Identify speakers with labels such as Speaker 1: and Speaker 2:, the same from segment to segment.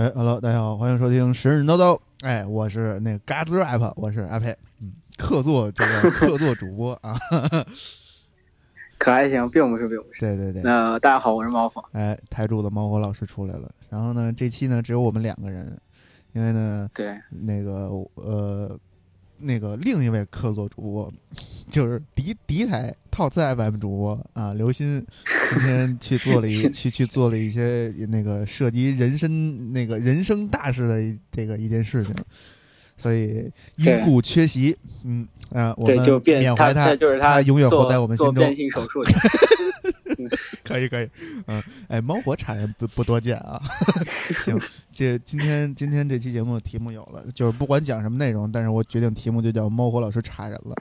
Speaker 1: 哎，Hello，大家好，欢迎收听神人叨叨。哎，我是那个嘎吱 rap，我是阿佩，嗯，客座这个 客座主播啊。
Speaker 2: 可还行，并不是，并不是。
Speaker 1: 对对对。
Speaker 2: 那大家好，我是猫火。
Speaker 1: 哎，台主的猫火老师出来了。然后呢，这期呢只有我们两个人，因为呢，
Speaker 2: 对，
Speaker 1: 那个呃。那个另一位客座主播，就是敌敌台套次 FM 主播啊，刘鑫，今天去做了一 去去做了一些那个涉及人生那个人生大事的这个一件事情，所以因故缺席。嗯啊，我们缅怀他，
Speaker 2: 就是他
Speaker 1: 永远活在我们心中。
Speaker 2: 变性手术。
Speaker 1: 可以可以，嗯，哎，猫火产人不不多见啊。行，这今天今天这期节目题目有了，就是不管讲什么内容，但是我决定题目就叫猫火老师查人了。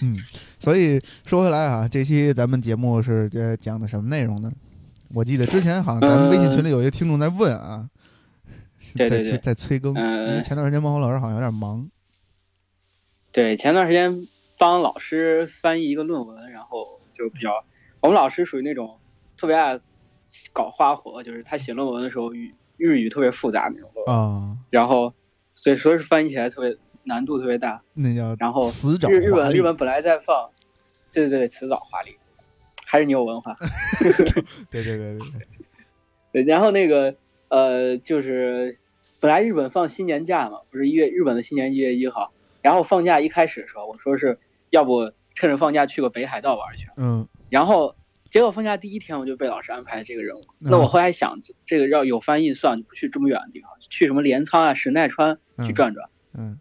Speaker 1: 嗯，所以说回来啊，这期咱们节目是呃讲的什么内容呢？我记得之前好像咱们微信群里有一个听众在问啊，
Speaker 2: 在
Speaker 1: 在催更，因为前段时间猫火老师好像有点忙。
Speaker 2: 对，前段时间帮老师翻译一个论文，然后。就比较，我们老师属于那种特别爱搞花活，就是他写论文的时候语日语特别复杂那种啊，然后所以说是翻译起来特别难度特别大。
Speaker 1: 那叫
Speaker 2: 然后
Speaker 1: 日
Speaker 2: 日本日本本来在放，对对对，辞藻华丽，还是你有文化。
Speaker 1: 对对对对
Speaker 2: 对。然后那个呃，就是本来日本放新年假嘛，不是一月日本的新年一月一号，然后放假一开始的时候，我说是要不。趁着放假去个北海道玩去，
Speaker 1: 嗯，
Speaker 2: 然后结果放假第一天我就被老师安排这个任务。那我后来想，这个要有翻译算，不去这么远的地方，去什么镰仓啊、神奈川去转转。
Speaker 1: 嗯，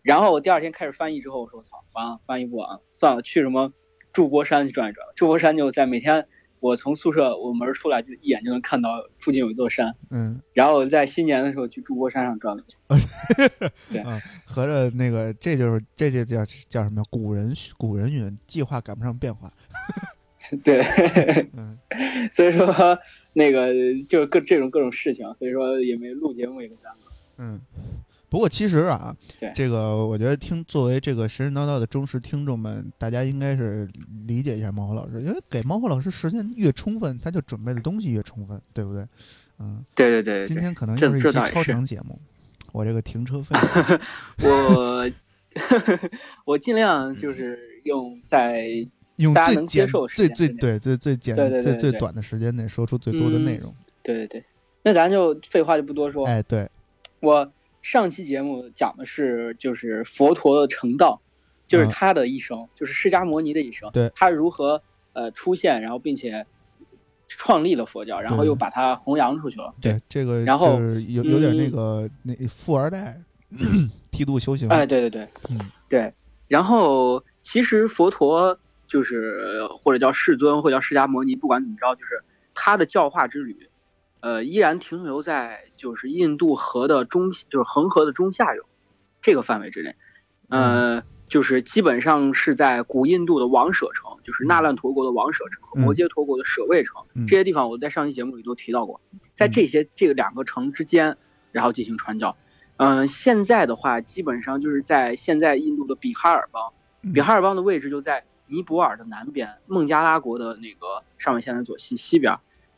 Speaker 2: 然后我第二天开始翻译之后，我说我操，完了翻译不完，算了，去什么祝波山去转一转。祝波山就在每天。我从宿舍我门出来就一眼就能看到附近有一座山，
Speaker 1: 嗯，
Speaker 2: 然后在新年的时候去祝波山上转了圈，对，
Speaker 1: 合着那个这就是这就叫叫什么？古人古人云：计划赶不上变化，
Speaker 2: 对，嗯，所以说那个就是各这种各种事情，所以说也没录节目也给耽搁，
Speaker 1: 嗯。不过其实啊，这个我觉得听作为这个神神叨叨的忠实听众们，大家应该是理解一下猫火老师，因为给猫火老师时间越充分，他就准备的东西越充分，对不对？嗯，
Speaker 2: 对对对。
Speaker 1: 今天可能就是一期超长节目，我这个停车费，
Speaker 2: 我 我尽量就是用在
Speaker 1: 用
Speaker 2: 最能接受
Speaker 1: 最最对最最简最最短的时间内说出最多的内容。
Speaker 2: 对对对，那咱就废话就不多说。
Speaker 1: 哎，对
Speaker 2: 我。上期节目讲的是就是佛陀的成道，就是他的一生，就是释迦摩尼的一生，
Speaker 1: 对，
Speaker 2: 他如何呃出现，然后并且创立了佛教，然后又把它弘扬出去了。
Speaker 1: 对，这个
Speaker 2: 然后
Speaker 1: 有有点那个那富二代剃度修行。
Speaker 2: 哎，对对对，嗯，对。然后其实佛陀就是或者叫世尊，或者叫释迦摩尼，不管怎么着，就是他的教化之旅。呃，依然停留在就是印度河的中，就是恒河的中下游这个范围之内。呃，就是基本上是在古印度的王舍城，就是那烂陀国的王舍城和摩揭陀国的舍卫城这些地方，我在上期节目里都提到过。在这些这个两个城之间，然后进行传教。嗯，现在的话，基本上就是在现在印度的比哈尔邦，比哈尔邦的位置就在尼泊尔的南边，孟加拉国的那个上面现在左西西边。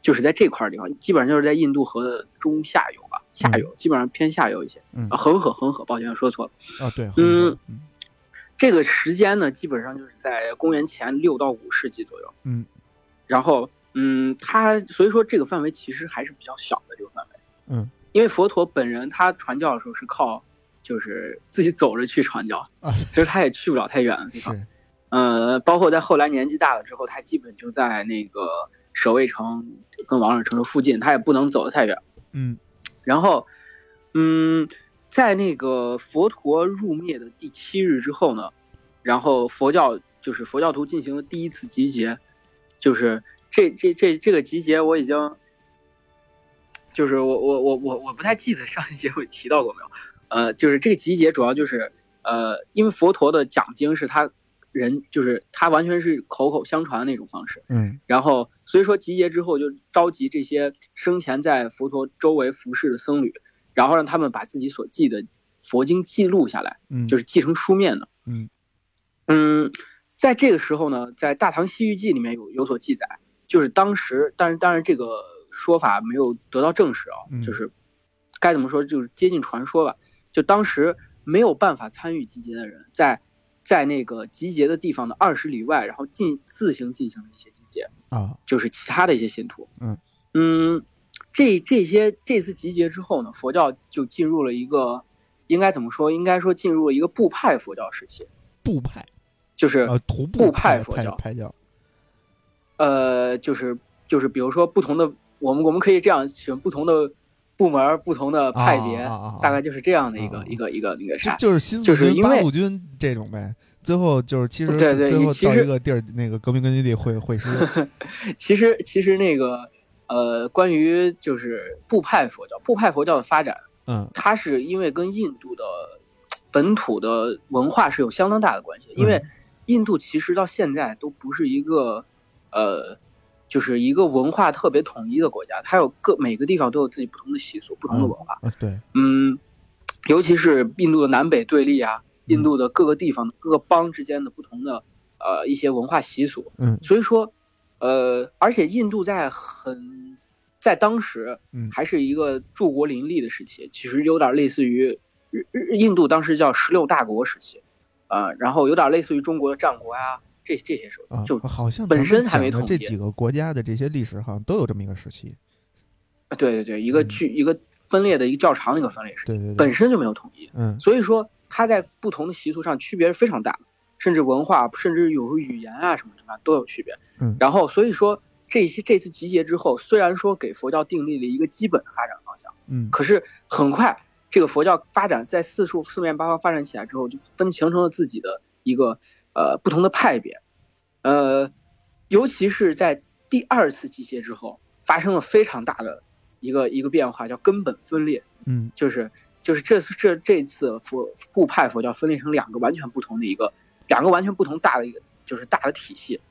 Speaker 2: 就是在这块地方，基本上就是在印度河的中下游吧，下游基本上偏下游一些。
Speaker 1: 嗯，
Speaker 2: 恒河，恒河，抱歉说错了。
Speaker 1: 啊，对，
Speaker 2: 嗯，这个时间呢，基本上就是在公元前六到五世纪左右。
Speaker 1: 嗯，
Speaker 2: 然后，嗯，它所以说这个范围其实还是比较小的这个范围。
Speaker 1: 嗯，
Speaker 2: 因为佛陀本人他传教的时候是靠就是自己走着去传教，
Speaker 1: 啊，
Speaker 2: 其 实他也去不了太远的地方。呃，包括在后来年纪大了之后，他基本就在那个。守卫城跟王者城的附近，他也不能走得太远。
Speaker 1: 嗯，
Speaker 2: 然后，嗯，在那个佛陀入灭的第七日之后呢，然后佛教就是佛教徒进行了第一次集结，就是这这这这个集结我已经，就是我我我我我不太记得上一节我提到过没有，呃，就是这个集结主要就是呃，因为佛陀的讲经是他。人就是他，完全是口口相传的那种方式。
Speaker 1: 嗯，
Speaker 2: 然后所以说集结之后，就召集这些生前在佛陀周围服侍的僧侣，然后让他们把自己所记的佛经记录下来，
Speaker 1: 嗯，
Speaker 2: 就是记成书面的。
Speaker 1: 嗯
Speaker 2: 嗯，在这个时候呢，在《大唐西域记》里面有有所记载，就是当时，但是当然这个说法没有得到证实啊，
Speaker 1: 嗯
Speaker 2: 就是该怎么说，就是接近传说吧。就当时没有办法参与集结的人，在在那个集结的地方的二十里外，然后进自行进行了一些集结，
Speaker 1: 啊，
Speaker 2: 就是其他的一些信徒。
Speaker 1: 嗯
Speaker 2: 嗯，这这些这次集结之后呢，佛教就进入了一个应该怎么说？应该说进入了一个部派佛教时期，
Speaker 1: 部派
Speaker 2: 就是
Speaker 1: 呃徒步
Speaker 2: 部派
Speaker 1: 派
Speaker 2: 佛教
Speaker 1: 派教
Speaker 2: 呃，就是就是比如说不同的，我们我们可以这样选不同的部门、不同的派别，
Speaker 1: 啊啊啊啊
Speaker 2: 大概就是这样的一个、一个一个那个
Speaker 1: 就
Speaker 2: 啥。
Speaker 1: 就是新四军、
Speaker 2: 就是
Speaker 1: 八路军这种呗。最后就是其实
Speaker 2: 对对
Speaker 1: 最后
Speaker 2: 其实
Speaker 1: 到一个地儿，那个革命根据地会会师。
Speaker 2: 其实其实那个呃，关于就是部派佛教，部派佛教的发展，
Speaker 1: 嗯
Speaker 2: 它是因为跟印度的本土的文化是有相当大的关系，因为
Speaker 1: 嗯
Speaker 2: 印度其实到现在都不是一个呃，就是一个文化特别统一的国家，它有各每个地方都有自己不同的习俗、不同的文化。
Speaker 1: 啊，对，
Speaker 2: 嗯，尤其是印度的南北对立啊，印度的各个地方、各个邦之间的不同的呃一些文化习俗，
Speaker 1: 嗯
Speaker 2: 所以说，呃，而且印度在很在当时
Speaker 1: 嗯
Speaker 2: 还是一个诸国林立的时期，其实有点类似于印度当时叫十六大国时期，啊、然后有点类似于中国的战国呀、这这些时候，
Speaker 1: 啊，
Speaker 2: 就
Speaker 1: 好像
Speaker 2: 本身还没统一这
Speaker 1: 几个国家的这些历史，好像都有这么一个时期。
Speaker 2: 对对对，一个
Speaker 1: 嗯、
Speaker 2: 一个分裂的一个较长的一个分裂时期，
Speaker 1: 对对对，
Speaker 2: 本身就没有统一。
Speaker 1: 嗯
Speaker 2: 所以说它在不同的习俗上区别是非常大的，甚至文化，甚至有语言啊什么什么都有区别。
Speaker 1: 嗯
Speaker 2: 然后所以说这些这次集结之后，虽然说给佛教订立了一个基本的发展方向，
Speaker 1: 嗯
Speaker 2: 可是很快这个佛教发展在四处四面八方发展起来之后，就分形成了自己的一个呃不同的派别，呃，尤其是在第二次集结之后，发生了非常大的一个一个变化，叫根本分裂。
Speaker 1: 嗯
Speaker 2: 就是就是这次这这次佛部派佛教分裂成两个完全不同的一个两个完全不同大的一个就是大的体系。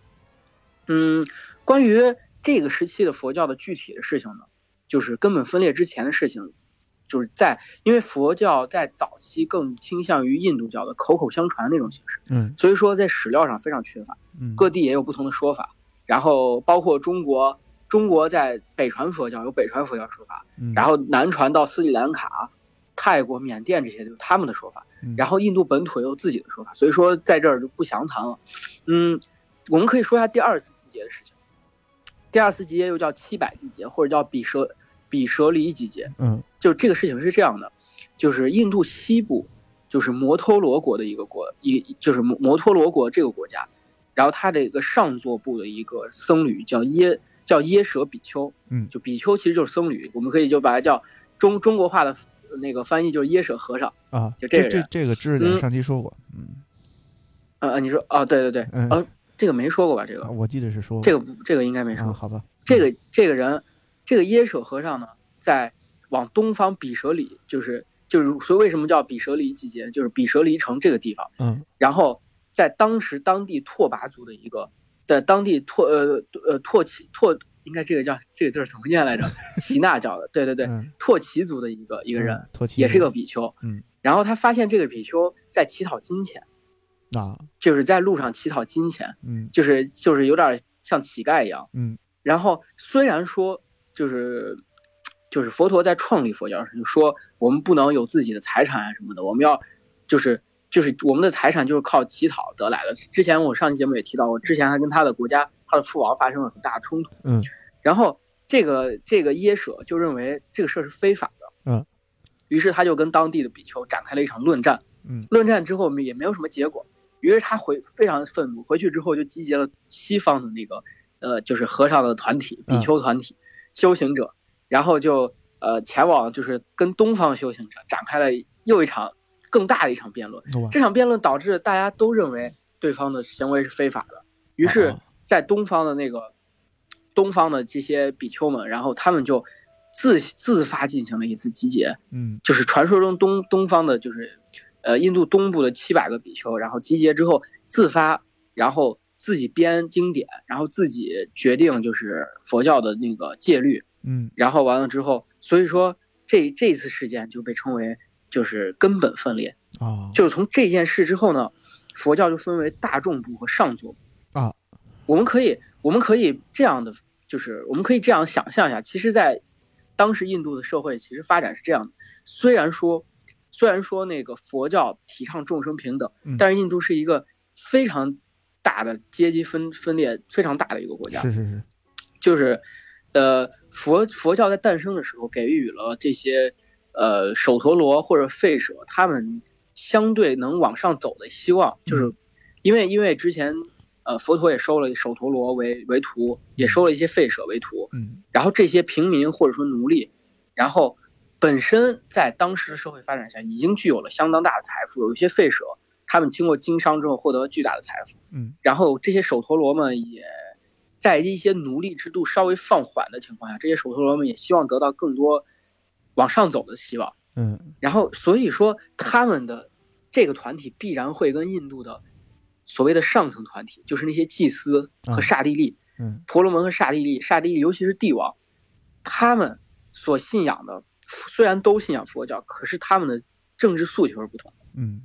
Speaker 2: 嗯，关于这个时期的佛教的具体的事情呢，就是根本分裂之前的事情，就是在因为佛教在早期更倾向于印度教的口口相传那种形式，
Speaker 1: 嗯
Speaker 2: 所以说在史料上非常缺乏。
Speaker 1: 嗯，
Speaker 2: 各地也有不同的说法，然后包括中国，中国在北传佛教有北传佛教说法，
Speaker 1: 嗯
Speaker 2: 然后南传到斯里兰卡、泰国、缅甸这些有他们的说法，
Speaker 1: 嗯
Speaker 2: 然后印度本土也有自己的说法，所以说在这儿就不详谈了。嗯，我们可以说一下第二次集结的事情。第二次集结又叫七百集结，或者叫比舍比舍离集结。
Speaker 1: 嗯
Speaker 2: 就这个事情是这样的，就是印度西部，就是摩托罗国的一个国，一就是摩摩托罗国这个国家，然后它的一个上座部的一个僧侣叫耶叫耶舍比丘，
Speaker 1: 嗯
Speaker 2: 就比丘其实就是僧侣，我们可以就把它叫中中国话的那个翻译就是耶舍和尚。
Speaker 1: 啊，
Speaker 2: 就这个
Speaker 1: 这这个知识点
Speaker 2: 嗯
Speaker 1: 上期说过，嗯，
Speaker 2: 呃，呃你说啊，对对对，
Speaker 1: 嗯
Speaker 2: 呃，这个没说过吧？这个
Speaker 1: 我记得是说过
Speaker 2: 这个不这个应该没说
Speaker 1: 啊，
Speaker 2: 过。
Speaker 1: 好吧，
Speaker 2: 这个这个人，这个耶舍和尚呢，在往东方比舍里，就是就是所以为什么叫比舍里季节，就是比舍离城这个地方。
Speaker 1: 嗯
Speaker 2: 然后在当时当地拓跋族的一个，在当地拓呃呃拓奇拓，应该这个叫这个字儿怎么念来着？齐那教的，对对对，
Speaker 1: 嗯
Speaker 2: 拓奇族的一个一个人，
Speaker 1: 嗯托奇
Speaker 2: 也是一个比丘。
Speaker 1: 嗯，
Speaker 2: 然后他发现这个比丘在乞讨金钱，
Speaker 1: 啊，
Speaker 2: 就是在路上乞讨金钱，
Speaker 1: 嗯
Speaker 2: 就是就是有点像乞丐一样。
Speaker 1: 嗯
Speaker 2: 然后虽然说就是就是佛陀在创立佛教时就说我们不能有自己的财产啊什么的，我们要就是就是我们的财产就是靠乞讨得来的。之前我上期节目也提到过，之前还跟他的国家他的父王发生了很大的冲突。
Speaker 1: 嗯
Speaker 2: 然后这个这个耶舍就认为这个事儿是非法的，
Speaker 1: 嗯，
Speaker 2: 于是他就跟当地的比丘展开了一场论战。
Speaker 1: 嗯
Speaker 2: 论战之后也没有什么结果，于是他回非常愤怒，回去之后就集结了西方的那个呃，就是和尚的团体、比丘团体、修行者，然后就呃前往就是跟东方修行者展开了又一场更大的一场辩论。这场辩论导致大家都认为对方的行为是非法的，于是
Speaker 1: 哦，
Speaker 2: 在东方的那个东方的这些比丘们，然后他们就自自发进行了一次集结，
Speaker 1: 嗯
Speaker 2: 就是传说中东东方的，就是呃印度东部的七百个比丘，然后集结之后自发，然后自己编经典，然后自己决定就是佛教的那个戒律，
Speaker 1: 嗯。
Speaker 2: 然后完了之后，所以说这这次事件就被称为就是根本分裂，
Speaker 1: 啊，
Speaker 2: 就是从这件事之后呢，佛教就分为大众部和上座部
Speaker 1: 啊。
Speaker 2: 我们可以我们可以这样的就是我们可以这样想象一下，其实，在当时印度的社会其实发展是这样的，虽然说虽然说那个佛教提倡众生平等，但是印度是一个非常大的阶级分分裂非常大的一个国家，
Speaker 1: 是是是，
Speaker 2: 就是呃佛佛教在诞生的时候给予了这些呃首陀罗或者吠舍他们相对能往上走的希望，就是因为因为之前。呃，佛陀也收了首陀罗为为徒，也收了一些吠舍为徒。
Speaker 1: 嗯，
Speaker 2: 然后这些平民或者说奴隶，然后本身在当时的社会发展下已经具有了相当大的财富。有一些吠舍，他们经过经商之后获得巨大的财富。
Speaker 1: 嗯，
Speaker 2: 然后这些首陀罗们也在一些奴隶制度稍微放缓的情况下，这些首陀罗们也希望得到更多往上走的希望。
Speaker 1: 嗯，
Speaker 2: 然后所以说他们的这个团体必然会跟印度的。所谓的上层团体，就是那些祭司和刹帝利，
Speaker 1: 嗯，
Speaker 2: 婆罗门和刹帝利，刹帝利尤其是帝王，他们所信仰的虽然都信仰佛教，可是他们的政治诉求是不同的，
Speaker 1: 嗯，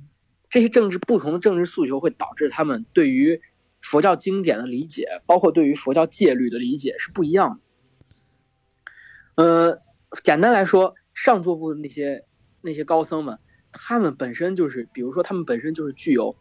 Speaker 1: 这
Speaker 2: 些政治不同的政治诉求会导致他们对于佛教经典的理解，包括对于佛教戒律的理解是不一样的。呃，简单来说，上座部的那些那些高僧们，他们本身就是，比如说他们本身就是具有。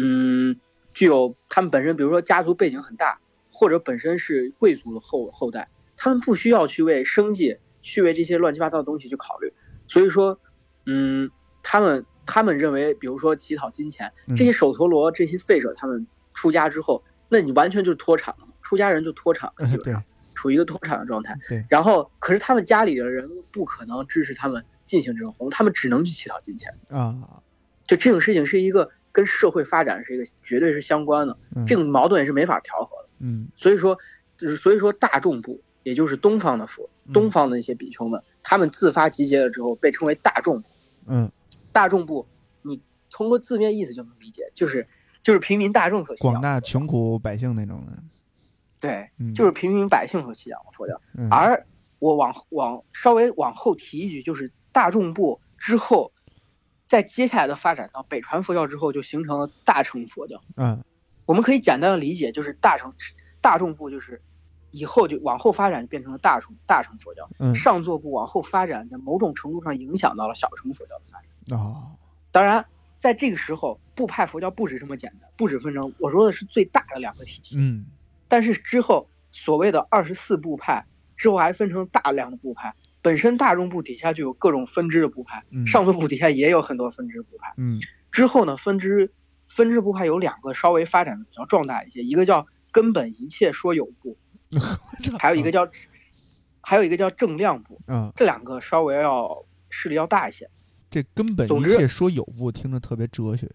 Speaker 2: 嗯，具有他们本身，比如说家族背景很大，或者本身是贵族的后后代，他们不需要去为生计去为这些乱七八糟的东西去考虑。所以说，嗯，他们他们认为，比如说乞讨金钱，这些首陀罗、这些废者，他们出家之后，那你完全就是脱产了，出家人就脱产了，基本上处于一个脱产的状态。
Speaker 1: 对。
Speaker 2: 然后，可是他们家里的人不可能支持他们进行这种活动，他们只能去乞讨金钱
Speaker 1: 啊。
Speaker 2: 就这种事情是一个。跟社会发展是一个绝对是相关的，这种矛盾也是没法调和的。
Speaker 1: 嗯，
Speaker 2: 所以说，就是所以说大众部，也就是东方的佛，东方的那些比丘们，他们自发集结了之后，被称为大众。
Speaker 1: 嗯，
Speaker 2: 大众部，你通过字面意思就能理解，就是就是平民大众所
Speaker 1: 广大穷苦百姓那种的。
Speaker 2: 对，就是平民百姓所信仰的佛教。而我往往稍微往后提一句，就是大众部之后。在接下来的发展到北传佛教之后，就形成了大乘佛教。
Speaker 1: 嗯，
Speaker 2: 我们可以简单的理解，就是大乘大众部就是以后就往后发展变成了大乘大乘佛教。
Speaker 1: 嗯，
Speaker 2: 上座部往后发展，在某种程度上影响到了小乘佛教的发展。
Speaker 1: 哦，
Speaker 2: 当然，在这个时候，部派佛教不止这么简单，不止分成我说的是最大的两个体系。
Speaker 1: 嗯，
Speaker 2: 但是之后所谓的二十四部派之后还分成大量的部派。本身大众部底下就有各种分支的部派，上座部底下也有很多分支部派。
Speaker 1: 嗯，
Speaker 2: 之后呢，分支分支部派有两个稍微发展的比较壮大一些，一个叫根本一切说有部，还有一个叫还有一个叫正量部。
Speaker 1: 嗯，
Speaker 2: 这两个稍微要势力要大一些。
Speaker 1: 这根本一切说有部听着特别哲学。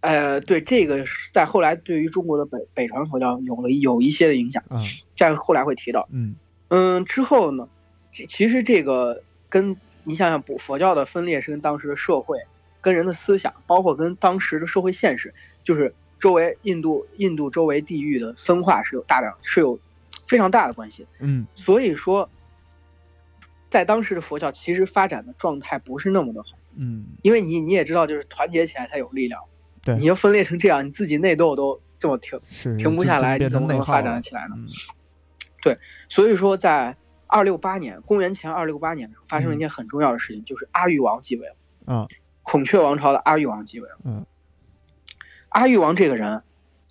Speaker 2: 呃，对，这个在后来对于中国的北北传佛教有了有一些的影响。
Speaker 1: 嗯，
Speaker 2: 在后来会提到。
Speaker 1: 嗯
Speaker 2: 嗯，之后呢？其实这个跟你想想，佛佛教的分裂是跟当时的社会、跟人的思想，包括跟当时的社会现实，就是周围印度印度周围地域的分化是有大量是有非常大的关系。
Speaker 1: 嗯，
Speaker 2: 所以说，在当时的佛教其实发展的状态不是那么的好。
Speaker 1: 嗯，
Speaker 2: 因为你你也知道，就是团结起来才有力量。
Speaker 1: 对，
Speaker 2: 你要分裂成这样，你自己内斗都这么停停不下来，你怎么能发展起来呢？对，所以说在。二六八年，公元前二六八年的时候，发生了一件很重要的事情，就是阿育王继位了。
Speaker 1: 嗯，
Speaker 2: 孔雀王朝的阿育王继位了。
Speaker 1: 嗯，
Speaker 2: 阿育王这个人，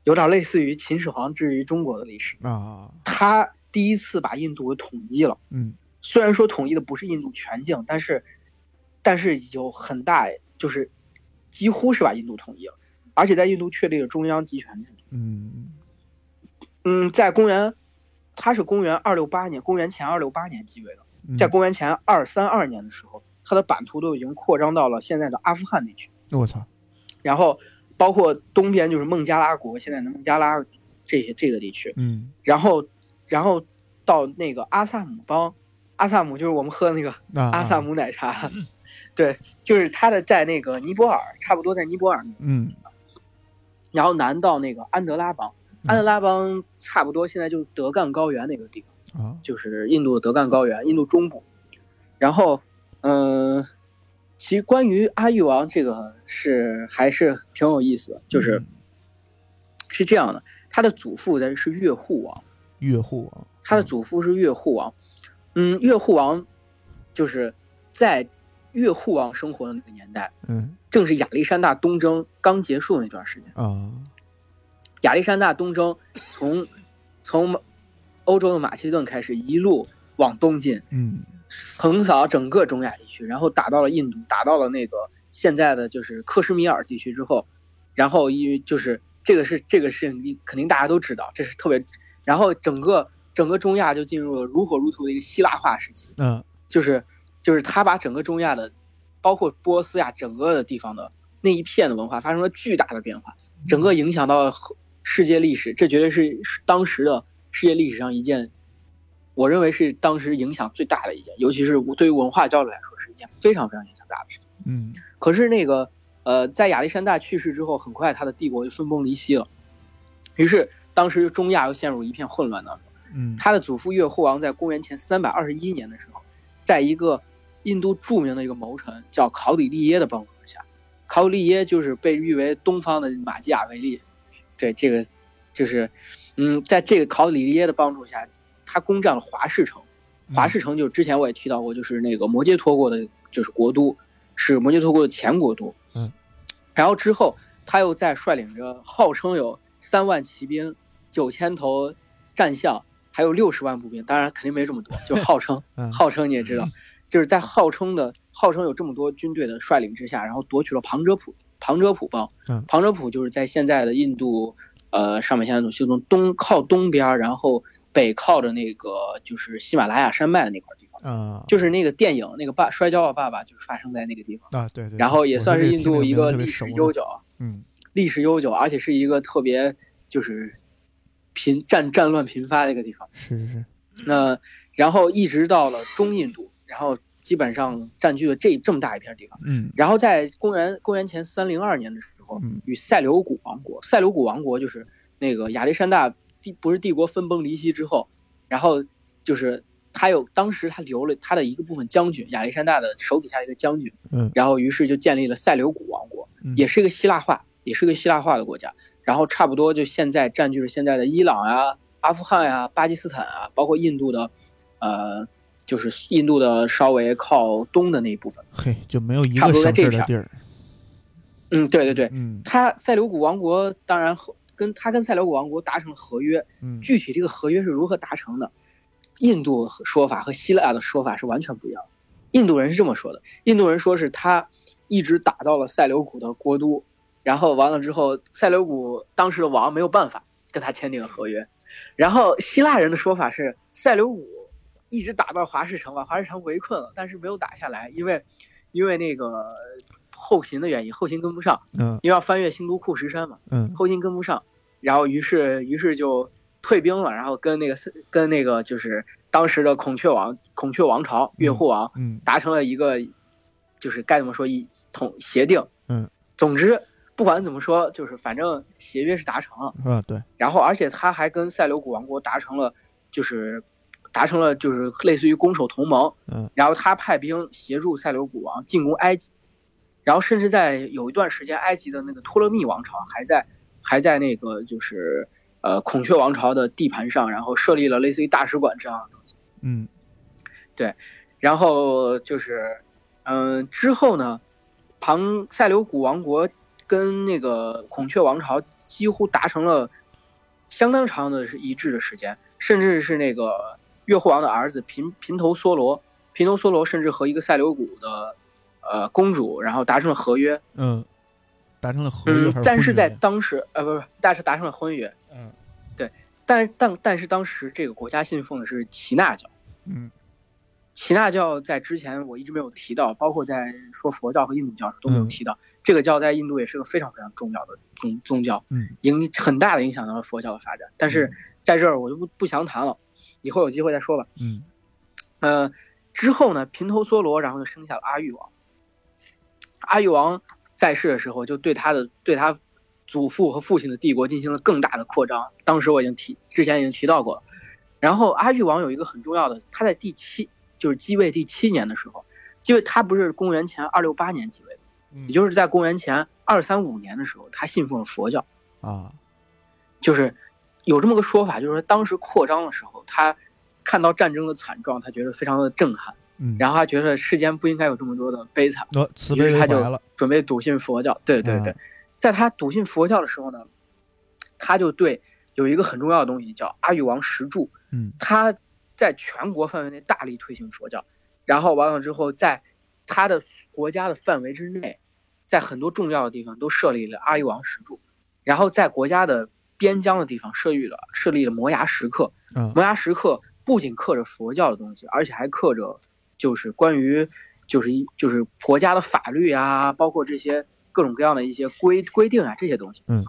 Speaker 2: 有点类似于秦始皇至于中国的历史
Speaker 1: 啊。
Speaker 2: 他第一次把印度给统一了。
Speaker 1: 嗯，
Speaker 2: 虽然说统一的不是印度全境，但是，但是有很大，就是几乎是把印度统一了，而且在印度确立了中央集权制。
Speaker 1: 嗯
Speaker 2: 嗯，在公元。他是公元二六八年，公元前二六八年继位的，在公元前二三二年的时候，他的版图都已经扩张到了现在的阿富汗地区。
Speaker 1: 我操！
Speaker 2: 然后包括东边就是孟加拉国，现在的孟加拉这些这个地区。
Speaker 1: 嗯。
Speaker 2: 然后，然后到那个阿萨姆邦，阿萨姆就是我们喝的那个阿萨姆奶茶，对，就是他的在那个尼泊尔，差不多在尼泊尔。
Speaker 1: 嗯。
Speaker 2: 然后南到那个安德拉邦。安德拉邦差不多现在就是德干高原那个地
Speaker 1: 方啊，
Speaker 2: 就是印度的德干高原，印度中部。然后，嗯，其实关于阿育王这个是还是挺有意思的，就是是这样的，他的祖父的是月护王。
Speaker 1: 月护王，
Speaker 2: 他的祖父是越护王。嗯，越护王就是在越护王生活的那个年代，
Speaker 1: 嗯
Speaker 2: 正是亚历山大东征刚结束那段时间。
Speaker 1: 啊
Speaker 2: 亚历山大东征从从欧洲的马其顿开始，一路往东进，
Speaker 1: 嗯
Speaker 2: 横扫整个中亚地区，然后打到了印度，打到了那个现在的就是克什米尔地区之后，然后因为就是这个是这个事情，肯定大家都知道，这是特别，然后整个整个中亚就进入了如火如荼的一个希腊化时期，
Speaker 1: 嗯
Speaker 2: 就是就是他把整个中亚的，包括波斯亚整个的地方的那一片的文化发生了巨大的变化，整个影响到世界历史，这绝对是当时的世界历史上一件，我认为是当时影响最大的一件，尤其是对于文化交流来说是一件非常非常影响大的事情。
Speaker 1: 嗯
Speaker 2: 可是那个呃，在亚历山大去世之后，很快他的帝国就分崩离析了，于是当时中亚又陷入一片混乱当中。
Speaker 1: 嗯
Speaker 2: 他的祖父越护王在公元前三百二十一年的时候，在一个印度著名的一个谋臣叫考里利耶的帮助之下，考里利耶就是被誉为东方的马基雅维利，对这个就是，嗯，在这个考里利耶的帮助下，他攻占了华氏城。华氏城就是之前我也提到过，就是那个摩羯陀国的，就是国都，是摩羯陀国的前国都。
Speaker 1: 嗯，
Speaker 2: 然后之后他又在率领着号称有三万骑兵、九千头战象，还有六十万步兵，当然肯定没这么多，就号称
Speaker 1: 嗯。
Speaker 2: 号称你也知道，就是在号称的号称有这么多军队的率领之下，然后夺取了旁遮普旁遮普邦。
Speaker 1: 嗯。
Speaker 2: 旁遮普就是在现在的印度，呃，上面现在就从东靠东边儿，然后北靠着那个就是喜马拉雅山脉的那块地方，
Speaker 1: 啊。
Speaker 2: 就是那个电影那个爸摔跤的爸爸就是发生在那个地方，
Speaker 1: 啊对对，
Speaker 2: 然后也算是印度一个历史悠久，
Speaker 1: 嗯。
Speaker 2: 历史悠久，而且是一个特别就是频战战乱频发的一个地方。
Speaker 1: 是是是
Speaker 2: 那然后一直到了中印度，然后基本上占据了这这么大一片地方。
Speaker 1: 嗯
Speaker 2: 然后在公元公元前三零二年的时候
Speaker 1: 嗯，
Speaker 2: 与塞琉古王国，塞琉古王国就是那个亚历山大帝不是帝国分崩离析之后，然后就是他有当时他留了他的一个部分将军，亚历山大的手底下一个将军，
Speaker 1: 嗯
Speaker 2: 然后于是就建立了塞琉古王国，
Speaker 1: 嗯
Speaker 2: 也是一个希腊化，也是个希腊化的国家，然后差不多就现在占据了现在的伊朗啊、阿富汗啊、巴基斯坦啊，包括印度的，呃，就是印度的稍微靠东的那一部分。
Speaker 1: 嘿就没有一个省
Speaker 2: 多在这片
Speaker 1: 事儿的地儿，
Speaker 2: 嗯，对对对，
Speaker 1: 嗯
Speaker 2: 他塞琉古王国当然和跟他跟塞琉古王国达成了合约，
Speaker 1: 嗯
Speaker 2: 具体这个合约是如何达成的，印度说法和希腊的说法是完全不一样的。印度人是这么说的，印度人说是他一直打到了塞琉古的国都，然后完了之后，塞琉古当时的王没有办法跟他签订了合约，然后希腊人的说法是塞琉古一直打到华士城，把华士城围困了，但是没有打下来，因为因为那个后勤的原因，后勤跟不上，
Speaker 1: 嗯。
Speaker 2: 因为要翻越新都库什山嘛。
Speaker 1: 嗯。
Speaker 2: 后勤跟不上，然后于是于是就退兵了，然后跟那个跟那个就是当时的孔雀王孔雀王朝越护王
Speaker 1: 嗯。
Speaker 2: 达成了一个就是该怎么说一统协定，
Speaker 1: 嗯，
Speaker 2: 总之不管怎么说，就是反正协约是达成了，
Speaker 1: 啊对。
Speaker 2: 然后而且他还跟塞琉古王国达成了就是达成了就是类似于攻守同盟，
Speaker 1: 嗯，
Speaker 2: 然后他派兵协助塞琉古王进攻埃及，然后甚至在有一段时间，埃及的那个托勒密王朝还在还在那个就是呃孔雀王朝的地盘上，然后设立了类似于大使馆这样的东西。
Speaker 1: 嗯。
Speaker 2: 对然后就是，嗯、之后呢，庞塞琉古王国跟那个孔雀王朝几乎达成了相当长的是一致的时间，甚至是那个越护王的儿子平平头梭罗，平头梭罗甚至和一个塞琉古的呃公主，然后达成了合约，
Speaker 1: 嗯，达成了合约还
Speaker 2: 嗯，但是在当时呃不是，但是达成了婚约，
Speaker 1: 嗯对
Speaker 2: 但但但是当时这个国家信奉的是耆那教。
Speaker 1: 嗯
Speaker 2: 耆那教在之前我一直没有提到，包括在说佛教和印度教时都没有
Speaker 1: 嗯
Speaker 2: 提到。这个教在印度也是个非常非常重要的宗宗教，
Speaker 1: 嗯
Speaker 2: 影很大的影响到了佛教的发展。但是在这儿我就不不详谈了，以后有机会再说吧。
Speaker 1: 嗯
Speaker 2: 呃，之后呢，平头梭罗然后就生下了阿育王。阿育王在世的时候，就对他的对他祖父和父亲的帝国进行了更大的扩张。当时我已经提之前已经提到过了。然后阿育王有一个很重要的，他在第七就是继位第七年的时候，继位他不是公元前二六八年继位也就是在公元前二三五年的时候，他信奉了佛教。
Speaker 1: 啊
Speaker 2: 就是有这么个说法，就是说当时扩张的时候，他看到战争的惨状，他觉得非常的震撼，
Speaker 1: 嗯，
Speaker 2: 然后他觉得世间不应该有这么多的悲惨，
Speaker 1: 呃，慈悲
Speaker 2: 于是他就准备笃信佛教。对对对，
Speaker 1: 嗯
Speaker 2: 在他笃信佛教的时候呢，他就对有一个很重要的东西叫阿育王石柱，
Speaker 1: 嗯
Speaker 2: 他在全国范围内大力推行佛教，然后完了之后，在他的国家的范围之内，在很多重要的地方都设立了阿育王石柱，然后在国家的边疆的地方设立了设立了摩崖石刻，
Speaker 1: 嗯
Speaker 2: 摩崖石刻不仅刻着佛教的东西，而且还刻着就是关于就是一就是国家的法律啊，包括这些各种各样的一些规规定啊这些东西。
Speaker 1: 嗯，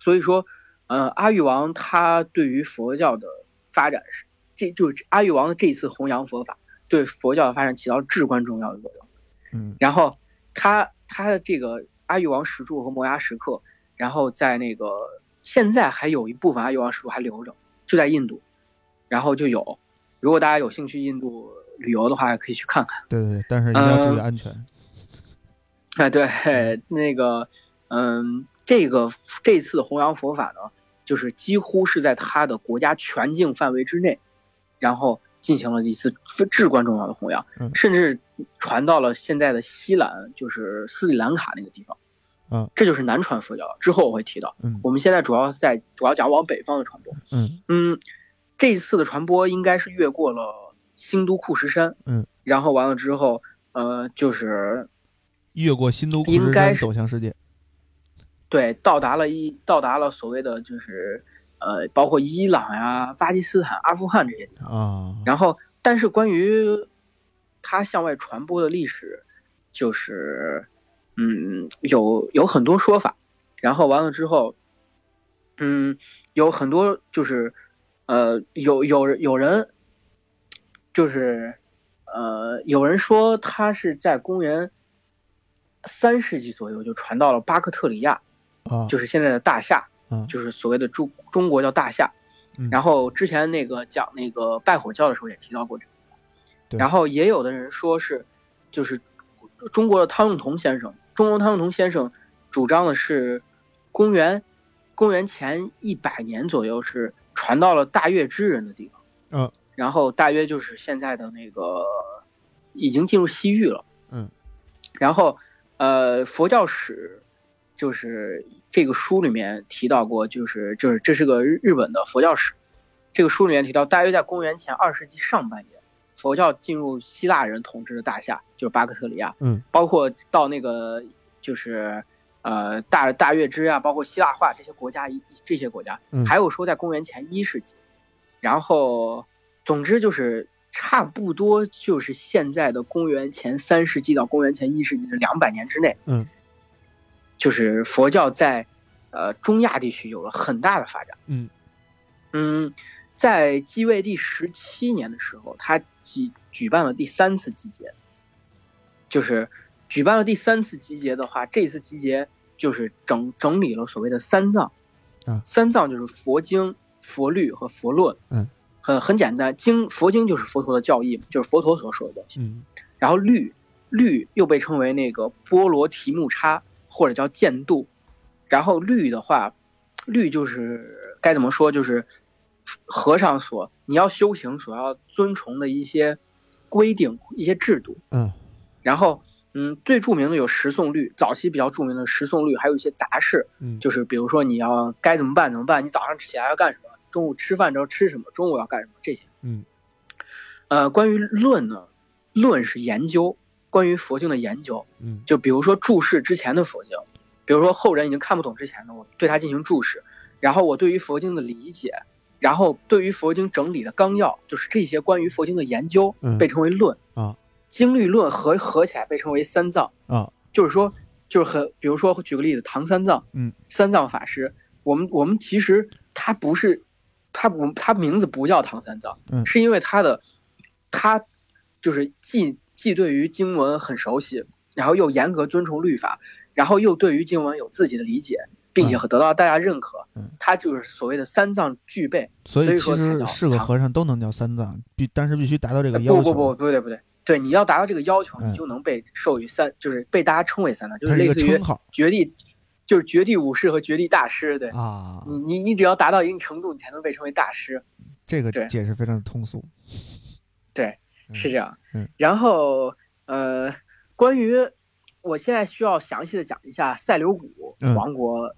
Speaker 2: 所以说，呃，阿育王他对于佛教的发展是，这就是阿育王的这次弘扬佛法对佛教的发展起到至关重要的作用。
Speaker 1: 嗯
Speaker 2: 然后他他的这个阿育王石柱和摩崖石刻，然后在那个现在还有一部分阿育王石柱还留着，就在印度，然后就有，如果大家有兴趣印度旅游的话，可以去看看。
Speaker 1: 对对对，但是一定要注意
Speaker 2: 嗯
Speaker 1: 安全。
Speaker 2: 哎，对，那个，嗯，这个这次弘扬佛法呢，就是几乎是在他的国家全境范围之内，然后进行了一次至关重要的弘扬，
Speaker 1: 嗯
Speaker 2: 甚至传到了现在的西兰，就是斯里兰卡那个地方。
Speaker 1: 嗯，
Speaker 2: 这就是南传佛教。之后我会提到，
Speaker 1: 嗯
Speaker 2: 我们现在主要在主要讲往北方的传播。
Speaker 1: 嗯
Speaker 2: 嗯，这一次的传播应该是越过了新都库什山，
Speaker 1: 嗯，
Speaker 2: 然后完了之后，呃，就是
Speaker 1: 越过新都库什山
Speaker 2: 应该是
Speaker 1: 走向世界。
Speaker 2: 对，到达了一到达了所谓的就是呃，包括伊朗呀、巴基斯坦、阿富汗这些地方。
Speaker 1: 啊，
Speaker 2: 然后，但是关于它向外传播的历史，就是嗯，有有很多说法。然后完了之后，嗯，有很多就是呃，有有有人就是呃，有人说他是在公元三世纪左右就传到了巴克特里亚。
Speaker 1: 啊，
Speaker 2: 就是现在的大夏，
Speaker 1: 嗯
Speaker 2: 就是所谓的中中国叫大夏。
Speaker 1: 嗯
Speaker 2: 然后之前那个讲那个拜火教的时候也提到过这然后也有的人说是，就是中国的汤用彤先生，中国汤用彤先生主张的是，公元公元前一百年左右是传到了大月之人的地方。
Speaker 1: 嗯。
Speaker 2: 然后大约就是现在的那个，已经进入西域了。
Speaker 1: 嗯。
Speaker 2: 然后，呃，佛教史就是这个书里面提到过，就是就是这是个日日本的佛教史，这个书里面提到，大约在公元前二世纪上半叶，佛教进入希腊人统治的大夏，就是巴克特里亚，
Speaker 1: 嗯，
Speaker 2: 包括到那个就是呃大大月支啊，包括希腊化这些国家一这些国家，
Speaker 1: 嗯。
Speaker 2: 还有说在公元前一世纪，然后总之就是差不多就是现在的公元前三世纪到公元前一世纪的两百年之内，
Speaker 1: 嗯，
Speaker 2: 就是佛教在呃中亚地区有了很大的发展。
Speaker 1: 嗯。
Speaker 2: 嗯，在继位第十七年的时候，他举举办了第三次集结，就是举办了第三次集结的话，这次集结就是整整理了所谓的三藏，
Speaker 1: 啊。
Speaker 2: 三藏就是佛经、佛律和佛论，
Speaker 1: 嗯，
Speaker 2: 很很简单，经佛经就是佛陀的教义，就是佛陀所说的东西，
Speaker 1: 嗯。
Speaker 2: 然后律律又被称为那个波罗提木叉或者叫剑度，然后律的话，律就是该怎么说，就是和尚所你要修行所要遵从的一些规定、一些制度。
Speaker 1: 嗯
Speaker 2: 然后，嗯，最著名的有十诵律，早期比较著名的十诵律，还有一些杂事，
Speaker 1: 嗯，
Speaker 2: 就是比如说你要该怎么办怎么办，你早上起来要干什么，中午吃饭之后吃什么，中午要干什么这些。
Speaker 1: 嗯，
Speaker 2: 呃，关于论呢，论是研究关于佛经的研究，
Speaker 1: 嗯
Speaker 2: 就比如说注释之前的佛经，比如说后人已经看不懂之前的，我对它进行注释，然后我对于佛经的理解，然后对于佛经整理的纲要，就是这些关于佛经的研究
Speaker 1: 嗯
Speaker 2: 被称为论
Speaker 1: 啊，
Speaker 2: 经律论合合起来被称为三藏
Speaker 1: 啊，
Speaker 2: 就是说就是很，比如说举个例子，唐三藏，
Speaker 1: 嗯，
Speaker 2: 三藏法师，我们我们其实他不是，他不他名字不叫唐三藏，
Speaker 1: 嗯。
Speaker 2: 是因为他的他就是既既对于经文很熟悉，然后又严格遵从律法，然后又对于经文有自己的理解，并且
Speaker 1: 嗯
Speaker 2: 得到大家认可，
Speaker 1: 嗯
Speaker 2: 他就是所谓的三藏具备。
Speaker 1: 所以其实是个和尚都能叫三藏，必但是必须达到这个
Speaker 2: 呃
Speaker 1: 要求。
Speaker 2: 不不不，不对不对，对，你要达到这个要求，
Speaker 1: 嗯
Speaker 2: 你就能被授予三，就是被大家称为三藏，就
Speaker 1: 是
Speaker 2: 类似于
Speaker 1: 称号
Speaker 2: 绝地，就是绝地武士和绝地大师，对。
Speaker 1: 啊。
Speaker 2: 你你你只要达到一定程度，你才能被称为大师。
Speaker 1: 这个解释非常的通俗。
Speaker 2: 对，
Speaker 1: 嗯
Speaker 2: 是这样。
Speaker 1: 嗯
Speaker 2: 然后呃，关于我现在需要详细的讲一下塞琉古
Speaker 1: 嗯
Speaker 2: 王国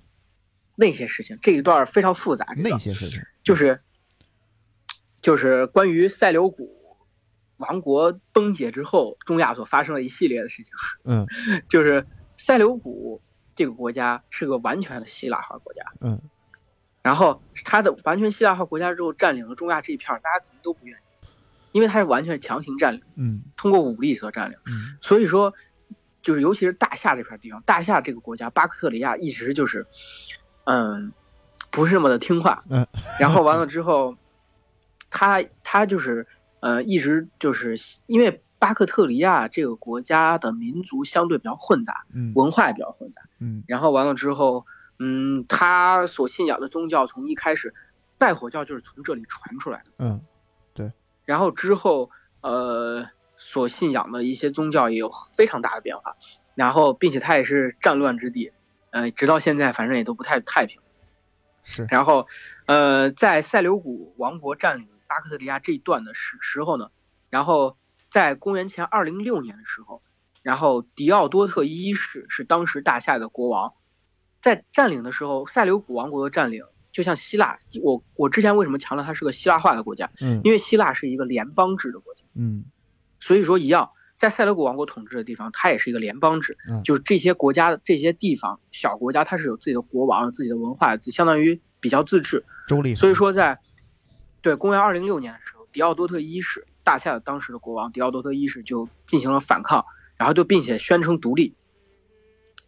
Speaker 2: 那些事情，这一段非常复杂。
Speaker 1: 那些事情，
Speaker 2: 就是就是关于塞琉古王国崩解之后，中亚所发生的一系列的事情。
Speaker 1: 嗯
Speaker 2: 就是塞琉古这个国家是个完全的希腊化国家，
Speaker 1: 嗯
Speaker 2: 然后它的完全希腊化国家之后占领了中亚这一片，大家肯定都不愿意，因为它是完全强行占领，
Speaker 1: 嗯
Speaker 2: 通过武力所占领。
Speaker 1: 嗯
Speaker 2: 所以说，就是尤其是大夏这片地方，大夏这个国家巴克特里亚一直就是，嗯，不是那么的听话。
Speaker 1: 嗯，
Speaker 2: 然后完了之后，他他就是呃一直就是因为巴克特里亚这个国家的民族相对比较混杂，
Speaker 1: 嗯
Speaker 2: 文化也比较混杂。
Speaker 1: 嗯
Speaker 2: 然后完了之后，嗯，他所信仰的宗教从一开始，拜火教就是从这里传出来的。
Speaker 1: 嗯对
Speaker 2: 然后之后，呃，所信仰的一些宗教也有非常大的变化，然后并且它也是战乱之地，呃，直到现在反正也都不太太平。
Speaker 1: 是
Speaker 2: 然后，呃，在塞琉古王国占领巴克特利亚这一段的时时候呢，然后在公元前二零六年的时候，然后迪奥多特一世是当时大夏的国王，在占领的时候，塞琉古王国的占领就像希腊，我我之前为什么强调它是个希腊化的国家？
Speaker 1: 嗯
Speaker 2: 因为希腊是一个联邦制的国家，
Speaker 1: 嗯
Speaker 2: 所以说一样，在塞琉古王国统治的地方，它也是一个联邦制，
Speaker 1: 嗯
Speaker 2: 就是这些国家、这些地方小国家，它是有自己的国王、自己的文化，相当于比较自治。所以说在，对公元二零六年的时候，迪奥多特一世大夏的当时的国王迪奥多特一世就进行了反抗，然后就并且宣称独立。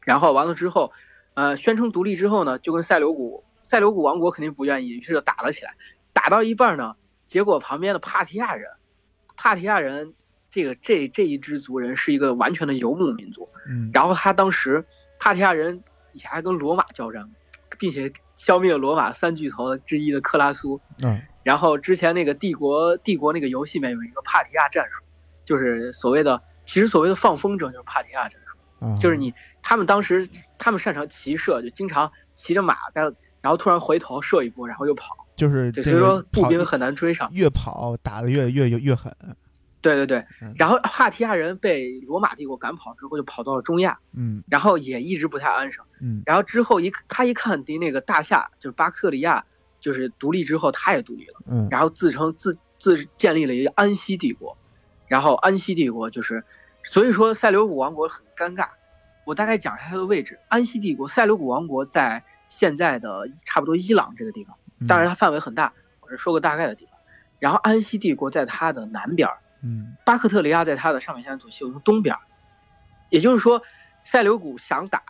Speaker 2: 然后完了之后，呃，宣称独立之后呢，就跟塞琉古塞琉古王国肯定不愿意，于是就打了起来。打到一半呢，结果旁边的帕提亚人，帕提亚人这个这这一支族人是一个完全的游牧民族。
Speaker 1: 嗯
Speaker 2: 然后他当时帕提亚人以前还跟罗马交战，并且消灭了罗马三巨头之一的克拉苏。
Speaker 1: 嗯
Speaker 2: 然后之前那个帝国帝国那个游戏里面有一个帕提亚战术，就是所谓的其实所谓的放风筝就是帕提亚战术，
Speaker 1: 嗯
Speaker 2: 就是你他们当时他们擅长骑射，就经常骑着马在，然后突然回头射一波，然后又跑，
Speaker 1: 就是
Speaker 2: 对，所以说步兵很难追上。
Speaker 1: 越跑打的越越越越狠，
Speaker 2: 对对对。
Speaker 1: 嗯，
Speaker 2: 然后帕提亚人被罗马帝国赶跑之后，就跑到了中亚，
Speaker 1: 嗯。
Speaker 2: 然后也一直不太安生。
Speaker 1: 嗯。
Speaker 2: 然后之后一他一看敌那个大夏就是巴克利亚就是独立之后，他也独立了，
Speaker 1: 嗯。
Speaker 2: 然后自称自自建立了一个安息帝国，然后安息帝国就是，所以说塞琉古王国很尴尬。我大概讲一下它的位置，安息帝国塞琉古王国在现在的差不多伊朗这个地方，
Speaker 1: 嗯。
Speaker 2: 当然它范围很大，我是说个大概的地方。然后安息帝国在它的南边儿，
Speaker 1: 嗯
Speaker 2: 巴克特利亚在它的上面现在左西右东东边，也就是说，塞琉古想打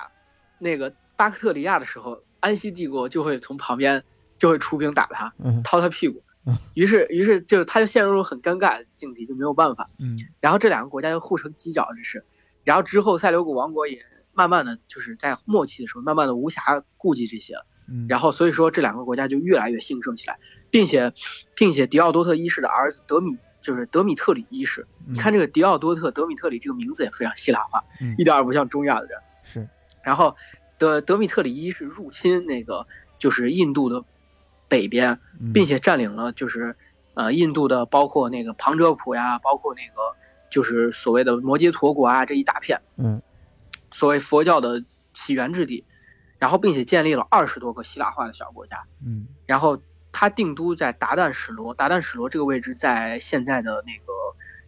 Speaker 2: 那个巴克特利亚的时候，安息帝国就会从旁边就会出兵打他，
Speaker 1: 嗯
Speaker 2: 掏他屁股
Speaker 1: 嗯。
Speaker 2: 于是，于是就是他就陷入了很尴尬的境地，就没有办法。
Speaker 1: 嗯
Speaker 2: 然后这两个国家就互成犄角之势。然后之后，塞琉古王国也慢慢的就是在末期的时候，慢慢的无暇顾及这些了。
Speaker 1: 嗯，
Speaker 2: 然后所以说这两个国家就越来越兴盛起来，并且，并且迪奥多特一世的儿子德米就是德米特里一世，
Speaker 1: 你
Speaker 2: 你看这个迪奥多特德米特里这个名字也非常希腊化，
Speaker 1: 嗯
Speaker 2: 一点儿也不像中亚的人。
Speaker 1: 是。
Speaker 2: 然后德德米特里一世入侵那个就是印度的北边，
Speaker 1: 嗯
Speaker 2: 并且占领了就是呃印度的包括那个旁遮普呀，包括那个就是所谓的摩羯陀国啊这一大片，
Speaker 1: 嗯。
Speaker 2: 所谓佛教的起源之地，然后并且建立了二十多个希腊化的小国家。
Speaker 1: 嗯。
Speaker 2: 然后他定都在达旦史罗，达旦史罗这个位置在现在的那个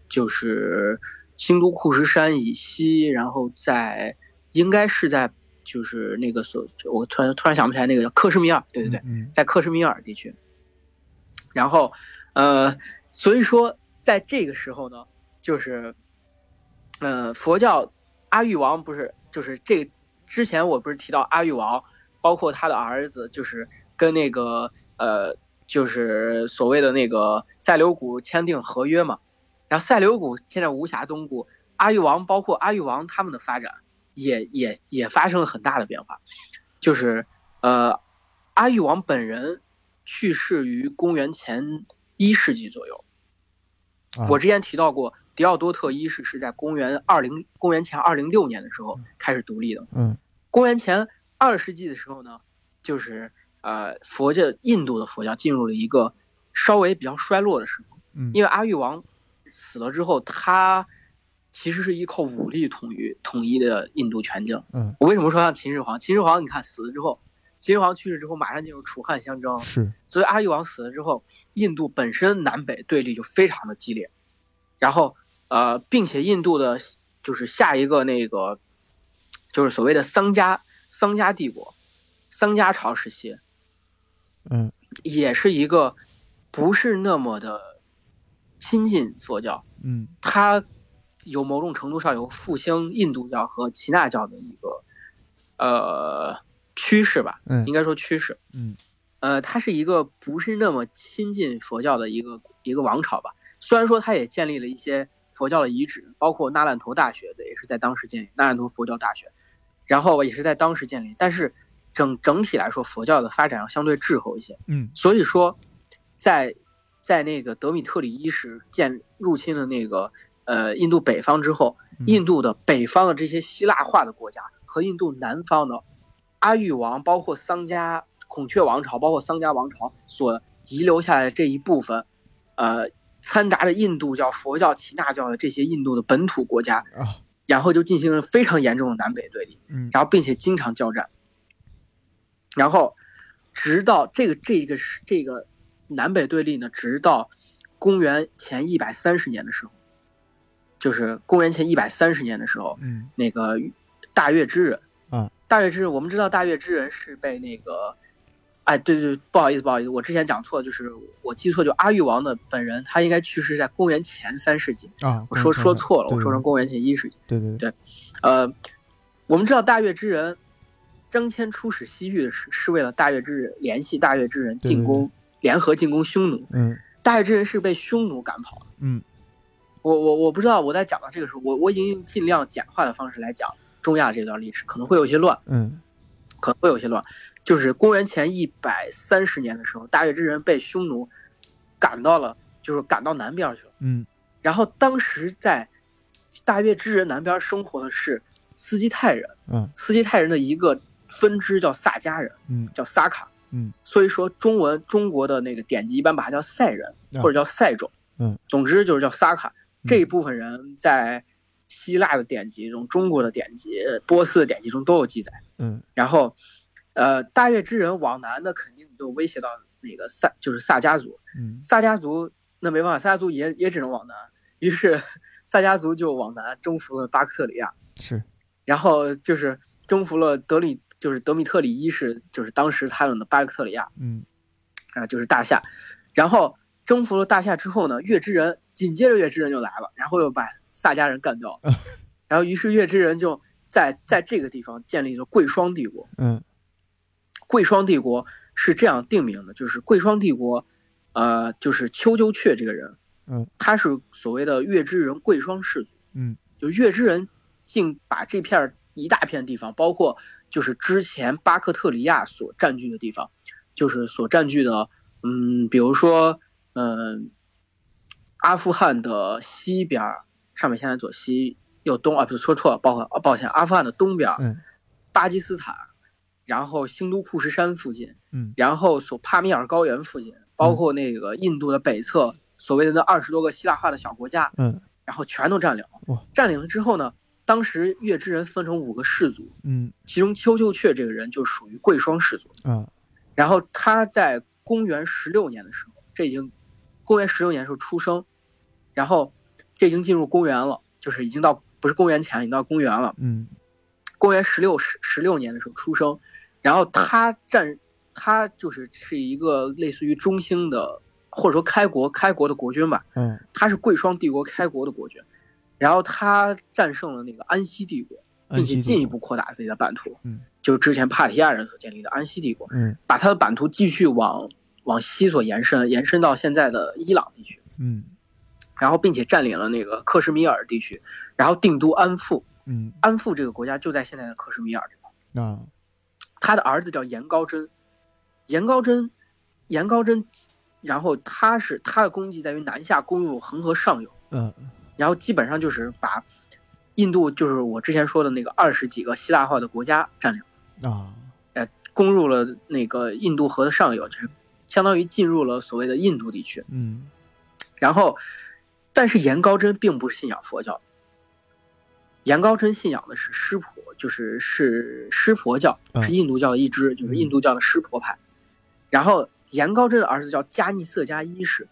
Speaker 2: 就是新都库什山以西，然后在应该是在就是那个所，我突然突然想不起来那个叫克什米尔，对对对，
Speaker 1: 嗯
Speaker 2: 在克什米尔地区。然后，呃，所以说在这个时候呢，就是，呃，佛教阿育王不是就是这之前我不是提到阿育王，包括他的儿子，就是跟那个呃，就是所谓的那个塞琉古签订合约嘛。然后塞琉古现在无暇东顾，阿育王包括阿育王他们的发展也也也发生了很大的变化，就是呃，阿育王本人去世于公元前一世纪左右。
Speaker 1: 啊
Speaker 2: 我之前提到过，迪奥多特一世是在公元二零公元前二零六年的时候开始独立的。
Speaker 1: 嗯
Speaker 2: 公元前二世纪的时候呢，就是呃佛教印度的佛教进入了一个稍微比较衰落的时候。
Speaker 1: 嗯，
Speaker 2: 因为阿育王死了之后，他其实是依靠武力统一统一的印度全境。
Speaker 1: 嗯，
Speaker 2: 我为什么说像秦始皇？秦始皇你看死了之后，秦始皇去世之后，马上进入楚汉相争。
Speaker 1: 是，
Speaker 2: 所以阿育王死了之后，印度本身南北对立就非常的激烈。然后呃，并且印度的就是下一个那个就是所谓的桑迦桑迦帝国，桑迦朝时期，
Speaker 1: 嗯
Speaker 2: 也是一个不是那么的亲近佛教。
Speaker 1: 嗯
Speaker 2: 它有某种程度上有复兴印度教和耆那教的一个呃趋势吧，
Speaker 1: 嗯
Speaker 2: 应该说趋势。
Speaker 1: 嗯
Speaker 2: 呃，它是一个不是那么亲近佛教的一个一个王朝吧。虽然说它也建立了一些佛教的遗址，包括那烂陀大学的也是在当时建立，那烂陀佛教大学，然后也是在当时建立。但是整整体来说，佛教的发展要相对滞后一些。
Speaker 1: 嗯
Speaker 2: 所以说，在在那个德米特里一世建入侵了那个呃印度北方之后，
Speaker 1: 嗯
Speaker 2: 印度的北方的这些希腊化的国家和印度南方的阿育王，包括桑迦、孔雀王朝，包括桑迦王朝所遗留下来的这一部分，呃，掺杂着印度教、佛教、耆那教的这些印度的本土国家，
Speaker 1: 啊
Speaker 2: 然后就进行了非常严重的南北对立。
Speaker 1: 嗯
Speaker 2: 然后并且经常交战，然后直到这个这个是这个南北对立呢，直到公元前一百三十年的时候，就是公元前一百三十年的时候，
Speaker 1: 嗯。
Speaker 2: 那个大月之人
Speaker 1: 啊，
Speaker 2: 大月之人，我们知道大月之人是被那个，哎，对对，不好意思不好意思，我之前讲错了，就是我记错，就阿育王的本人，他应该去世在公元前三世纪，
Speaker 1: 啊，
Speaker 2: 我说说错了，我说成公元前一世纪。
Speaker 1: 对对。对，
Speaker 2: 呃，我们知道大月之人张骞出使西域是是为了大月之人联系大月之人进攻，联合进攻匈奴。
Speaker 1: 嗯
Speaker 2: 大月之人是被匈奴赶跑的。
Speaker 1: 嗯
Speaker 2: 我我我不知道我在讲到这个时候，我我已经用尽量简化的方式来讲中亚这段历史，可能会有些乱，
Speaker 1: 嗯
Speaker 2: 可能会有些乱。就是公元前一百三十年的时候，大月之人被匈奴赶到了，就是赶到南边去了。
Speaker 1: 嗯
Speaker 2: 然后当时在大月之人南边生活的是斯基泰人。
Speaker 1: 嗯
Speaker 2: 斯基泰人的一个分支叫萨迦人，
Speaker 1: 嗯
Speaker 2: 叫萨卡。
Speaker 1: 嗯，
Speaker 2: 所以说中文中国的那个典籍一般把它叫塞人
Speaker 1: 啊
Speaker 2: 或者叫塞种。
Speaker 1: 嗯，
Speaker 2: 总之就是叫萨卡
Speaker 1: 嗯
Speaker 2: 这一部分人在希腊的典籍中、中国的典籍、波斯的典籍中都有记载。
Speaker 1: 嗯
Speaker 2: 然后，呃，大月之人往南，的肯定就威胁到那个萨，就是萨迦族。
Speaker 1: 嗯
Speaker 2: 萨迦族那没办法，萨迦族也也只能往南。于是萨迦族就往南征服了巴克特里亚。
Speaker 1: 是
Speaker 2: 然后就是征服了德里，就是德米特里一世，就是当时他们的巴克特里亚
Speaker 1: 嗯
Speaker 2: 啊，就是大夏。然后征服了大夏之后呢，月之人紧接着月之人就来了，然后又把萨迦人干掉了。然后于是月之人就在在这个地方建立了贵霜帝国。
Speaker 1: 嗯
Speaker 2: 贵霜帝国是这样定名的，就是贵霜帝国，呃，就是丘鸠雀这个人，
Speaker 1: 嗯，
Speaker 2: 他是所谓的月之人贵霜氏族。
Speaker 1: 嗯
Speaker 2: 就月之人竟把这片儿一大片地方，包括就是之前巴克特里亚所占据的地方，就是所占据的，嗯，比如说，嗯、阿富汗的西边儿，上面现在左西右东啊，不是说错了，包括啊，抱歉，阿富汗的东边儿，
Speaker 1: 嗯
Speaker 2: 巴基斯坦，然后兴都库什山附近，
Speaker 1: 嗯。
Speaker 2: 然后所帕米尔高原附近，包括那个印度的北侧，所谓的那二十多个希腊化的小国家，
Speaker 1: 嗯。
Speaker 2: 然后全都占领了。占领了之后呢，当时月之人分成五个氏族，
Speaker 1: 嗯。
Speaker 2: 其中丘丘阙这个人就属于贵霜氏族。
Speaker 1: 啊
Speaker 2: 然后他在公元十六年的时候，这已经公元十六年的时候出生，然后这已经进入公元了，就是已经到不是公元前，已经到公元了。
Speaker 1: 嗯。
Speaker 2: 公元十六十十六年的时候出生，然后他占他就是是一个类似于中兴的或者说开国开国的国君吧，
Speaker 1: 嗯。
Speaker 2: 他是贵霜帝国开国的国君，然后他战胜了那个安息帝国，并且进一步扩大自己的版图，
Speaker 1: 嗯，
Speaker 2: 就是之前帕提亚人所建立的安息帝国，
Speaker 1: 嗯
Speaker 2: 把他的版图继续往往西所延伸，延伸到现在的伊朗地区，
Speaker 1: 嗯。
Speaker 2: 然后并且占领了那个克什米尔地区，然后定都安富，
Speaker 1: 嗯。
Speaker 2: 安富这个国家就在现在的克什米尔这块。
Speaker 1: 啊。
Speaker 2: 他的儿子叫颜高真，颜高真，颜高真，然后他是他的功绩在于南下攻入恒河上游，
Speaker 1: 嗯
Speaker 2: 然后基本上就是把印度就是我之前说的那个二十几个希腊化的国家占领，
Speaker 1: 啊。
Speaker 2: 攻入了那个印度河的上游，就是相当于进入了所谓的印度地区。
Speaker 1: 嗯。
Speaker 2: 然后，但是颜高真并不是信仰佛教，颜高真信仰的是湿婆，就是是湿婆教，
Speaker 1: 嗯。
Speaker 2: 是印度教的一支，就是印度教的湿婆派。然后颜高真的儿子叫迦尼色迦一世，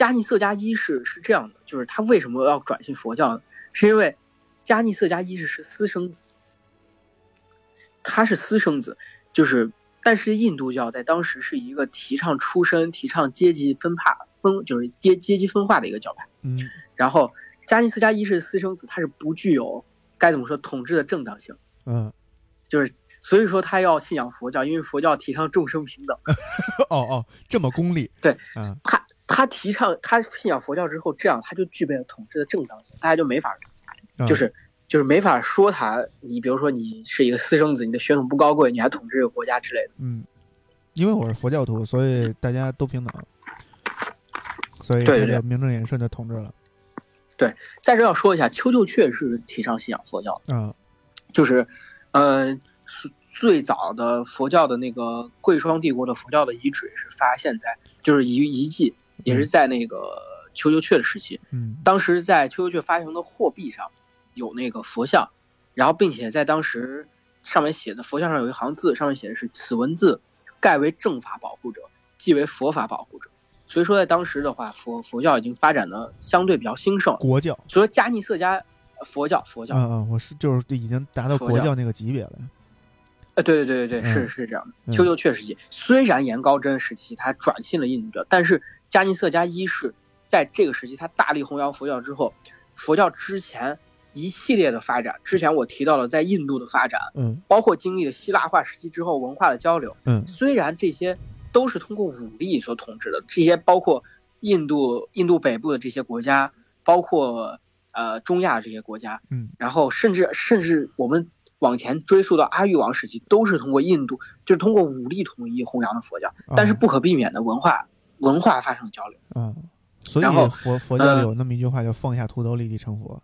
Speaker 2: 迦尼色迦一世是这样的，就是他为什么要转信佛教呢？是因为迦尼色迦一世是私生子，他是私生子，就是但是印度教在当时是一个提倡出身、提倡阶级分派、分就是阶阶级分化的一个教派。
Speaker 1: 嗯
Speaker 2: 然后迦尼色迦一世私生子，他是不具有该怎么说统治的正当性，
Speaker 1: 嗯，
Speaker 2: 就是所以说他要信仰佛教，因为佛教提倡众生平等。
Speaker 1: 哦哦，这么功利，
Speaker 2: 对，
Speaker 1: 嗯
Speaker 2: 他他提倡他信仰佛教之后，这样他就具备了统治的正当性，大家就没法
Speaker 1: 嗯
Speaker 2: 就是就是没法说他，你比如说你是一个私生子，你的血统不高贵，你还统治这个国家之类的。
Speaker 1: 嗯，因为我是佛教徒，所以大家都平等，所以
Speaker 2: 对对对
Speaker 1: 名正言顺的统治了。
Speaker 2: 对在这要说一下，丘就确是提倡信仰佛教，
Speaker 1: 嗯
Speaker 2: 就是，呃，最最早的佛教的那个贵霜帝国的佛教的遗址是发现在，就是遗遗迹，也是在那个丘丘雀的时期。
Speaker 1: 嗯
Speaker 2: 当时在丘丘雀发行的货币上有那个佛像，然后并且在当时上面写的佛像上有一行字，上面写的是“此文字盖为正法保护者，即为佛法保护者”。所以说，在当时的话，佛佛教已经发展的相对比较兴盛。
Speaker 1: 国教，
Speaker 2: 所以说，迦尼色迦呃佛教佛教，
Speaker 1: 嗯嗯，我是就是已经达到国教那个级别了。
Speaker 2: 呃，对对对对对，
Speaker 1: 嗯
Speaker 2: 是是这样的。
Speaker 1: 丘
Speaker 2: 丘就阙时期，虽然颜高真时期他转信了印度教，但是迦尼色加一世在这个时期他大力弘扬佛教之后，佛教之前一系列的发展，之前我提到了在印度的发展，
Speaker 1: 嗯
Speaker 2: 包括经历了希腊化时期之后文化的交流，
Speaker 1: 嗯
Speaker 2: 虽然这些都是通过武力所统治的，这些包括印度印度北部的这些国家，包括呃中亚这些国家，
Speaker 1: 嗯
Speaker 2: 然后甚至甚至我们往前追溯到阿育王时期，都是通过印度，就是通过武力统一弘扬的佛教，但是不可避免的文化文化发生了交流。
Speaker 1: 嗯，所以佛佛教有那么一句话叫“放下屠刀，立地成佛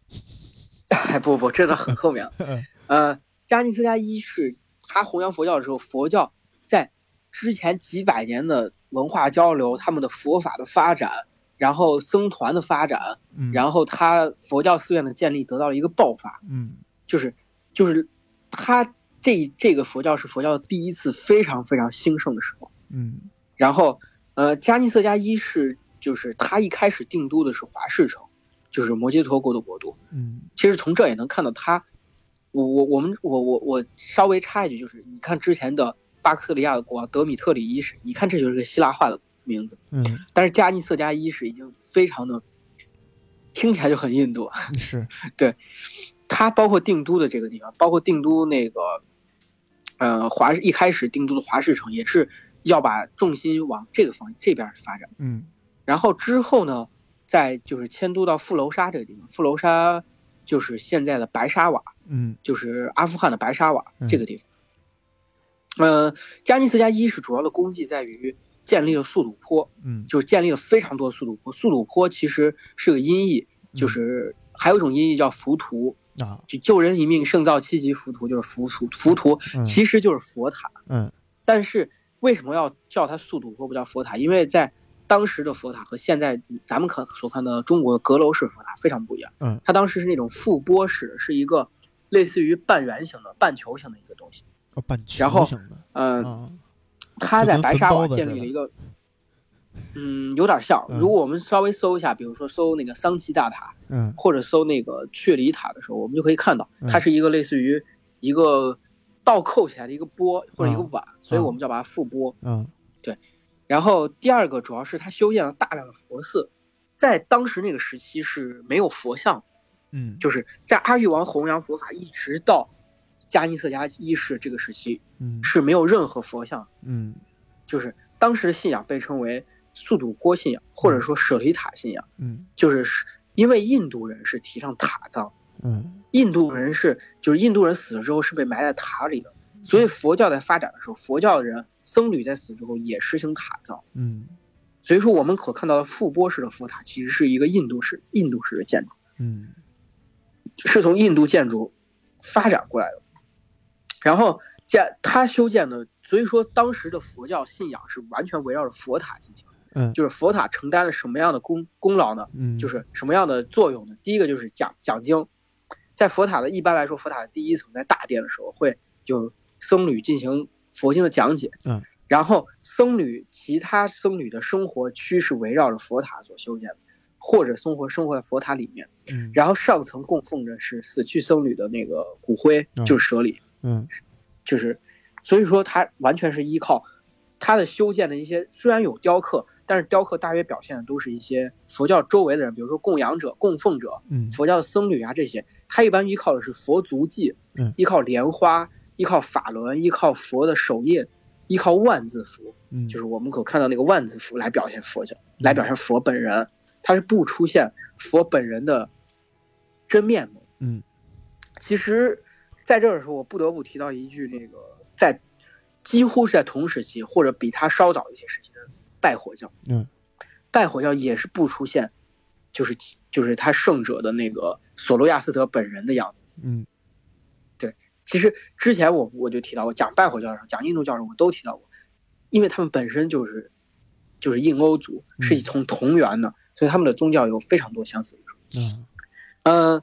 Speaker 2: 哎，不不，这个很后面了。呃，迦尼斯加一世他弘扬佛教的时候，佛教在之前几百年的文化交流，他们的佛法的发展，然后僧团的发展，”。
Speaker 1: 嗯，
Speaker 2: 然后他佛教寺院的建立得到了一个爆发，
Speaker 1: 嗯
Speaker 2: 就是就是他这这个佛教是佛教第一次非常非常兴盛的时候。
Speaker 1: 嗯
Speaker 2: 然后，呃，加尼色加一是就是他一开始定都的是华氏城，就是摩揭陀国的国都。
Speaker 1: 嗯
Speaker 2: 其实从这也能看到他，我我我们我我我稍微插一句，就是你看之前的巴克利亚的国王德米特里一世，你看这就是个希腊化的名字，
Speaker 1: 嗯
Speaker 2: 但是加尼色加一世已经非常的听起来就很印度。
Speaker 1: 是
Speaker 2: 对他包括定都的这个地方，包括定都那个，呃，华一开始定都的华氏城也是要把重心往这个方这边发展。
Speaker 1: 嗯
Speaker 2: 然后之后呢，再就是迁都到富楼沙这个地方，富楼沙就是现在的白沙瓦，
Speaker 1: 嗯
Speaker 2: 就是阿富汗的白沙瓦
Speaker 1: 嗯
Speaker 2: 这个地方。呃，加尼斯加一是主要的功绩在于建立了速度坡，
Speaker 1: 嗯
Speaker 2: 就是建立了非常多的速度坡。速度坡其实是个音译，就是还有一种音译叫浮屠，
Speaker 1: 啊
Speaker 2: 就救人一命胜造七级浮屠，就是浮屠，浮屠
Speaker 1: 嗯
Speaker 2: 其实就是佛塔。
Speaker 1: 嗯
Speaker 2: 但是为什么要叫它速度或不叫佛塔？因为在当时的佛塔和现在咱们可所看到的中国的阁楼式佛塔非常不一样。
Speaker 1: 嗯，
Speaker 2: 它当时是那种覆钵式，是一个类似于半圆形的、半球形的一个东西。
Speaker 1: 哦半球
Speaker 2: 然后
Speaker 1: 形的
Speaker 2: 嗯、
Speaker 1: 啊
Speaker 2: 它在白沙瓦建立了一个，嗯，有点像。
Speaker 1: 嗯
Speaker 2: 如果我们稍微搜一下，比如说搜那个桑奇大塔，
Speaker 1: 嗯
Speaker 2: 或者搜那个雀离塔的时候，我们就可以看到，
Speaker 1: 嗯
Speaker 2: 它是一个类似于一个倒扣起来的一个钵或者一个
Speaker 1: 嗯。
Speaker 2: 碗，所以我们叫把它覆钵。
Speaker 1: 嗯。对。
Speaker 2: 然后第二个主要是它修建了大量的佛寺，在当时那个时期是没有佛像，
Speaker 1: 嗯。
Speaker 2: 就是在阿育王弘扬佛法一直到迦尼色迦一世这个时期
Speaker 1: 嗯。
Speaker 2: 是没有任何佛像，
Speaker 1: 嗯。
Speaker 2: 就是当时的信仰被称为速度坡信仰或者说舍利塔信仰，
Speaker 1: 嗯。
Speaker 2: 就是因为印度人是提倡塔葬。
Speaker 1: 嗯
Speaker 2: 印度人是，就是印度人死了之后是被埋在塔里的，所以佛教在发展的时候，佛教的人僧侣在死之后也实行塔葬。
Speaker 1: 嗯
Speaker 2: 所以说，我们可看到的覆钵式的佛塔其实是一个印度式、印度式的建筑，
Speaker 1: 嗯
Speaker 2: 是从印度建筑发展过来的。然后建他修建的，所以说当时的佛教信仰是完全围绕着佛塔进行。
Speaker 1: 嗯
Speaker 2: 就是佛塔承担了什么样的功功劳呢？
Speaker 1: 嗯，
Speaker 2: 就是什么样的作用呢？第一个就是讲讲经，在佛塔的一般来说，佛塔的第一层在大殿的时候会有僧侣进行佛经的讲解，
Speaker 1: 嗯，
Speaker 2: 然后僧侣其他僧侣的生活区是围绕着佛塔所修建的，或者生活生活在佛塔里面，
Speaker 1: 嗯。
Speaker 2: 然后上层供奉着是死去僧侣的那个骨灰，
Speaker 1: 嗯。
Speaker 2: 就是舍利，
Speaker 1: 嗯。
Speaker 2: 就是，所以说它完全是依靠它的修建的一些，虽然有雕刻，但是雕刻大约表现的都是一些佛教周围的人，比如说供养者、供奉者、
Speaker 1: 嗯。
Speaker 2: 佛教的僧侣啊这些，它一般依靠的是佛足迹，
Speaker 1: 嗯。
Speaker 2: 依靠莲花，依靠法轮，依靠佛的手印，依靠万字符，
Speaker 1: 嗯，
Speaker 2: 就是我们可看到那个万字符来表现佛教，来表现佛本人，它是不出现佛本人的真面目。
Speaker 1: 嗯。
Speaker 2: 其实，在这儿的时候，我不得不提到一句，那个在几乎是在同时期或者比他稍早一些时期的拜火教，
Speaker 1: 嗯，
Speaker 2: 拜火教也是不出现，就是就是他圣者的那个索罗亚斯德本人的样子。
Speaker 1: 嗯对
Speaker 2: 其实之前我我就提到过，讲拜火教的时候，讲印度教的时候，我都提到过，因为他们本身就是就是印欧族，是
Speaker 1: 嗯
Speaker 2: 从同源的，所以他们的宗教有非常多相似之处。
Speaker 1: 嗯
Speaker 2: 嗯，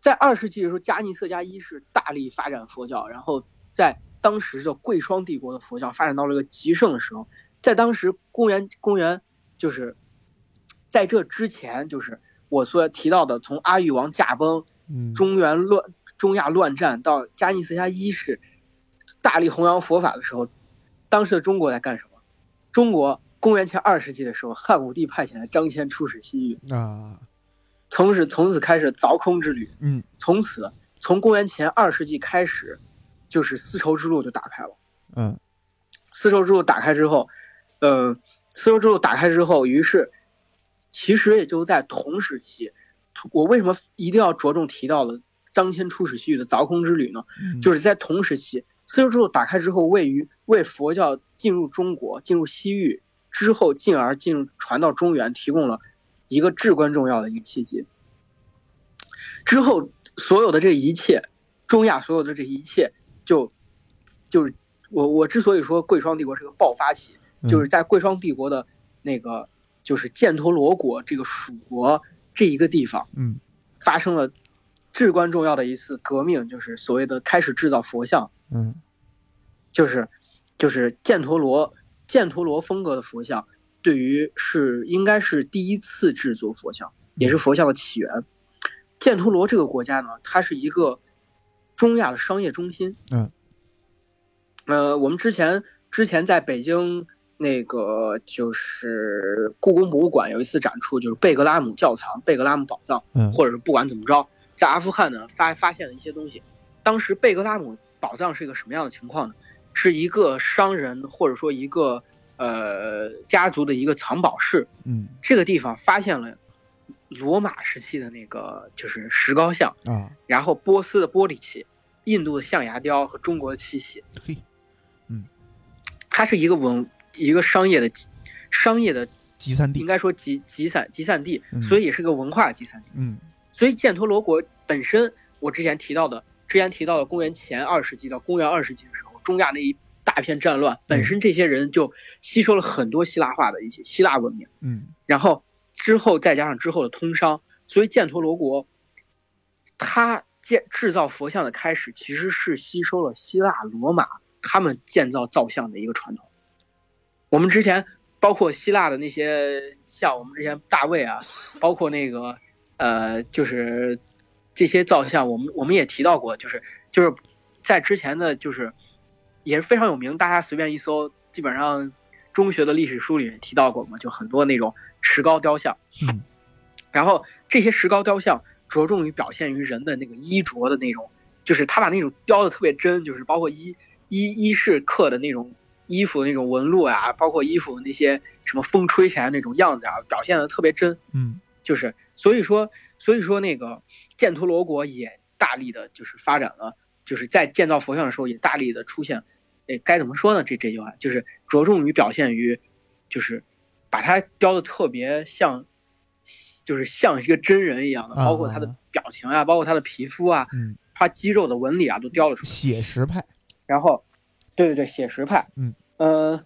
Speaker 2: 在二世纪的时候，加尼色加一世大力发展佛教，然后在当时的贵霜帝国的佛教发展到了一个极盛的时候，在当时公元公元就是在这之前，就是我所提到的，从阿育王驾崩、
Speaker 1: 嗯
Speaker 2: 中原乱、中亚乱战到迦尼斯迦一世大力弘扬佛法的时候，当时的中国在干什么？中国公元前二世纪的时候，汉武帝派遣了张骞出使西域，
Speaker 1: 啊
Speaker 2: 从此从此开始凿空之旅。
Speaker 1: 嗯
Speaker 2: 从此，从公元前二世纪开始，就是丝绸之路就打开了。
Speaker 1: 嗯
Speaker 2: 丝绸之路打开之后，呃，丝绸之路打开之后，于是其实也就在同时期，我为什么一定要着重提到了张骞出使西域的凿空之旅呢？
Speaker 1: 嗯
Speaker 2: 就是在同时期，丝绸之路打开之后，位于为佛教进入中国、进入西域之后，进而进入传到中原，提供了一个至关重要的一个契机。之后所有的这一切，中亚所有的这一切，就就是我我之所以说贵霜帝国是个爆发期，
Speaker 1: 嗯
Speaker 2: 就是在贵霜帝国的那个就是犍陀罗国这个蜀国这一个地方，
Speaker 1: 嗯
Speaker 2: 发生了至关重要的一次革命，就是所谓的开始制造佛像，
Speaker 1: 嗯
Speaker 2: 就是就是犍陀罗犍陀罗风格的佛像，对于是应该是第一次制作佛像，也是佛像的起源。犍陀罗这个国家呢，它是一个中亚的商业中心。
Speaker 1: 嗯，
Speaker 2: 呃，我们之前之前在北京那个就是故宫博物馆有一次展出，就是贝格拉姆窖藏、贝格拉姆宝藏。
Speaker 1: 嗯
Speaker 2: 或者是不管怎么着，在阿富汗呢发发现了一些东西。当时贝格拉姆宝藏是一个什么样的情况呢？是一个商人或者说一个呃家族的一个藏宝室，
Speaker 1: 嗯
Speaker 2: 这个地方发现了罗马时期的那个就是石膏像，
Speaker 1: 啊
Speaker 2: 然后波斯的玻璃器、印度的象牙雕和中国的漆器，
Speaker 1: 嘿
Speaker 2: 它是一个文一个商业的商业的
Speaker 1: 集散地。
Speaker 2: 应该说集集散集散地
Speaker 1: 嗯，
Speaker 2: 所以也是个文化的集散地。
Speaker 1: 嗯。
Speaker 2: 所以犍陀罗国本身，我之前提到的，之前提到的公元前二世纪到公元二世纪的时候，中亚那一大片战乱，本身这些人就吸收了很多希腊化的一些希腊文明，
Speaker 1: 嗯。
Speaker 2: 然后之后再加上之后的通商，所以犍陀罗国，它建制造佛像的开始其实是吸收了希腊罗马他们建造造像的一个传统。我们之前包括希腊的那些像我们之前大卫啊，包括那个呃，就是这些造像，我们我们也提到过，就是就是在之前的，就是也是非常有名，大家随便一搜，基本上中学的历史书里也提到过嘛，就很多那种石膏雕像。
Speaker 1: 嗯
Speaker 2: 然后这些石膏雕像着重于表现于人的那个衣着的那种，就是他把那种雕的特别真，就是包括衣衣衣饰刻的那种衣服的那种纹路啊，包括衣服那些什么风吹起来那种样子啊，表现的特别真。
Speaker 1: 嗯
Speaker 2: 就是所以说，所以说那个犍陀罗国也大力的就是发展了，就是在建造佛像的时候也大力的出现，诶，该怎么说呢？这这句话就是着重于表现于，就是把它雕的特别像，就是像一个真人一样的，
Speaker 1: 啊
Speaker 2: 包括他的表情啊，包括他的皮肤啊，
Speaker 1: 嗯，
Speaker 2: 他肌肉的纹理啊，都雕了出来。
Speaker 1: 写实派
Speaker 2: 然后对对对，写实派。
Speaker 1: 嗯，
Speaker 2: 呃，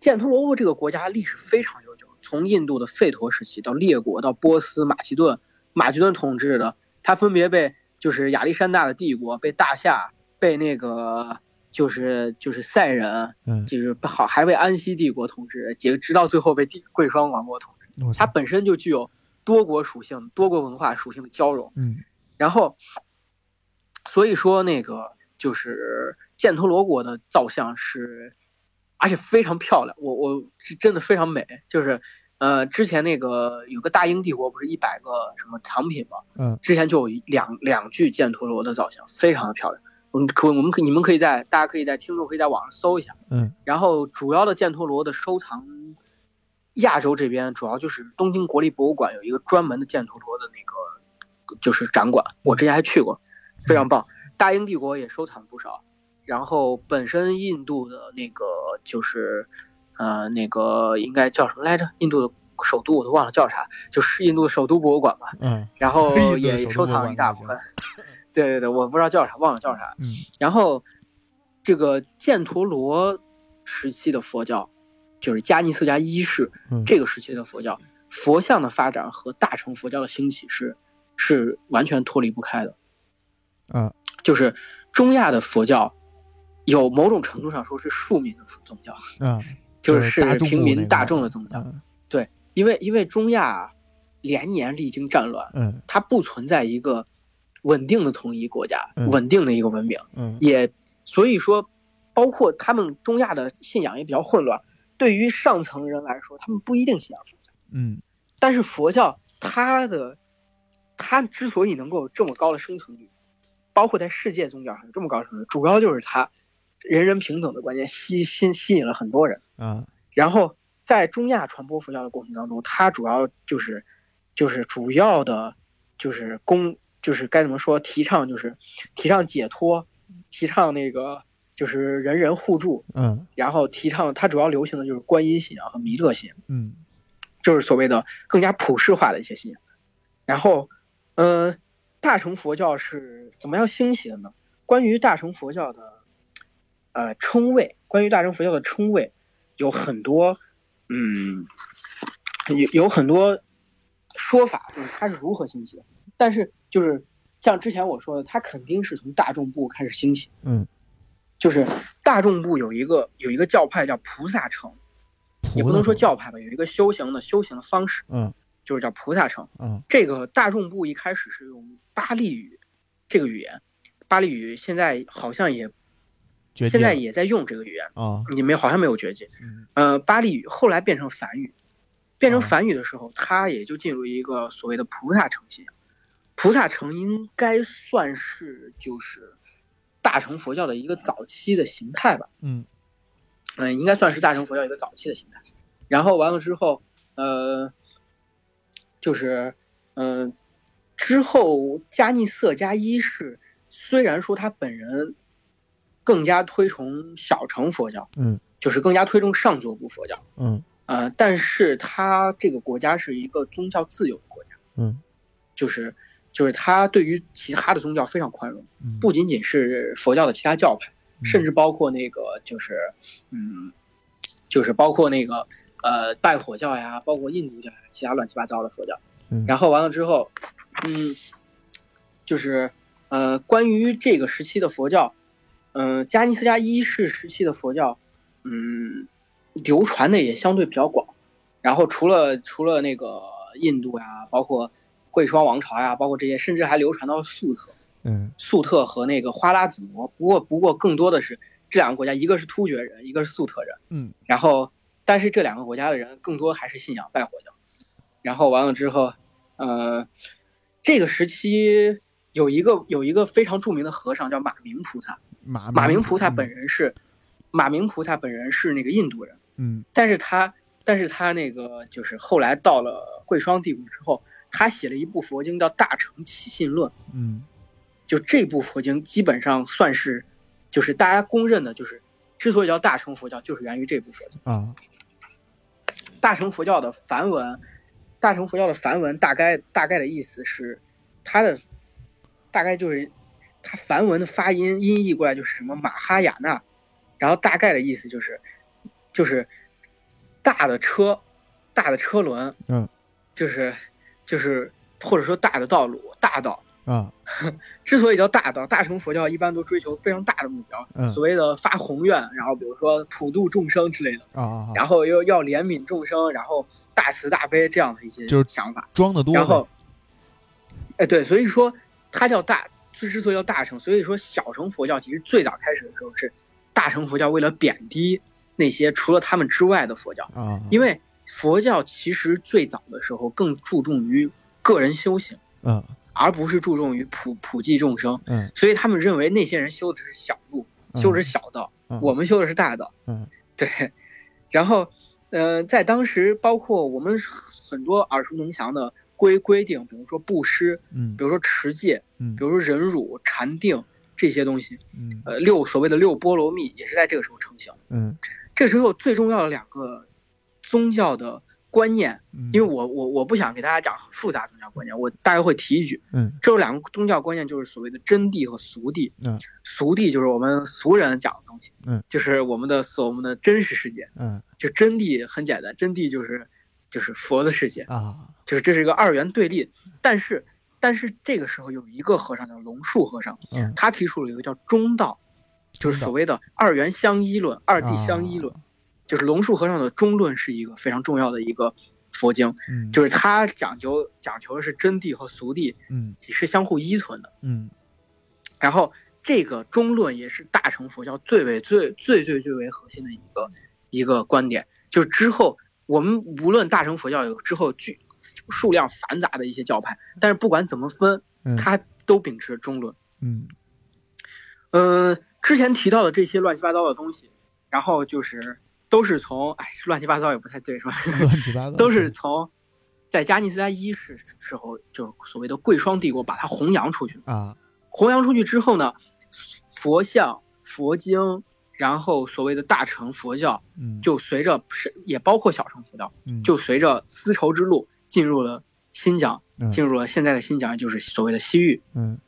Speaker 2: 犍陀罗这个国家历史非常悠久，从印度的吠陀时期到列国，到波斯、马其顿、马其顿统治的，它分别被就是亚历山大的帝国，被大夏，被那个就是就是塞人，
Speaker 1: 嗯，
Speaker 2: 就是好还被安息帝国统治，结直到最后被帝贵霜王国统治。它本身就具有多国属性、多国文化属性的交融。
Speaker 1: 嗯
Speaker 2: 然后，所以说那个就是犍陀罗国的造像是，而且非常漂亮，我我是真的非常美。就是呃，之前那个有个大英帝国不是一百个什么藏品吗？
Speaker 1: 嗯
Speaker 2: 之前就有两两具犍陀罗的造型，非常的漂亮。我们可我们可你们可以在大家可以在听众可以在网上搜一下。
Speaker 1: 嗯
Speaker 2: 然后主要的犍陀罗的收藏，亚洲这边主要就是东京国立博物馆有一个专门的犍陀罗的那个就是展馆，我之前还去过，非常棒。大英帝国也收藏不少，然后本身印度的那个就是，呃，那个应该叫什么来着？印度的首都我都忘了叫啥，就是印度的首都博物馆吧。
Speaker 1: 嗯
Speaker 2: 然后 也收藏了一大部分。对对对，我不知道叫啥，忘了叫啥。
Speaker 1: 嗯
Speaker 2: 然后，这个犍陀罗时期的佛教，就是迦尼色迦一世
Speaker 1: 嗯
Speaker 2: 这个时期的佛教，佛像的发展和大乘佛教的兴起是是完全脱离不开的。
Speaker 1: 嗯
Speaker 2: 就是中亚的佛教，有某种程度上说是庶民的宗教，
Speaker 1: 嗯，
Speaker 2: 就是平民大众的宗教。
Speaker 1: 嗯
Speaker 2: 因为因为中亚连年历经战乱，
Speaker 1: 嗯
Speaker 2: 它不存在一个稳定的统一国家，
Speaker 1: 嗯
Speaker 2: 稳定的一个文明。
Speaker 1: 嗯
Speaker 2: 也所以说，包括他们中亚的信仰也比较混乱。对于上层人来说，他们不一定信仰佛教，
Speaker 1: 嗯
Speaker 2: 但是佛教它的它之所以能够有这么高的生存率，包括在世界宗教上有这么高的生存率，主要就是它人人平等的观念吸吸吸引了很多人。
Speaker 1: 啊
Speaker 2: 然后在中亚传播佛教的过程当中，它主要就是就是主要的，就是公就是该怎么说，提倡就是提倡解脱，提倡那个就是人人互助，
Speaker 1: 嗯
Speaker 2: 然后提倡它主要流行的就是观音信仰和弥勒信仰，
Speaker 1: 嗯
Speaker 2: 就是所谓的更加普世化的一些信仰。然后，呃，大乘佛教是怎么样兴起的呢？关于大乘佛教的呃称谓，关于大乘佛教的称谓有很多，嗯，有有很多说法，就是它是如何兴起的。但是就是像之前我说的，它肯定是从大众部开始兴起。
Speaker 1: 嗯，
Speaker 2: 就是大众部有一个有一个教派叫菩萨城，也不能说教派吧，有一个修行的修行的方式，
Speaker 1: 嗯
Speaker 2: 就是叫菩萨城。
Speaker 1: 嗯
Speaker 2: 这个大众部一开始是用巴利语这个语言，巴利语现在好像也
Speaker 1: 绝
Speaker 2: 现在也在用这个语言，
Speaker 1: 啊
Speaker 2: 你没好像没有绝迹。
Speaker 1: 嗯
Speaker 2: 呃，巴利语后来变成梵语，变成
Speaker 1: 啊
Speaker 2: 梵语的时候，它也就进入一个所谓的菩萨城信仰。菩萨成应该算是就是大乘佛教的一个早期的形态吧。
Speaker 1: 嗯
Speaker 2: 嗯，应该算是大乘佛教一个早期的形态。然后完了之后，呃，就是，嗯、之后迦尼色迦一世虽然说他本人更加推崇小乘佛教，
Speaker 1: 嗯
Speaker 2: 就是更加推崇上座部佛教，
Speaker 1: 嗯
Speaker 2: 呃，但是他这个国家是一个宗教自由的国家，
Speaker 1: 嗯
Speaker 2: 就是就是他对于其他的宗教非常宽容，
Speaker 1: 嗯
Speaker 2: 不仅仅是佛教的其他教派。甚
Speaker 1: 至
Speaker 2: 至包括那个就是，嗯，就是包括那个呃拜火教呀，包括印度教呀，其他乱七八糟的佛教。
Speaker 1: 嗯
Speaker 2: 然后完了之后，嗯，就是呃关于这个时期的佛教，嗯、迦尼斯加一世时期的佛教，嗯，流传的也相对比较广。然后除了除了那个印度呀，包括贵霜王朝呀，包括这些，甚至还流传到粟特。
Speaker 1: 嗯
Speaker 2: 粟特和那个花剌子模，不过不过更多的是这两个国家，一个是突厥人，一个是粟特人。
Speaker 1: 嗯
Speaker 2: 然后，但是这两个国家的人更多还是信仰拜火教。然后完了之后，呃，这个时期有一个有一个非常著名的和尚叫马明菩萨。
Speaker 1: 马
Speaker 2: 马明菩萨本人是马明菩萨本人是那个印度人，
Speaker 1: 嗯
Speaker 2: 但是他但是他那个就是后来到了贵霜帝国之后，他写了一部佛经叫《大乘起信论》。
Speaker 1: 嗯
Speaker 2: 就这部佛经基本上算是，就是大家公认的，就是之所以叫大乘佛教，就是源于这部佛经。
Speaker 1: 啊
Speaker 2: 大乘佛教的梵文，大乘佛教的梵文大概大概的意思是，它的大概就是它梵文的发音音译过来就是什么马哈雅纳，然后大概的意思就是，就是大的车，大的车轮，
Speaker 1: 嗯，
Speaker 2: 就是就是或者说大的道路，大道。
Speaker 1: 啊，
Speaker 2: 之所以叫大道，大乘佛教一般都追求非常大的目标，
Speaker 1: 嗯
Speaker 2: 所谓的发宏愿，然后比如说普度众生之类的，
Speaker 1: 啊啊，啊
Speaker 2: 然后又要怜悯众生，然后大慈大悲这样的一些
Speaker 1: 就是
Speaker 2: 想法。
Speaker 1: 装的多，
Speaker 2: 然后，哎，对，所以说它叫大，之之所以叫大乘，所以说小乘佛教其实最早开始的时候是大乘佛教为了贬低那些除了他们之外的佛教，
Speaker 1: 啊，
Speaker 2: 因为佛教其实最早的时候更注重于个人修行，
Speaker 1: 嗯。
Speaker 2: 而不是注重于普普济众生，
Speaker 1: 嗯。
Speaker 2: 所以他们认为那些人修的是小路，
Speaker 1: 嗯。
Speaker 2: 修的是小道，
Speaker 1: 嗯。
Speaker 2: 我们修的是大道。
Speaker 1: 嗯。
Speaker 2: 对，然后，呃，在当时，包括我们很多耳熟能详的规规定，比如说布施，
Speaker 1: 嗯
Speaker 2: 比如说持戒，
Speaker 1: 嗯
Speaker 2: 比如说忍辱、禅定这些东西，
Speaker 1: 嗯
Speaker 2: 呃，六所谓的六波罗蜜也是在这个时候成型。
Speaker 1: 嗯
Speaker 2: 这时候最重要的两个宗教的观念，
Speaker 1: 嗯，
Speaker 2: 因为我我我不想给大家讲很复杂的宗教观念，我大概会提一句，
Speaker 1: 嗯
Speaker 2: 这有两个宗教观念，就是所谓的真谛和俗谛。
Speaker 1: 嗯
Speaker 2: 俗谛就是我们俗人讲的东西，
Speaker 1: 嗯，
Speaker 2: 就是我们的所我们的真实世界。
Speaker 1: 嗯
Speaker 2: 就真谛很简单，真谛就是就是佛的世界，
Speaker 1: 啊。
Speaker 2: 就是这是一个二元对立。但是但是这个时候有一个和尚叫龙树和尚，
Speaker 1: 嗯。
Speaker 2: 他提出了一个叫中道，就是所谓的二元相依论、二谛相依论。
Speaker 1: 啊。
Speaker 2: 就是龙树和尚的中论是一个非常重要的一个佛经，
Speaker 1: 嗯。
Speaker 2: 就是他讲究讲求的是真谛和俗谛
Speaker 1: 嗯。
Speaker 2: 是相互依存的。
Speaker 1: 嗯。
Speaker 2: 然后这个中论也是大乘佛教最为最最最最为核心的一个一个观点，就是之后我们无论大乘佛教有之后巨数量繁杂的一些教派，但是不管怎么分，
Speaker 1: 嗯
Speaker 2: 它都秉持中论。
Speaker 1: 嗯
Speaker 2: 嗯，之前提到的这些乱七八糟的东西，然后就是都是从哎乱七八糟也不太对是吧？
Speaker 1: 乱七八糟
Speaker 2: 都是从在迦尼斯拉一世时候，就是所谓的贵霜帝国把它弘扬出去。
Speaker 1: 啊
Speaker 2: 弘扬出去之后呢，佛像、佛经，然后所谓的大乘佛教，
Speaker 1: 嗯
Speaker 2: 就随着是也包括小乘佛教，
Speaker 1: 嗯
Speaker 2: 就随着丝绸之路进入了新疆，
Speaker 1: 嗯
Speaker 2: 进入了现在的新疆，就是所谓的西域。
Speaker 1: 嗯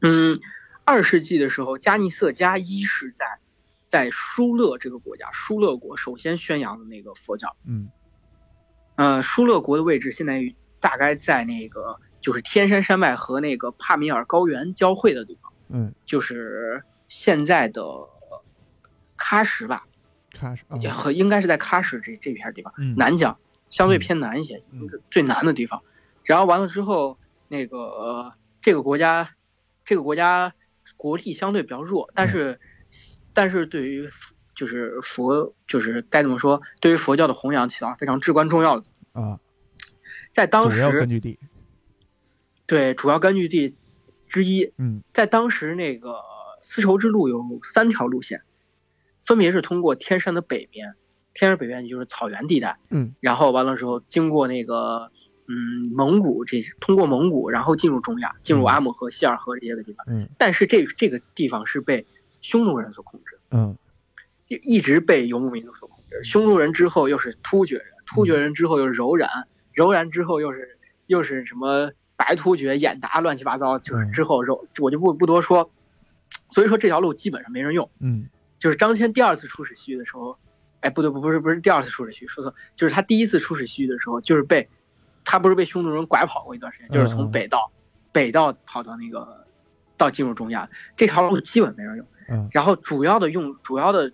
Speaker 2: 嗯，二世纪的时候，迦尼色迦一是在在疏勒这个国家，疏勒国首先宣扬的那个佛教。
Speaker 1: 嗯
Speaker 2: 呃，疏勒国的位置现在大概在那个就是天山山脉和那个帕米尔高原交汇的地方。
Speaker 1: 嗯
Speaker 2: 就是现在的喀什吧，
Speaker 1: 喀什啊
Speaker 2: 也和应该是在喀什这这片地方，
Speaker 1: 嗯。
Speaker 2: 南疆相对偏南一些，
Speaker 1: 嗯。
Speaker 2: 最南的地方。然后完了之后，那个、呃这个国家，这个国家国力相对比较弱，但是、但是对于就是佛就是该怎么说，对于佛教的弘扬起到非常至关重要的。
Speaker 1: 啊。
Speaker 2: 在当
Speaker 1: 主要根
Speaker 2: 时，
Speaker 1: 据地。
Speaker 2: 对主要根据地之一，
Speaker 1: 嗯。
Speaker 2: 在当时那个丝绸之路有三条路线，分别是通过天山的北边，天山北边就是草原地带，
Speaker 1: 嗯，
Speaker 2: 然后完了之后经过那个嗯蒙古这通过蒙古，然后进入中亚，进入阿姆河、希尔河这些个地方，
Speaker 1: 嗯
Speaker 2: 但是这这个地方是被匈奴人所控制，
Speaker 1: 嗯
Speaker 2: 就一直被游牧民族所控制。匈奴人之后又是突厥人，突厥人之后又是柔然，柔然之后又是又是什么白突厥、眼达，乱七八糟，就是
Speaker 1: 嗯
Speaker 2: 之后柔我就不不多说。所以说这条路基本上没人用。
Speaker 1: 嗯
Speaker 2: 就是张骞第二次出使西域的时候，哎，不对，不不是不是第二次出使西域，说错，就是他第一次出使西域的时候，就是被他不是被匈奴人拐跑过一段时间，就是从
Speaker 1: 嗯
Speaker 2: 北道北道跑到那个到进入中亚，这条路基本没人用。
Speaker 1: 嗯
Speaker 2: 然后主要的用主要的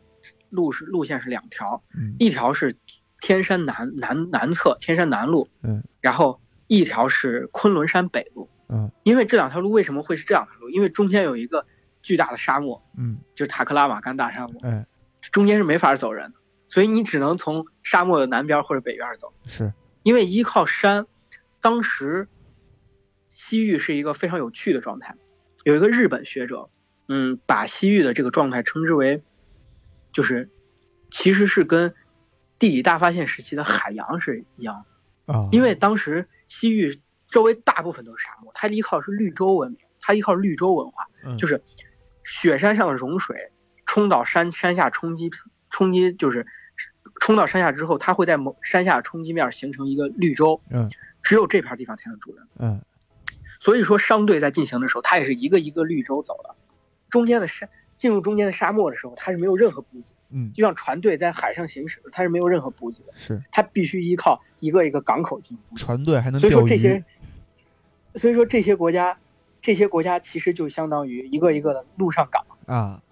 Speaker 2: 路是路线是两条，
Speaker 1: 嗯
Speaker 2: 一条是天山南南南侧天山南路，
Speaker 1: 嗯，
Speaker 2: 然后一条是昆仑山北路。
Speaker 1: 嗯
Speaker 2: 因为这两条路为什么会是这两条路？因为中间有一个巨大的沙漠，
Speaker 1: 嗯
Speaker 2: 就是塔克拉玛干大沙漠，
Speaker 1: 哎
Speaker 2: 中间是没法走人的，所以你只能从沙漠的南边或者北边走。
Speaker 1: 是
Speaker 2: 因为依靠山，当时西域是一个非常有趣的状态。有一个日本学者，嗯，把西域的这个状态称之为，就是其实是跟地理大发现时期的海洋是一样的。
Speaker 1: 啊，
Speaker 2: 因为当时西域周围大部分都是沙漠，它依靠是绿洲文明，它依靠绿洲文化，
Speaker 1: 嗯
Speaker 2: 就是雪山上的融水冲到山山下冲击冲击，就是冲到山下之后，它会在某山下冲击面形成一个绿洲，
Speaker 1: 嗯
Speaker 2: 只有这片地方才能住人。
Speaker 1: 嗯
Speaker 2: 所以说商队在进行的时候，它也是一个一个绿洲走的，中间的山进入中间的沙漠的时候，它是没有任何补给，
Speaker 1: 嗯，
Speaker 2: 就像船队在海上行驶，它是没有任何补给的，
Speaker 1: 是
Speaker 2: 它必须依靠一个一个港口进行。
Speaker 1: 船队还能
Speaker 2: 所以
Speaker 1: 钓鱼
Speaker 2: 说这些，所以说这些国家，这些国家其实就相当于一个一个的陆上港。
Speaker 1: 啊，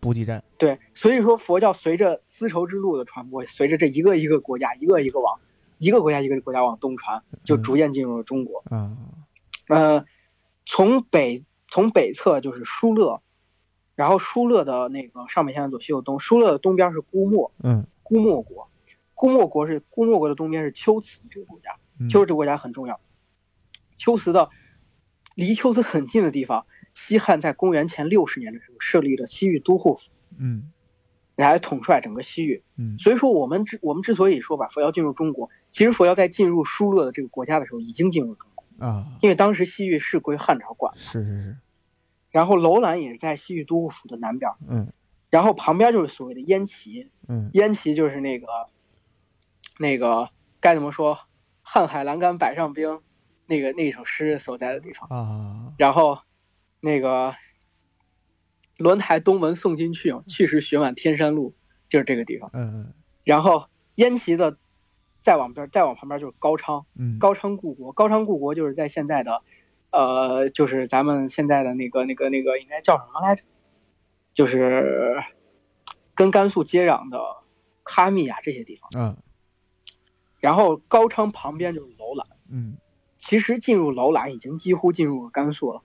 Speaker 1: 补给站，
Speaker 2: 对，所以说佛教随着丝绸之路的传播，随着这一个一个国家，一个一个往一个国家一个国家往东传，就逐渐进入了中国。
Speaker 1: 嗯，
Speaker 2: 呃，从北从北侧就是疏勒，然后疏勒的那个上北下南左西右东，疏勒的东边是姑墨，
Speaker 1: 嗯
Speaker 2: 姑墨国，姑墨国是姑墨国的东边是龟兹这个国家，
Speaker 1: 嗯
Speaker 2: 龟兹这个国家很重要。龟兹的离龟兹很近的地方，西汉在公元前六十年的时候设立了西域都护府，
Speaker 1: 嗯。
Speaker 2: 来统帅整个西域。
Speaker 1: 嗯。
Speaker 2: 所以说，我们之我们之所以说把佛教进入中国，其实佛教在进入疏勒的这个国家的时候已经进入中国，
Speaker 1: 啊，
Speaker 2: 因为当时西域是归汉朝管，
Speaker 1: 是是是，
Speaker 2: 然后楼兰也是在西域都护府的南边，
Speaker 1: 嗯。
Speaker 2: 然后旁边就是所谓的燕齐，
Speaker 1: 嗯。
Speaker 2: 燕齐就是那个那个该怎么说，瀚海阑干百丈冰，那个那首诗所在的地方。
Speaker 1: 啊，
Speaker 2: 然后那个轮台东门送君去，去时雪满天山路，就是这个地方。
Speaker 1: 嗯嗯
Speaker 2: 然后燕齐的再往边再往旁边就是高昌，
Speaker 1: 嗯，
Speaker 2: 高昌故国，高昌故国就是在现在的，呃，就是咱们现在的那个那个那个应该叫什么来着？就是跟甘肃接壤的喀密亚这些地方。
Speaker 1: 嗯，
Speaker 2: 然后高昌旁边就是楼兰，
Speaker 1: 嗯
Speaker 2: 其实进入楼兰已经几乎进入了甘肃了。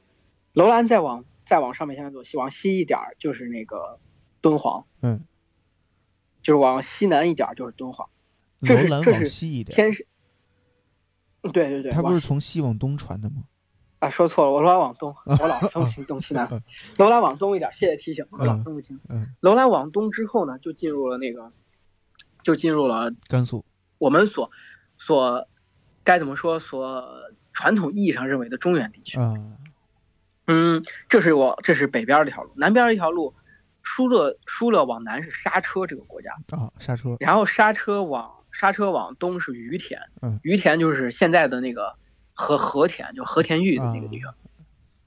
Speaker 2: 楼兰再往再往上面现在走西，往西一点儿就是那个敦煌，
Speaker 1: 嗯，
Speaker 2: 就是往西南一点儿就是敦煌。
Speaker 1: 楼
Speaker 2: 这是这是
Speaker 1: 西一点，
Speaker 2: 天是，对对对，
Speaker 1: 它不是从西往东传的吗？
Speaker 2: 啊，说错了，我楼兰往东，我老分不清东西南
Speaker 1: 嗯。
Speaker 2: 楼兰往东一点，谢谢提醒，我老
Speaker 1: 嗯
Speaker 2: 分不清。
Speaker 1: 嗯，
Speaker 2: 楼兰往东之后呢，就进入了那个，就进入了
Speaker 1: 甘肃，
Speaker 2: 我们所所该怎么说所传统意义上认为的中原地区。
Speaker 1: 啊，
Speaker 2: 嗯，这是我这是北边的一条路，南边一条路，疏勒疏勒往南是刹车这个国家，
Speaker 1: 啊，刹车，
Speaker 2: 然后刹车往刹车往东是于田，
Speaker 1: 嗯
Speaker 2: 于田就是现在的那个和和田，就和田玉的那个地方。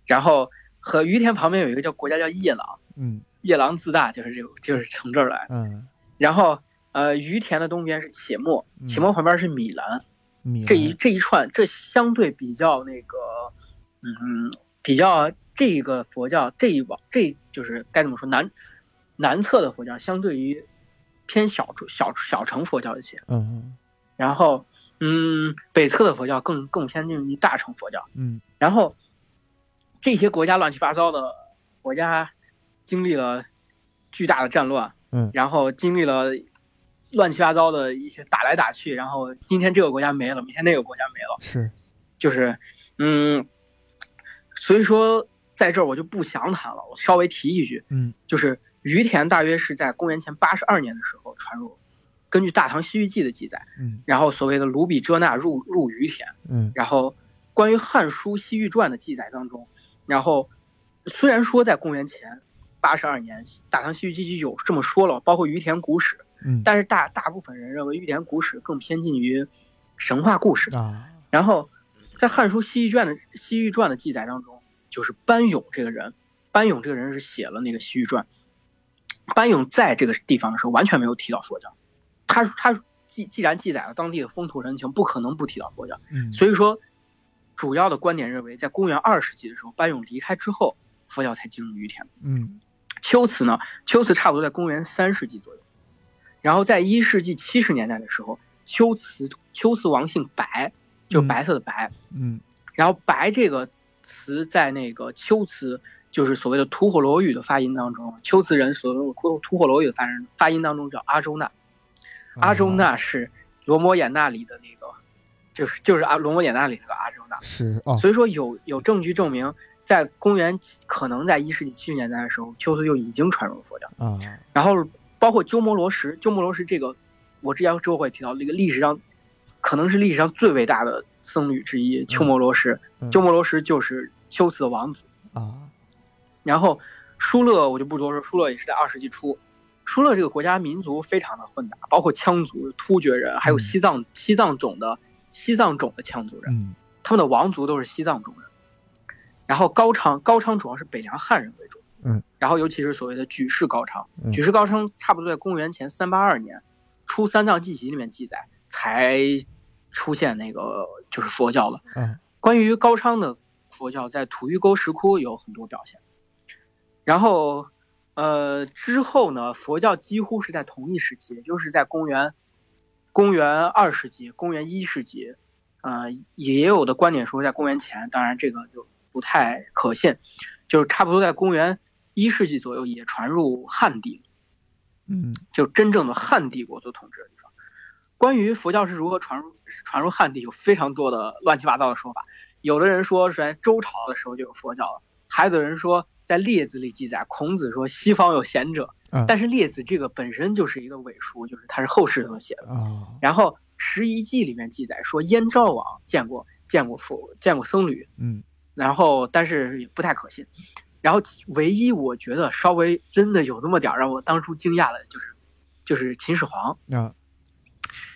Speaker 2: 然后和于田旁边有一个叫国家叫夜郎，
Speaker 1: 嗯
Speaker 2: 夜郎自大就是这个就是从这儿来。
Speaker 1: 嗯，
Speaker 2: 然后呃于田的东边是且末，
Speaker 1: 嗯
Speaker 2: 且末旁边是米兰，
Speaker 1: 米
Speaker 2: 这一这一串这相对比较那个，嗯，比较这个佛教这一往这就是该怎么说南南侧的佛教相对于偏小小小乘佛教一些，
Speaker 1: 嗯。
Speaker 2: 然后嗯北侧的佛教更更偏近于大乘佛教，
Speaker 1: 嗯。
Speaker 2: 然后这些国家乱七八糟的国家经历了巨大的战乱，
Speaker 1: 嗯。
Speaker 2: 然后经历了乱七八糟的一些打来打去，然后今天这个国家没了，明天那个国家没了，
Speaker 1: 是，
Speaker 2: 就是嗯，所以说在这儿我就不详谈了，我稍微提一句，
Speaker 1: 嗯。
Speaker 2: 就是于田大约是在公元前八十二年的时候传入，根据《大唐西域记》的记载，
Speaker 1: 嗯。
Speaker 2: 然后所谓的卢比遮那入入于田，
Speaker 1: 嗯。
Speaker 2: 然后关于《汉书·西域传》的记载当中，然后虽然说在公元前八十二年，《大唐西域记》就有这么说了，包括于田古史，
Speaker 1: 嗯
Speaker 2: 但是大大部分人认为玉田古史更偏近于神话故事。
Speaker 1: 啊，
Speaker 2: 然后在《汉书·西域传》的《西域传》的记载当中，就是班勇这个人，班勇这个人是写了那个《西域传》。班勇在这个地方的时候完全没有提到佛教，他他既既然记载了当地的风土人情，不可能不提到佛教。
Speaker 1: 嗯
Speaker 2: 所以说，主要的观点认为，在公元二世纪的时候，班勇离开之后，佛教才进入于田。
Speaker 1: 嗯
Speaker 2: 秋瓷呢，秋瓷差不多在公元三世纪左右，然后在一世纪七十年代的时候，龟兹龟兹王姓白，就是白色的白，
Speaker 1: 嗯
Speaker 2: 然后白这个词在那个龟兹，就是所谓的吐火罗语的发音当中，龟兹人所用吐吐火罗语的发音发音当中叫阿周那，阿周
Speaker 1: 啊
Speaker 2: 那是罗摩衍那里的那个，就是就是阿罗摩衍那里那个阿周那。
Speaker 1: 是哦，
Speaker 2: 所以说有有证据证明，在公元可能在一世纪七十年代的时候，龟兹就已经传入了佛教。
Speaker 1: 啊，
Speaker 2: 然后包括鸠摩罗什，鸠摩罗什这个，我之前之后会提到这个历史上，可能是历史上最伟大的僧侣之一，鸠摩罗什。
Speaker 1: 嗯
Speaker 2: 鸠摩罗什就是修辞的王子。
Speaker 1: 啊，
Speaker 2: 然后疏勒我就不多说，疏勒也是在二世纪初。疏勒这个国家民族非常的混杂，包括羌族、突厥人，还有
Speaker 1: 嗯
Speaker 2: 西藏、西藏种的西藏种的羌族人。
Speaker 1: 嗯
Speaker 2: 他们的王族都是西藏种人。然后高昌，高昌主要是北凉汉人为主，
Speaker 1: 嗯，
Speaker 2: 然后尤其是所谓的举世高昌，
Speaker 1: 嗯
Speaker 2: 举世高昌差不多在公元前三八二年，出三藏记集里面记载才出现那个就是佛教了。
Speaker 1: 嗯
Speaker 2: 关于高昌的佛教，在吐峪沟石窟有很多表现。然后，呃，之后呢，佛教几乎是在同一时期，也就是在公元公元二世纪、公元一世纪，呃，也有的观点说在公元前，当然这个就不太可信，就是差不多在公元一世纪左右也传入汉地，
Speaker 1: 嗯
Speaker 2: 就真正的汉帝国所统治的地方。关于佛教是如何传入传入汉地，有非常多的乱七八糟的说法。有的人说是在周朝的时候就有佛教了，还有的人说在《列子》里记载，孔子说西方有贤者，
Speaker 1: 啊
Speaker 2: 但是《列子》这个本身就是一个伪书，就是它是后世所写的。
Speaker 1: 啊
Speaker 2: 然后《拾遗记》里面记载说燕昭王见过见过佛见过僧侣，
Speaker 1: 嗯
Speaker 2: 然后但是也不太可信。然后唯一我觉得稍微真的有那么点儿让我当初惊讶的就是，就是秦始皇。
Speaker 1: 啊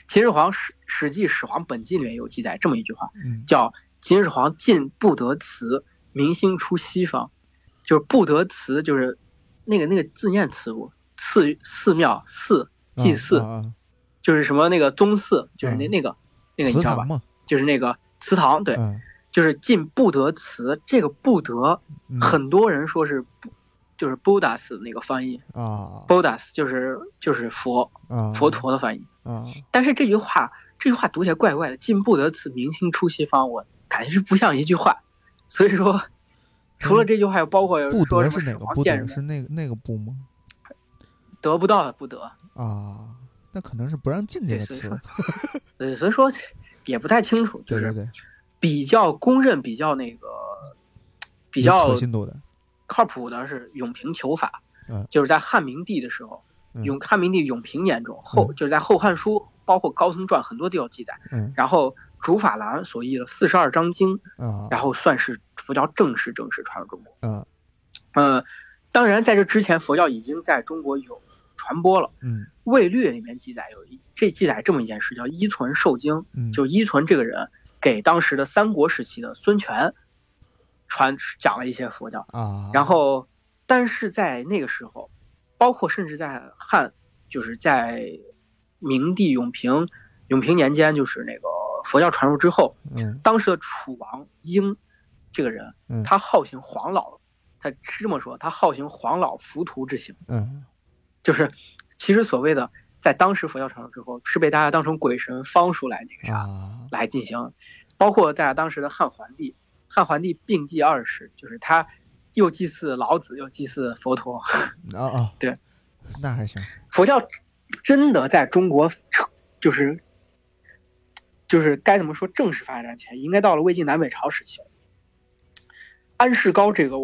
Speaker 2: 秦始皇史《史记·始皇本纪》里面有记载这么一句话，
Speaker 1: 嗯
Speaker 2: 叫“秦始皇进不得祠，明星出西方”，就是不得祠，就是那个那个字念祠不？寺寺庙寺祭祀，
Speaker 1: 啊啊
Speaker 2: 就是什么那个宗祠，就是那
Speaker 1: 嗯
Speaker 2: 那个那个你知道吧？就是那个祠堂，对，
Speaker 1: 嗯
Speaker 2: 就是进不得词。这个不得，
Speaker 1: 嗯
Speaker 2: 很多人说是不，就是 Buddhas 那个翻译
Speaker 1: 啊
Speaker 2: ，Buddhas 就是就是佛
Speaker 1: 啊
Speaker 2: 佛陀的翻译。
Speaker 1: 啊
Speaker 2: 但是这句话，这句话读起来怪怪的，“进不得此，明清出西方”，我感觉是不像一句话。所以说，除了这句话，又包括
Speaker 1: 不得是哪个不得是那个那个不吗？
Speaker 2: 得不到的不得，
Speaker 1: 啊，那可能是不让进这个词
Speaker 2: 对所以说。对，所以说也不太清楚，就是
Speaker 1: 对对对，
Speaker 2: 比较公认、比较那个比较
Speaker 1: 可信度的。
Speaker 2: 靠谱的是永平求法，
Speaker 1: 嗯
Speaker 2: 就是在汉明帝的时候，
Speaker 1: 嗯
Speaker 2: 永汉明帝永平年中后，就是在《后汉书》包括《高僧传》很多都有记载。
Speaker 1: 嗯
Speaker 2: 然后竺法兰所译的四十二章经，
Speaker 1: 啊
Speaker 2: 然后算是佛教正式正式传入中国。
Speaker 1: 嗯
Speaker 2: 呃，当然在这之前，佛教已经在中国有传播了。
Speaker 1: 嗯《
Speaker 2: 魏略》里面记载有一这记载这么一件事，叫依存受经。
Speaker 1: 嗯
Speaker 2: 就依存这个人给当时的三国时期的孙权传讲了一些佛教。
Speaker 1: 啊，
Speaker 2: 然后，但是在那个时候，包括甚至在汉，就是在明帝永平永平年间，就是那个佛教传入之后，
Speaker 1: 嗯。
Speaker 2: 当时的楚王英这个人
Speaker 1: 嗯，
Speaker 2: 他好行黄老，他是这么说，他好行黄老浮屠之行，
Speaker 1: 嗯。
Speaker 2: 就是其实所谓的在当时佛教传入之后，是被大家当成鬼神方术来那个啥。
Speaker 1: 啊
Speaker 2: 来进行，包括在当时的汉桓帝，汉桓帝并祭二世，就是他又祭祀老子，又祭祀佛陀。
Speaker 1: 啊啊，
Speaker 2: 对，
Speaker 1: 那还行。
Speaker 2: 佛教真的在中国，就是就是该怎么说，正式发展起来，应该到了魏晋南北朝时期了。安世高这个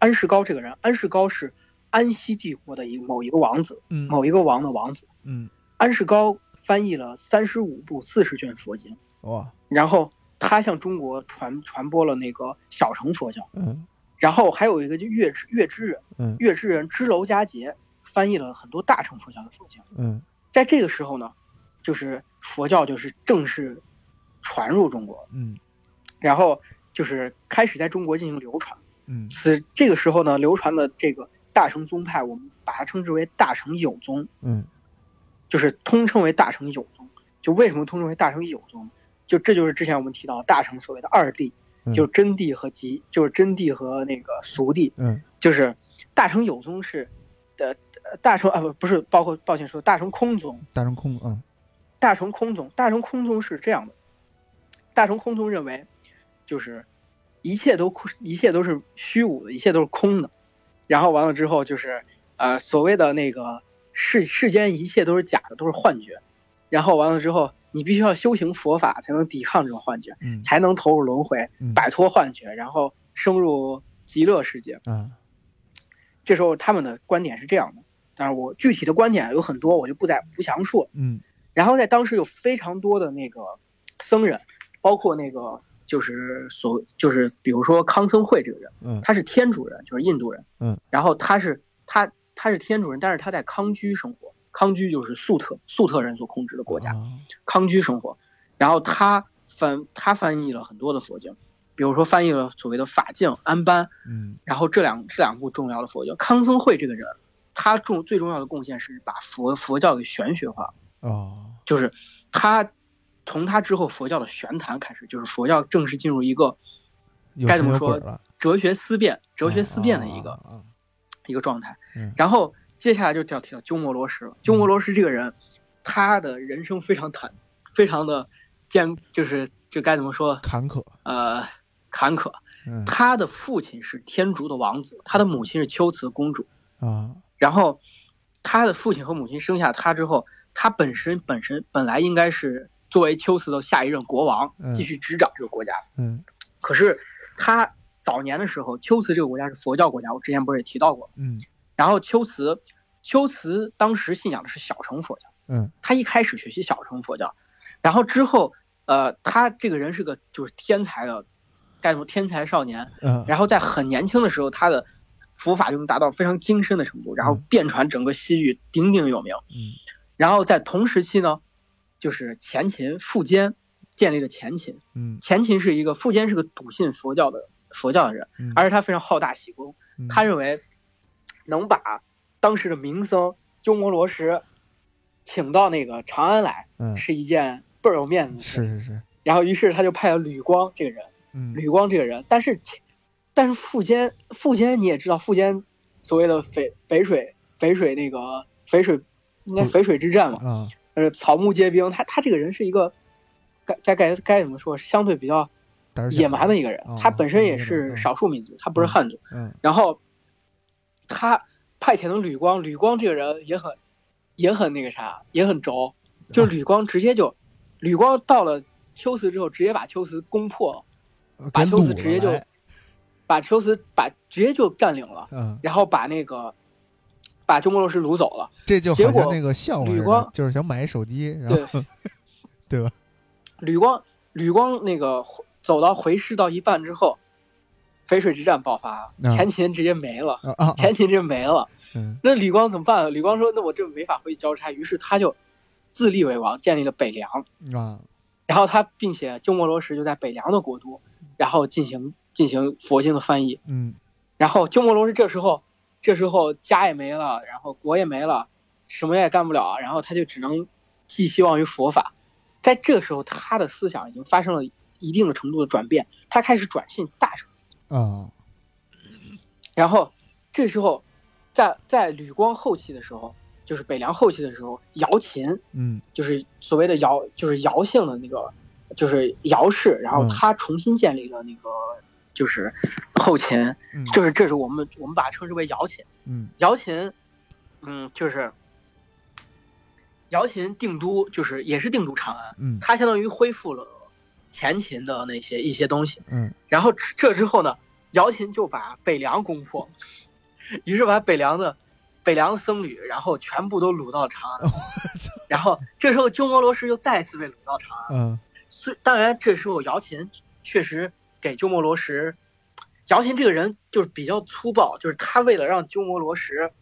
Speaker 2: 安世高这个人，安世高是安息帝国的一个某一个王子，
Speaker 1: 嗯。
Speaker 2: 某一个王的王子。
Speaker 1: 嗯。
Speaker 2: 安世高翻译了三十五部四十卷佛经。
Speaker 1: 哇。
Speaker 2: 然后他向中国传传播了那个小乘佛教，
Speaker 1: 嗯。
Speaker 2: 然后还有一个就月之月之人，
Speaker 1: 嗯。
Speaker 2: 月之人支娄迦杰翻译了很多大乘佛教的佛经。
Speaker 1: 嗯。
Speaker 2: 在这个时候呢，就是佛教就是正式传入中国，
Speaker 1: 嗯。
Speaker 2: 然后就是开始在中国进行流传。
Speaker 1: 嗯。
Speaker 2: 此这个时候呢，流传的这个大乘宗派，我们把它称之为大乘有宗，
Speaker 1: 嗯
Speaker 2: 就是通称为大乘有宗。就为什么通称为大乘有宗？就这就是之前我们提到大乘所谓的二谛，
Speaker 1: 嗯
Speaker 2: 就是真谛和极，就是真谛和那个俗谛。
Speaker 1: 嗯
Speaker 2: 就是大乘有宗是的，呃大乘啊不不是，包括抱歉说大乘空宗，
Speaker 1: 大乘空啊
Speaker 2: 大乘空宗，大乘空宗是这样的，大乘空宗认为，就是一切都空，一切都是虚无的，一切都是空的，然后完了之后就是呃所谓的那个世世间一切都是假的，都是幻觉，然后完了之后你必须要修行佛法才能抵抗这种幻觉，
Speaker 1: 嗯
Speaker 2: 才能投入轮回，
Speaker 1: 嗯
Speaker 2: 摆脱幻觉，然后升入极乐世界。
Speaker 1: 嗯
Speaker 2: 这时候他们的观点是这样的，但是我具体的观点有很多，我就不再不详述。
Speaker 1: 嗯
Speaker 2: 然后在当时有非常多的那个僧人，包括那个就是所就是比如说康僧会这个人，
Speaker 1: 嗯。
Speaker 2: 他是天主人，就是印度人，
Speaker 1: 嗯，
Speaker 2: 然后他是他他是天主人，但是他在康居生活，康居就是粟特粟特人所控制的国家，
Speaker 1: 啊
Speaker 2: 康居生活，然后他翻他翻译了很多的佛经，比如说翻译了所谓的法镜、安般，
Speaker 1: 嗯。
Speaker 2: 然后这两这两部重要的佛教。康僧会这个人，他重最重要的贡献是把佛佛教给玄学化，
Speaker 1: 哦，
Speaker 2: 就是他从他之后佛教的玄谈开始，就是佛教正式进入一个该怎么说？哲学思辨、哲学思辨的一个、一个状态
Speaker 1: 嗯。
Speaker 2: 然后接下来就要提到鸠摩罗什了。鸠摩罗什这个人，他的人生非常坦，非常的艰，就是就该怎么说？
Speaker 1: 坎坷，
Speaker 2: 呃，坎坷。
Speaker 1: 嗯
Speaker 2: 他的父亲是天竺的王子，他的母亲是龟兹公主。
Speaker 1: 啊
Speaker 2: 然后他的父亲和母亲生下他之后，他本身本身本来应该是作为龟兹的下一任国王
Speaker 1: 嗯，
Speaker 2: 继续执掌这个国家。
Speaker 1: 嗯。
Speaker 2: 可是他早年的时候，龟兹这个国家是佛教国家，我之前不是也提到过。
Speaker 1: 嗯。
Speaker 2: 然后龟兹，龟兹当时信仰的是小乘佛教，
Speaker 1: 嗯。
Speaker 2: 他一开始学习小乘佛教，然后之后，呃，他这个人是个就是天才的，该什么天才少年，
Speaker 1: 嗯，
Speaker 2: 然后在很年轻的时候，他的佛法就能达到非常精深的程度，然后
Speaker 1: 嗯。
Speaker 2: 遍传整个西域，鼎鼎有名。
Speaker 1: 嗯。
Speaker 2: 然后在同时期呢，就是前秦苻坚建立了前秦，
Speaker 1: 嗯。
Speaker 2: 前秦是一个苻坚是个笃信佛教的佛教的人，
Speaker 1: 嗯，
Speaker 2: 而且他非常好大喜功，
Speaker 1: 嗯。
Speaker 2: 他认为能把当时的名僧鸠摩罗什请到那个长安来，
Speaker 1: 嗯。
Speaker 2: 是一件倍儿有面子的事。
Speaker 1: 是是是，
Speaker 2: 然后于是他就派了吕光这个人，
Speaker 1: 嗯。
Speaker 2: 吕光这个人，但是但是苻坚苻坚你也知道，苻坚所谓的淝淝水淝水那个淝水应该淝水之战嘛，
Speaker 1: 啊
Speaker 2: 呃草木皆兵，他他这个人是一个该该该该怎么说，相对比较野蛮的一个人
Speaker 1: 哦，
Speaker 2: 他本身也是
Speaker 1: 嗯
Speaker 2: 少数民族，他不是汉族。
Speaker 1: 嗯
Speaker 2: 然后他派遣的吕光，吕光这个人也很也很那个啥，也很轴，就吕光直接就，吕光到了秋瓷之后，直接把秋瓷攻破了，把
Speaker 1: 秋
Speaker 2: 瓷直接就把秋瓷把直接就占领了，
Speaker 1: 嗯，
Speaker 2: 然后把那个把鸠摩罗什掳走了。
Speaker 1: 这就
Speaker 2: 结果
Speaker 1: 好像那个笑话
Speaker 2: 吕光，
Speaker 1: 就是想买手机，然后对吧？
Speaker 2: 吕光吕光那个走到回师到一半之后，淝水之战爆发，
Speaker 1: 啊
Speaker 2: 前秦直接没了，前秦直接没了。
Speaker 1: 嗯
Speaker 2: 那吕光怎么办？吕光说：“那我这没法回去交差。”于是他就自立为王，建立了北凉。
Speaker 1: 啊
Speaker 2: 然后他并且鸠摩罗什就在北凉的国都，然后进行进行佛经的翻译。
Speaker 1: 嗯
Speaker 2: 然后鸠摩罗什这时候这时候家也没了，然后国也没了，什么也干不了，然后他就只能寄希望于佛法。在这时候，他的思想已经发生了一定的程度的转变，他开始转信大乘。
Speaker 1: 啊
Speaker 2: 然后这时候，在在吕光后期的时候，就是北凉后期的时候，姚秦
Speaker 1: 嗯
Speaker 2: 就是所谓的姚，就是姚姓的那个，就是姚氏，然后
Speaker 1: 嗯
Speaker 2: 他重新建立了那个，就是后秦，
Speaker 1: 嗯
Speaker 2: 就是这是我们我们把它称之为姚秦。
Speaker 1: 嗯
Speaker 2: 姚秦，嗯，就是姚秦定都，就是也是定都长安，
Speaker 1: 嗯
Speaker 2: 他相当于恢复了前秦的那些一些东西。
Speaker 1: 嗯
Speaker 2: 然后这这之后呢，姚秦就把北凉攻破，于是把北凉的北凉的僧侣，然后全部都掳到长安。然后这时候鸠摩罗什又再次被掳到长安。
Speaker 1: 嗯
Speaker 2: 虽当然，这时候姚琴确实给鸠摩罗什，姚秦这个人就是比较粗暴，就是他为了让鸠摩罗什，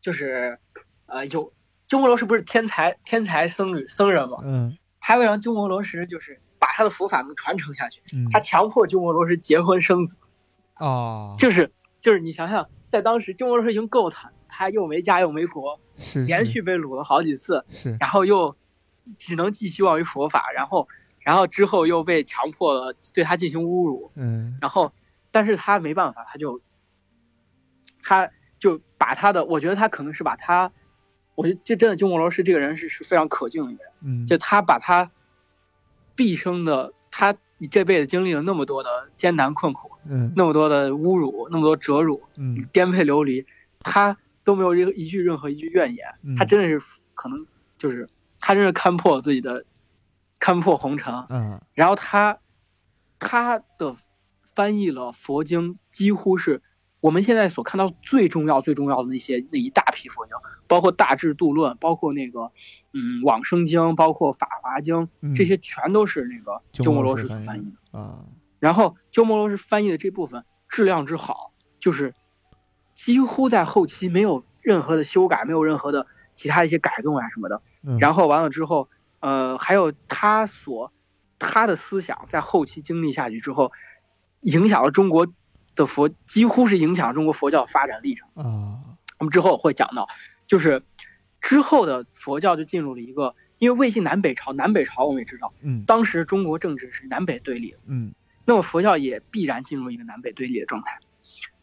Speaker 2: 就是呃有鸠摩罗什不是天才天才僧侣僧人嘛，
Speaker 1: 嗯。
Speaker 2: 他为了让鸠摩罗什就是把他的佛法能传承下去。
Speaker 1: 嗯，
Speaker 2: 他强迫鸠摩罗什结婚生子，
Speaker 1: 哦。
Speaker 2: 就是就是你想想，在当时鸠摩罗什已经够惨，他又没家又没国，连续被掳了好几次，
Speaker 1: 是。
Speaker 2: 然后又只能寄希望于佛法，然后然后之后又被强迫了对他进行侮辱，
Speaker 1: 嗯。
Speaker 2: 然后但是他没办法，他就他就把他的，我觉得他可能是把他，我觉得这真的鸠摩罗什这个人是是非常可敬的人。
Speaker 1: 嗯。
Speaker 2: 就他把他毕生的他你这辈子经历了那么多的艰难困苦，
Speaker 1: 嗯。
Speaker 2: 那么多的侮辱，那么多折辱，
Speaker 1: 嗯。
Speaker 2: 颠沛流离，他都没有一个一句任何一句怨言，
Speaker 1: 嗯。
Speaker 2: 他真的是可能就是他真是看破自己的看破红尘，
Speaker 1: 嗯。
Speaker 2: 然后他他的翻译了佛经，几乎是我们现在所看到最重要最重要的那些那一大批佛经，包括大智度论，包括那个嗯往生经，包括法华经，
Speaker 1: 嗯。
Speaker 2: 这些全都是那个鸠摩罗什所翻译的。
Speaker 1: 啊
Speaker 2: 然后鸠摩罗什翻译的这部分质量之好，就是几乎在后期没有任何的修改，没有任何的其他一些改动啊什么的。
Speaker 1: 嗯。
Speaker 2: 然后完了之后，呃，还有他所他的思想在后期经历下去之后，影响了中国的佛，几乎是影响中国佛教发展历程
Speaker 1: 啊。
Speaker 2: 我们之后会讲到，就是之后的佛教就进入了一个，因为魏晋南北朝，南北朝我们也知道，
Speaker 1: 嗯，
Speaker 2: 当时中国政治是南北对立的，
Speaker 1: 嗯，
Speaker 2: 那么佛教也必然进入一个南北对立的状态。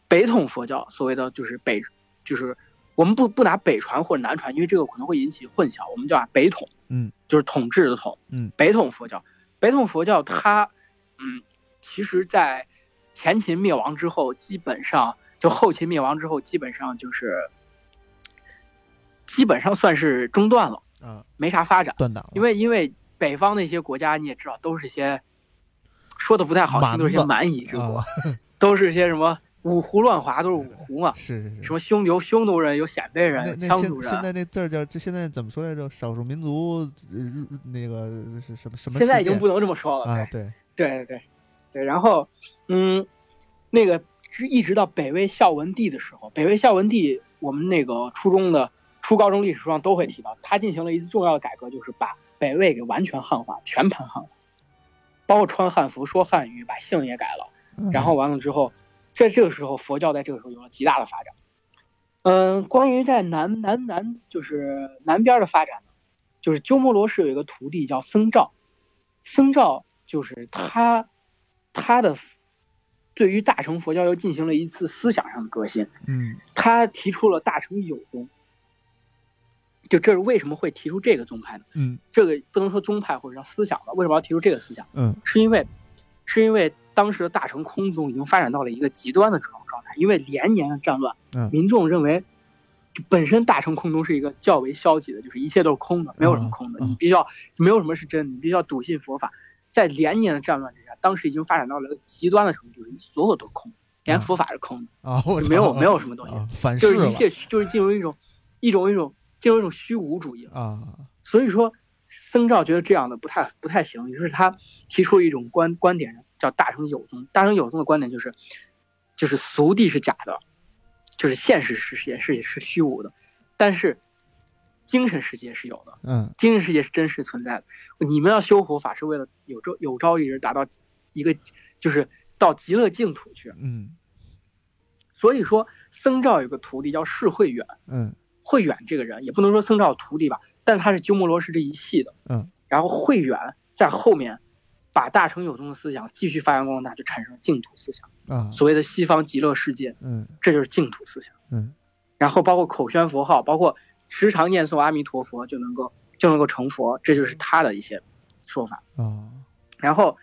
Speaker 2: 北统佛教所谓的就是北，就是我们不不拿北传或者南传，因为这个可能会引起混淆，我们叫北统，
Speaker 1: 嗯，
Speaker 2: 就是统治的统，
Speaker 1: 嗯，
Speaker 2: 北统佛教，北统佛教它，嗯，其实在前秦灭亡之后，基本上就后秦灭亡之后，基本上就是基本上算是中断了，
Speaker 1: 嗯，
Speaker 2: 没啥发展，
Speaker 1: 断档，
Speaker 2: 因为因为北方那些国家你也知道，都是些说的不太好听，都是些蛮夷之国，都是些什么。五胡乱华都是五胡嘛？
Speaker 1: 是是是。
Speaker 2: 什么匈牛、匈奴人、有鲜卑人、羌族人。
Speaker 1: 现在那字儿叫就现在怎么说来着？少数民族，那个是什么什么？
Speaker 2: 现在已经不能这么说了。
Speaker 1: 啊，对
Speaker 2: 对对对对。然后，嗯，那个是一直到北魏孝文帝的时候，北魏孝文帝，我们那个初中的初高中历史书上都会提到，他进行了一次重要的改革，就是把北魏给完全汉化，全盘汉化，包括穿汉服、说汉语，把姓也改了。然后完了之后。在这个时候，佛教在这个时候有了极大的发展。嗯，关于在南南南就是南边的发展呢，就是鸠摩罗什有一个徒弟叫僧肇，僧肇就是他他的对于大乘佛教又进行了一次思想上的革新。
Speaker 1: 嗯，
Speaker 2: 他提出了大乘有宗。就这是为什么会提出这个宗派呢？
Speaker 1: 嗯，
Speaker 2: 这个不能说宗派或者叫思想吧？为什么要提出这个思想？
Speaker 1: 嗯，
Speaker 2: 是因为是因为。当时的大乘空宗已经发展到了一个极端的这种状态，因为连年的战乱，民众认为，本身大乘空宗是一个较为消极的，就是一切都是空的，没有什么空的，你必须要没有什么是真的，你必须要笃信佛法。在连年的战乱之下，当时已经发展到了一个极端的程度，就是所有都空，连佛法是空的
Speaker 1: 啊，
Speaker 2: 没有没有什么东
Speaker 1: 西，
Speaker 2: 就是一切就是进入一种一种一种进入一种虚无主义
Speaker 1: 啊。
Speaker 2: 所以说，僧肇觉得这样的不太不太行，于是他提出一种观观点。叫大乘有宗，大乘有宗的观点就是，就是俗谛是假的，就是现实世界是是虚无的，但是精神世界是有的，
Speaker 1: 嗯，
Speaker 2: 精神世界是真实存在的。你们要修佛法是为了有朝有朝一日达到一个，就是到极乐净土去，
Speaker 1: 嗯。
Speaker 2: 所以说，僧肇有个徒弟叫释慧远，
Speaker 1: 嗯，
Speaker 2: 慧远这个人也不能说僧肇徒弟吧，但他是鸠摩罗什这一系的，
Speaker 1: 嗯，
Speaker 2: 然后慧远在后面。把大乘有宗的思想继续发扬光大，就产生了净土思想。
Speaker 1: 啊，
Speaker 2: 所谓的西方极乐世界，
Speaker 1: 嗯，
Speaker 2: 这就是净土思想，
Speaker 1: 嗯，
Speaker 2: 然后包括口宣佛号，包括时常念诵阿弥陀佛就能够就能够成佛，这就是他的一些说法
Speaker 1: 啊。
Speaker 2: 然后，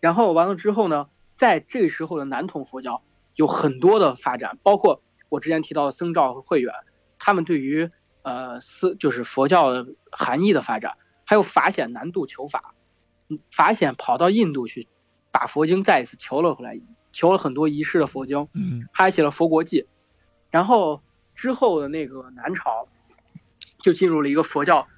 Speaker 2: 然后完了之后呢，在这时候的南统佛教有很多的发展，包括我之前提到的僧肇和慧远，他们对于呃思就是佛教的含义的发展，还有法显南渡求法。法显跑到印度去，把佛经再一次求了回来，求了很多遗失的佛经，
Speaker 1: 嗯，
Speaker 2: 他还写了《佛国记》，然后之后的那个南朝，就进入了一个佛教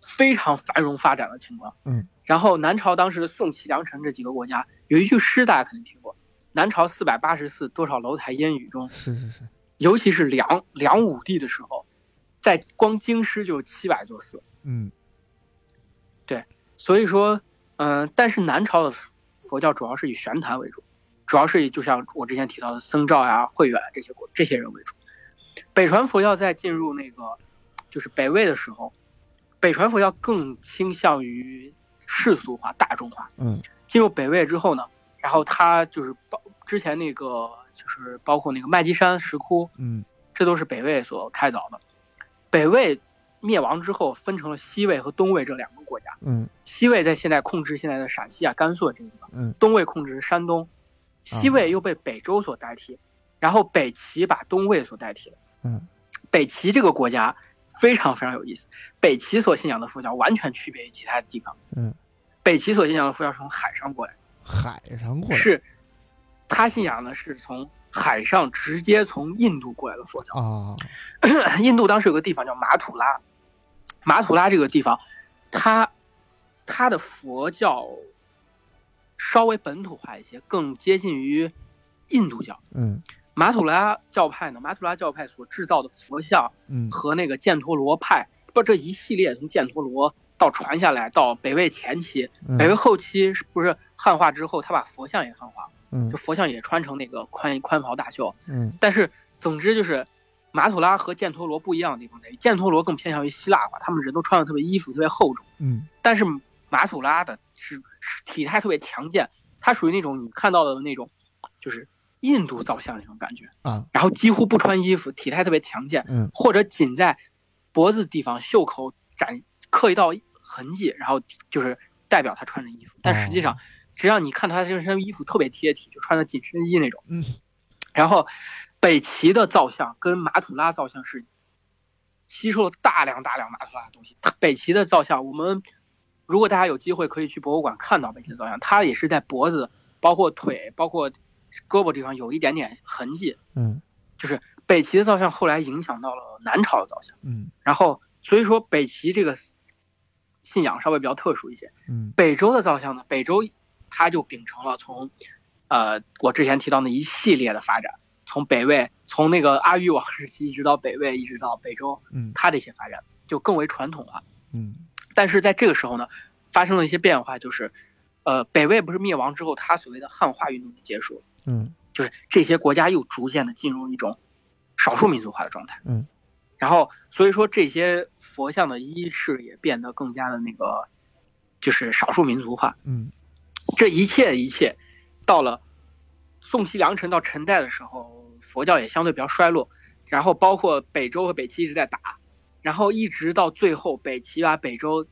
Speaker 2: 非常繁荣发展的情况，
Speaker 1: 嗯，
Speaker 2: 然后南朝当时的宋齐梁陈这几个国家有一句诗大家肯定听过，南朝四百八十寺，多少楼台烟雨中，
Speaker 1: 是是是，
Speaker 2: 尤其是梁梁武帝的时候，在光京师就有七百座寺，
Speaker 1: 嗯，
Speaker 2: 对，所以说。嗯，但是南朝的佛教主要是以玄坛为主，主要是以就像我之前提到的僧肇呀、慧远这些国这些人为主。北传佛教在进入那个就是北魏的时候，北传佛教更倾向于世俗化、大众化。
Speaker 1: 嗯，
Speaker 2: 进入北魏之后呢，然后它就是包之前那个就是包括那个麦积山石窟，
Speaker 1: 嗯，
Speaker 2: 这都是北魏所开凿的。北魏。灭亡之后，分成了西魏和东魏这两个国家。
Speaker 1: 嗯，
Speaker 2: 西魏在现在控制现在的陕西啊、甘肃这个地方。
Speaker 1: 嗯，
Speaker 2: 东魏控制山东，西魏又被北周所代替，然后北齐把东魏所代替了。
Speaker 1: 嗯，
Speaker 2: 北齐这个国家非常非常有意思，北齐所信仰的佛教完全区别于其他的地方。
Speaker 1: 嗯，
Speaker 2: 北齐所信仰的佛教是从海上过来，
Speaker 1: 海上过来
Speaker 2: 是，他信仰的是从海上直接从印度过来的佛教
Speaker 1: 啊。
Speaker 2: 印度当时有个地方叫马土拉。马土拉这个地方，它，它的佛教稍微本土化一些，更接近于印度教。
Speaker 1: 嗯，
Speaker 2: 马土拉教派呢，马土拉教派所制造的佛像，
Speaker 1: 嗯，
Speaker 2: 和那个犍陀罗派，不，这一系列从犍陀罗到传下来到北魏前期，北魏后期是不是汉化之后，他把佛像也汉化，
Speaker 1: 嗯
Speaker 2: 就佛像也穿成那个宽宽袍大袖。
Speaker 1: 嗯
Speaker 2: 但是总之就是，马土拉和犍陀罗不一样的地方在于，犍陀罗更偏向于希腊化，他们人都穿的特别衣服特别厚重，
Speaker 1: 嗯。
Speaker 2: 但是马土拉的是是体态特别强健，他属于那种你看到的那种，就是印度造像那种感觉，
Speaker 1: 啊。
Speaker 2: 然后几乎不穿衣服，体态特别强健，
Speaker 1: 嗯。
Speaker 2: 或者仅在脖子地方袖口展刻一道痕迹，然后就是代表他穿的衣服。但实际上，实际上你看他这身衣服特别贴体，就穿的紧身衣那种。
Speaker 1: 嗯。
Speaker 2: 然后，北齐的造像跟马土拉造像是吸收了大量大量马土拉的东西。它北齐的造像，我们如果大家有机会可以去博物馆看到北齐的造像，它也是在脖子、包括腿、包括胳膊地方有一点点痕迹。
Speaker 1: 嗯
Speaker 2: 就是北齐的造像后来影响到了南朝的造像，
Speaker 1: 嗯
Speaker 2: 然后所以说北齐这个信仰稍微比较特殊一些。
Speaker 1: 嗯
Speaker 2: 北周的造像呢，北周它就秉承了从，呃，我之前提到那一系列的发展，从北魏，从那个阿育王时期一直到北魏，一直到北周，
Speaker 1: 嗯
Speaker 2: 它的一些发展就更为传统化。
Speaker 1: 嗯
Speaker 2: 但是在这个时候呢，发生了一些变化，就是，呃，北魏不是灭亡之后，它所谓的汉化运动就结束了，
Speaker 1: 嗯
Speaker 2: 就是这些国家又逐渐的进入一种少数民族化的状态。
Speaker 1: 嗯，
Speaker 2: 然后所以说这些佛像的衣饰也变得更加的那个，就是少数民族化。
Speaker 1: 嗯
Speaker 2: 这一切一切，到了宋齐梁陈到陈代的时候，佛教也相对比较衰落，然后包括北周和北齐一直在打，然后一直到最后北齐把北周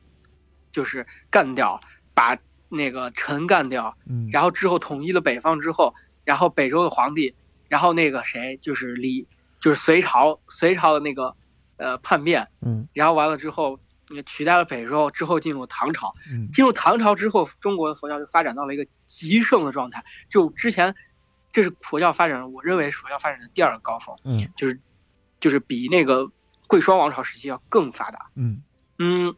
Speaker 2: 就是干掉，把那个陈干掉，
Speaker 1: 嗯，
Speaker 2: 然后之后统一了北方之后，然后北周的皇帝，然后那个谁就是李，就是隋朝隋朝的那个呃叛变，
Speaker 1: 嗯
Speaker 2: 然后完了之后。呃取代了北周之后，进入唐朝。
Speaker 1: 嗯
Speaker 2: 进入唐朝之后，中国的佛教就发展到了一个极盛的状态。就之前，这是佛教发展，我认为是佛教发展的第二个高峰，
Speaker 1: 嗯。
Speaker 2: 就是就是比那个贵霜王朝时期要更发达。
Speaker 1: 嗯。
Speaker 2: 嗯，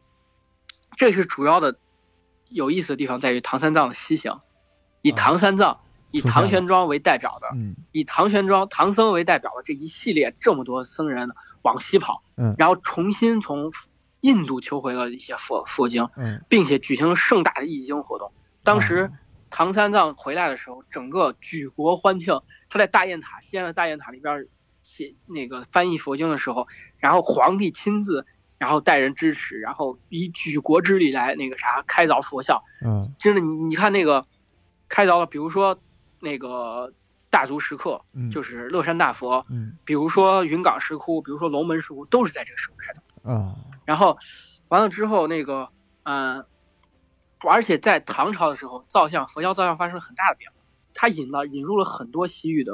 Speaker 2: 这是主要的有意思的地方在于唐三藏的西行，以
Speaker 1: 啊
Speaker 2: 唐三藏、以唐玄奘为代表的，
Speaker 1: 嗯。
Speaker 2: 以唐玄奘、唐僧为代表的这一系列这么多僧人往西跑，
Speaker 1: 嗯。
Speaker 2: 然后重新从印度求回了一些佛佛经，
Speaker 1: 嗯，
Speaker 2: 并且举行了盛大的译经活动。当时
Speaker 1: 啊
Speaker 2: 唐三藏回来的时候，整个举国欢庆。他在大雁塔西安的大雁塔里边写那个翻译佛经的时候，然后皇帝亲自，然后带人支持，然后以举国之力来那个啥开凿佛像。
Speaker 1: 嗯
Speaker 2: 真的，你你看那个开凿了，比如说那个大足石刻，
Speaker 1: 嗯
Speaker 2: 就是乐山大佛，
Speaker 1: 嗯
Speaker 2: 比如说云冈石窟，比如说龙门石窟，都是在这个时候开的。
Speaker 1: 啊
Speaker 2: 然后完了之后，那个嗯、而且在唐朝的时候，造像佛教造像发生了很大的变化，它引了引入了很多西域的，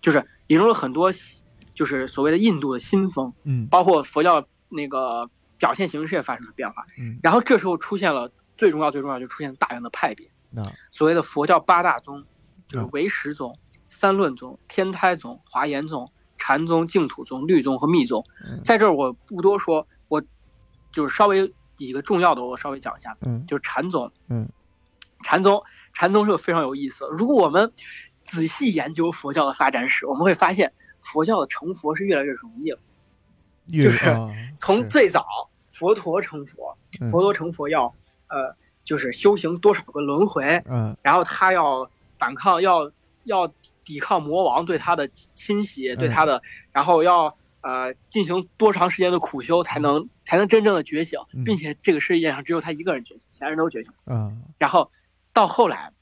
Speaker 2: 就是引入了很多西就是所谓的印度的新风，
Speaker 1: 嗯
Speaker 2: 包括佛教那个表现形式也发生了变化。
Speaker 1: 嗯
Speaker 2: 然后这时候出现了最重要最重要就出现了大量的派别，
Speaker 1: 那
Speaker 2: 所谓的佛教八大宗，就是
Speaker 1: 嗯
Speaker 2: 唯识宗、三论宗、天台宗、华严宗、禅宗、净土宗、律宗和密宗
Speaker 1: 嗯。
Speaker 2: 在这儿我不多说，我就是稍微几个重要的，我稍微讲一下，
Speaker 1: 嗯
Speaker 2: 就是禅宗。
Speaker 1: 嗯，
Speaker 2: 禅宗，禅宗是非常有意思。如果我们仔细研究佛教的发展史，我们会发现佛教的成佛是越来越容易了。就是
Speaker 1: 啊
Speaker 2: 从最早佛陀成佛，
Speaker 1: 嗯
Speaker 2: 佛陀成佛要呃，就是修行多少个轮回，
Speaker 1: 嗯
Speaker 2: 然后他要反抗，要要抵抗魔王对他的侵袭，对他的，然后要呃进行多长时间的苦修，才能才能真正的觉醒
Speaker 1: 嗯，
Speaker 2: 并且这个世界上只有他一个人觉醒，其他人都觉醒。
Speaker 1: 嗯
Speaker 2: 然后到后来，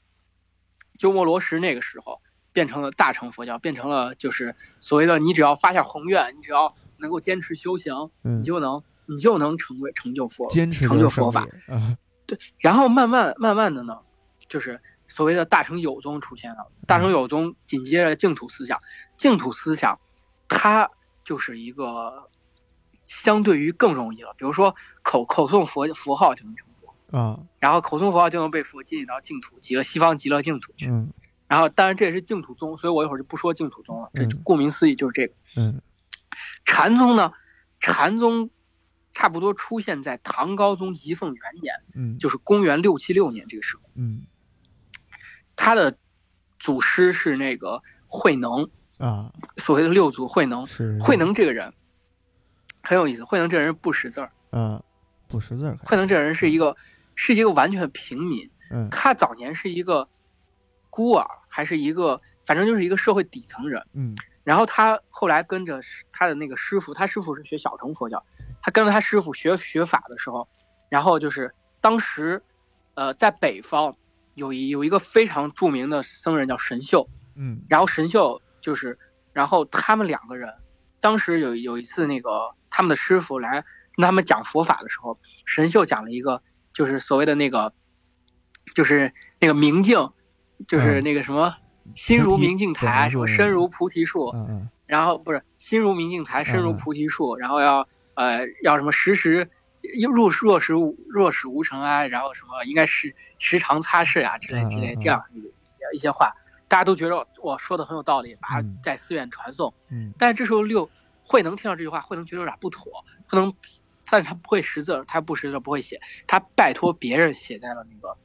Speaker 2: 鸠摩罗什那个时候变成了大乘佛教，变成了就是所谓的你只要发下宏愿，你只要能够坚持修行，
Speaker 1: 嗯
Speaker 2: 你就能你就能成为成就佛，
Speaker 1: 坚持
Speaker 2: 成就佛法。
Speaker 1: 对
Speaker 2: 然后慢慢慢慢的呢，就是所谓的大乘有宗出现了。大乘有宗紧接着净土思想，净土思想它就是一个相对于更容易了，比如说口口诵佛佛号就能成佛，
Speaker 1: 啊。
Speaker 2: 然后口诵佛号就能被佛接引到净土极乐西方极乐净土去。
Speaker 1: 嗯。
Speaker 2: 然后当然这也是净土宗，所以我一会儿就不说净土宗了，这
Speaker 1: 嗯。
Speaker 2: 顾名思义就是这个。
Speaker 1: 嗯。
Speaker 2: 禅宗呢，禅宗差不多出现在唐高宗仪凤元年，
Speaker 1: 嗯。
Speaker 2: 就是公元六七六年这个时候。
Speaker 1: 嗯。
Speaker 2: 他的祖师是那个慧能，
Speaker 1: 啊。
Speaker 2: 所谓的六祖慧能。
Speaker 1: 是。
Speaker 2: 慧能这个人很有意思，慧能这个人不识字儿，
Speaker 1: 啊不识字儿，
Speaker 2: 慧能这个人是一个是一个完全平民，
Speaker 1: 嗯。
Speaker 2: 他早年是一个孤儿，还是一个反正就是一个社会底层人。
Speaker 1: 嗯。
Speaker 2: 然后他后来跟着他的那个师傅，他师傅是学小乘佛教，他跟着他师傅学学法的时候，然后就是当时，呃，在北方有一有一个非常著名的僧人叫神秀，
Speaker 1: 嗯。
Speaker 2: 然后神秀就是，然后他们两个人，当时有有一次那个他们的师傅来跟他们讲佛法的时候，神秀讲了一个就是所谓的那个，就是那个明镜，就是
Speaker 1: 嗯
Speaker 2: 那个什么。心如明镜台，什么身如菩提树，然后不是心如明镜台，身如
Speaker 1: 嗯
Speaker 2: 菩提树，然后要呃要什么时时若若时无若使无尘埃，然后什么应该是时常擦拭呀、之类之类这样一些一些话，大家都觉得我说的很有道理，把在寺院传颂。
Speaker 1: 嗯。
Speaker 2: 但是这时候六慧能听到这句话，慧能觉得有点不妥，慧能，但是他不会识字，他不识字不会写，他拜托别人写在了那个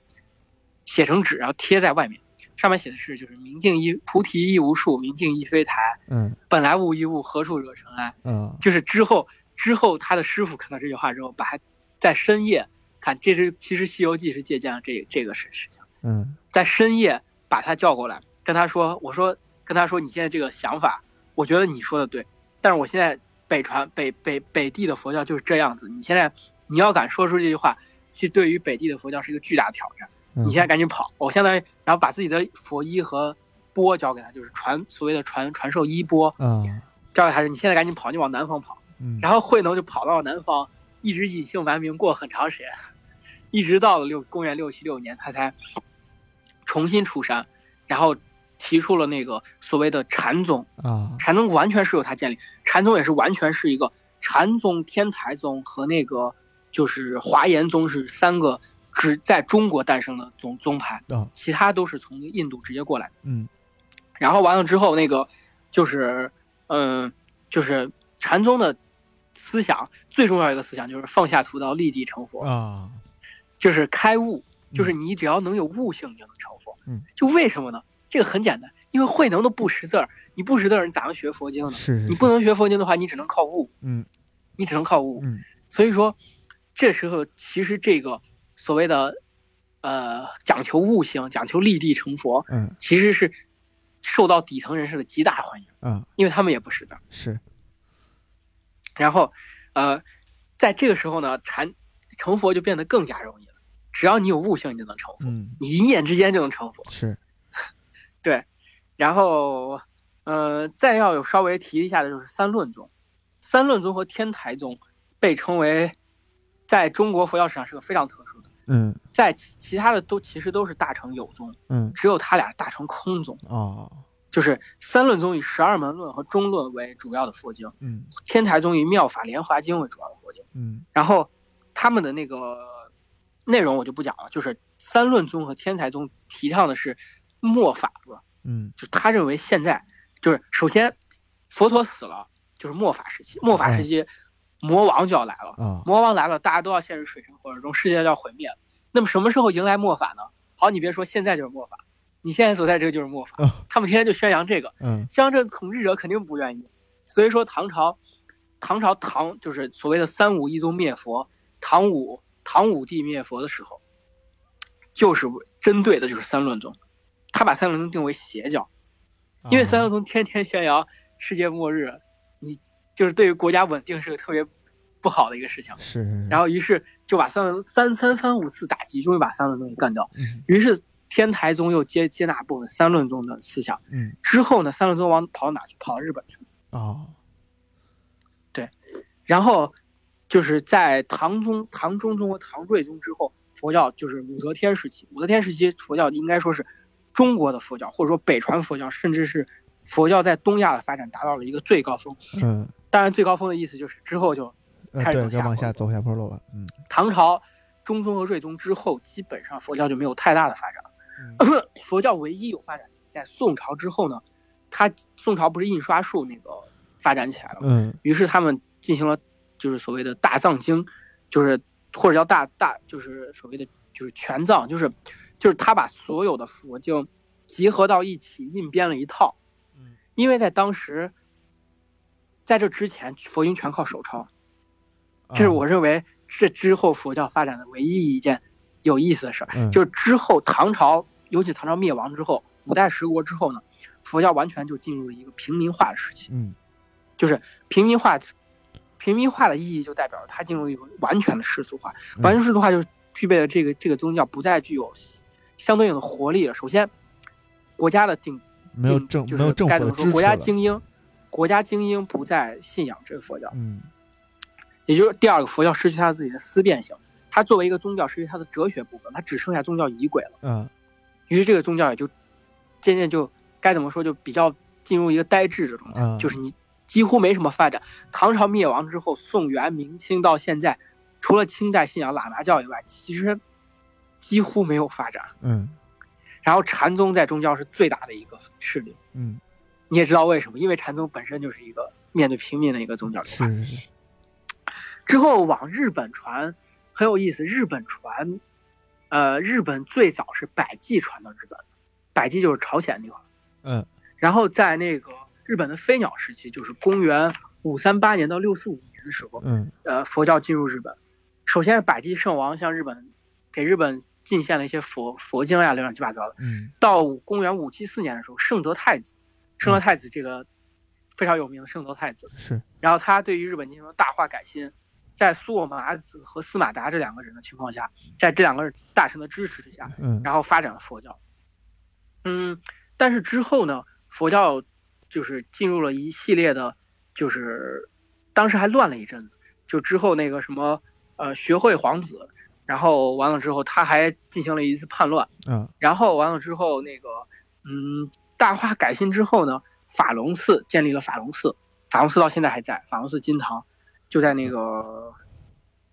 Speaker 2: 写成纸，然后贴在外面，上面写的是就是明镜亦菩提亦无树，明镜亦非台。
Speaker 1: 嗯。
Speaker 2: 本来无一物，何处惹尘埃？
Speaker 1: 嗯。
Speaker 2: 就是之后之后，他的师傅看到这句话之后，把他在深夜看，这是其实《西游记》是借鉴了这这个事事情，
Speaker 1: 嗯。
Speaker 2: 在深夜把他叫过来，跟他说：“我说跟他说，你现在这个想法，我觉得你说的对，但是我现在北传北北北地的佛教就是这样子，你现在你要敢说出这句话，其实对于北地的佛教是一个巨大的挑战。
Speaker 1: 嗯，
Speaker 2: 你现在赶紧跑！我相当于然后把自己的佛衣和钵交给他，就是传所谓的传传授衣钵。”
Speaker 1: 嗯
Speaker 2: 交给他说：“你现在赶紧跑，你往南方跑。”
Speaker 1: 嗯
Speaker 2: 然后慧能就跑到了南方，一直隐姓埋名过很长时间，一直到了六公元六七六年，他才重新出山，然后提出了那个所谓的禅宗。
Speaker 1: 啊
Speaker 2: 禅宗完全是由他建立，禅宗也是完全是一个禅宗、天台宗和那个就是华严宗是三个只在中国诞生的宗宗派，
Speaker 1: 啊
Speaker 2: 其他都是从印度直接过来的。
Speaker 1: 嗯
Speaker 2: 然后完了之后，那个就是，嗯，就是禅宗的思想最重要一个思想就是放下屠刀，立地成佛，
Speaker 1: 啊
Speaker 2: 就是开悟，就是你只要能有悟性，你就能成佛。
Speaker 1: 嗯，
Speaker 2: 就为什么呢？这个很简单，因为慧能都不识字儿，你不识字儿，你咋能学佛经呢？
Speaker 1: 是是
Speaker 2: 你不能学佛经的话，你只能靠悟，
Speaker 1: 嗯
Speaker 2: 你只能靠悟。
Speaker 1: 嗯
Speaker 2: 所以说，这时候其实这个所谓的，呃，讲求悟性，讲求立地成佛，
Speaker 1: 嗯
Speaker 2: 其实是受到底层人士的极大欢迎，
Speaker 1: 嗯
Speaker 2: 因为他们也不识字儿。
Speaker 1: 是
Speaker 2: 然后，呃，在这个时候呢，禅成佛就变得更加容易了。只要你有悟性，你就能成佛，
Speaker 1: 嗯
Speaker 2: 你一念之间就能成佛。
Speaker 1: 是
Speaker 2: 然后，呃，再要有稍微提一下的就是三论宗，三论宗和天台宗被称为在中国佛教史上是个非常特殊的，
Speaker 1: 嗯。
Speaker 2: 在其其他的都其实都是大乘有宗，
Speaker 1: 嗯。
Speaker 2: 只有他俩大乘空宗。
Speaker 1: 哦。
Speaker 2: 就是三论宗以十二门论和中论为主要的佛经，
Speaker 1: 嗯。
Speaker 2: 天台宗以妙法莲华经为主要的佛经。
Speaker 1: 嗯。
Speaker 2: 然后他们的那个内容我就不讲了，就是三论宗和天台宗提倡的是末法了，
Speaker 1: 嗯。
Speaker 2: 就他认为现在就是首先佛陀死了，就是末法时期，末法时期魔王就要来了，
Speaker 1: 嗯
Speaker 2: 魔王来了，大家都要陷入水深火热中，世界就要毁灭了。那么什么时候迎来末法呢？好，你别说现在就是末法，你现在所在这个就是末法
Speaker 1: 哦，
Speaker 2: 他们天天就宣扬这个，
Speaker 1: 嗯。
Speaker 2: 宣扬这个统治者肯定不愿意，所以说唐朝，唐朝唐就是所谓的三武一宗灭佛，唐武唐武帝灭佛的时候，就是针对的就是三论宗，他把三论宗定为邪教，因为三论宗天天宣扬世界末日，你就是对于国家稳定是个特别不好的一个事情。
Speaker 1: 是
Speaker 2: 然后于是就把三论三三番五次打击，终于把三论宗给干掉。
Speaker 1: 嗯
Speaker 2: 于是天台宗又接接纳部分三论宗的思想。
Speaker 1: 嗯
Speaker 2: 之后呢，三论宗往跑到哪去？跑到日本去了。
Speaker 1: 哦对
Speaker 2: 然后就是在唐宗、唐中宗和唐睿宗之后，佛教就是武则天时期。武则天时期，佛教应该说是中国的佛教，或者说北传佛教，甚至是佛教在东亚的发展达到了一个最高峰。
Speaker 1: 嗯。
Speaker 2: 当然，最高峰的意思就是之后就
Speaker 1: 呃
Speaker 2: 开始
Speaker 1: 对往
Speaker 2: 下
Speaker 1: 走下坡路了嗯。
Speaker 2: 唐朝中宗和睿宗之后，基本上佛教就没有太大的发展。佛教唯一有发展，在宋朝之后呢，它宋朝不是印刷术那个发展起来了吗？
Speaker 1: 嗯。
Speaker 2: 于是他们进行了就是所谓的大藏经，就是或者叫大大就是所谓的就是全藏，就是就是他把所有的佛经集合到一起印编了一套。
Speaker 1: 嗯
Speaker 2: 因为在当时，在这之前佛经全靠手抄，这是我认为这之后佛教发展的唯一一件有意思的事儿，
Speaker 1: 嗯
Speaker 2: 就是之后唐朝，尤其唐朝灭亡之后，五代十国之后呢，佛教完全就进入了一个平民化的时期。
Speaker 1: 嗯
Speaker 2: 就是平民化，平民化的意义就代表着它进入一个完全的世俗化，
Speaker 1: 嗯
Speaker 2: 完全世俗化就具备了这个这个宗教不再具有相对应的活力了。首先，国家的定
Speaker 1: 没有政没有
Speaker 2: 是该怎么说，
Speaker 1: 政府的支持
Speaker 2: 国家，精英，国家精英不再信仰这个佛教，
Speaker 1: 嗯
Speaker 2: 也就是第二个，佛教失去它自己的思辨性，它作为一个宗教失去它的哲学部分，它只剩下宗教仪轨了。
Speaker 1: 嗯
Speaker 2: 于是这个宗教也就渐渐就该怎么说，就比较进入一个呆滞的状态，
Speaker 1: 嗯
Speaker 2: 就是你几乎没什么发展。唐朝灭亡之后，宋元明清到现在，除了清代信仰喇嘛教以外，其实几乎没有发展。
Speaker 1: 嗯
Speaker 2: 然后禅宗在中教是最大的一个势力，
Speaker 1: 嗯，
Speaker 2: 你也知道为什么？因为禅宗本身就是一个面对平民的一个宗教流派。
Speaker 1: 是是是，
Speaker 2: 之后往日本传很有意思，日本传，呃，日本最早是百济传到日本，百济就是朝鲜那块儿。
Speaker 1: 嗯
Speaker 2: 然后在那个日本的飞鸟时期，就是公元五三八年到六四五年的时候，
Speaker 1: 嗯
Speaker 2: 呃，佛教进入日本。首先是百济圣王向日本给日本进献了一些佛佛经呀，乱七八糟的。
Speaker 1: 嗯。
Speaker 2: 到公元五七四年的时候，圣德太子，圣德太子这个非常有名的圣德太子，
Speaker 1: 是，
Speaker 2: 然后他对于日本进行了大化改新，在苏我麻子和司马达这两个人的情况下，在这两个大臣的支持之下，
Speaker 1: 嗯。
Speaker 2: 然后发展了佛教。嗯，但是之后呢，佛教就是进入了一系列的，就是当时还乱了一阵子，就之后那个什么呃学会皇子，然后完了之后他还进行了一次叛乱，
Speaker 1: 嗯
Speaker 2: 然后完了之后那个嗯大化改新之后呢，法隆寺建立了法隆寺，法隆寺到现在还在，法隆寺金堂就在那个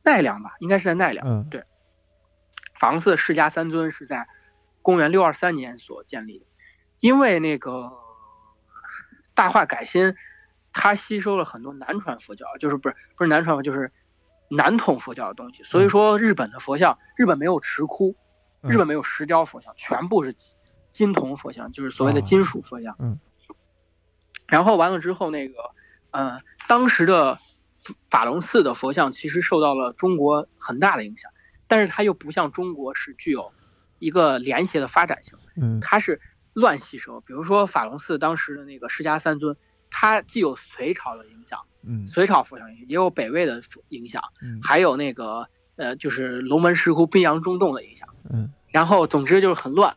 Speaker 2: 奈良吧，应该是在奈良。
Speaker 1: 嗯
Speaker 2: 法隆寺释迦三尊是在公元六二三年所建立的，因为那个大化改新，它吸收了很多南传佛教，就是不是不是南传佛，就是南统佛教的东西。所以说，日本的佛像，日本没有石窟，
Speaker 1: 嗯
Speaker 2: 日本没有石雕佛像，全部是金铜佛像，就是所谓的
Speaker 1: 哦
Speaker 2: 金属佛像。
Speaker 1: 嗯。
Speaker 2: 然后完了之后，那个呃，当时的法隆寺的佛像其实受到了中国很大的影响，但是它又不像中国是具有一个连携的发展性，
Speaker 1: 嗯
Speaker 2: 它是乱吸收。比如说法隆寺当时的那个释迦三尊，它既有隋朝的影响，
Speaker 1: 嗯
Speaker 2: 隋朝佛像影响，也有北魏的影响，
Speaker 1: 嗯
Speaker 2: 还有那个呃，就是龙门石窟、宾阳中洞的影响。
Speaker 1: 嗯
Speaker 2: 然后总之就是很乱。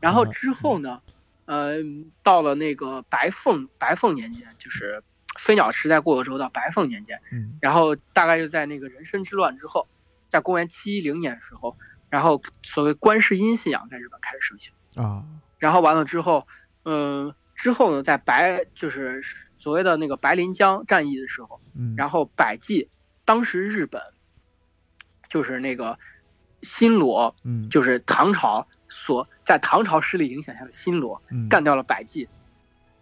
Speaker 2: 然后
Speaker 1: 嗯
Speaker 2: 之后呢，呃，到了那个白凤白凤年间，就是飞鸟时代过了之后，到白凤年间，
Speaker 1: 嗯
Speaker 2: 然后大概就在那个人参之乱之后，在公元七一零年的时候，然后所谓观世音信仰在日本开始盛行。
Speaker 1: 啊
Speaker 2: 然后完了之后，嗯、之后呢，在白就是所谓的那个白临江战役的时候，
Speaker 1: 嗯，
Speaker 2: 然后百济，当时日本就是那个新罗，
Speaker 1: 嗯。
Speaker 2: 就是唐朝所在唐朝势力影响下的新罗
Speaker 1: 嗯。
Speaker 2: 干掉了百济，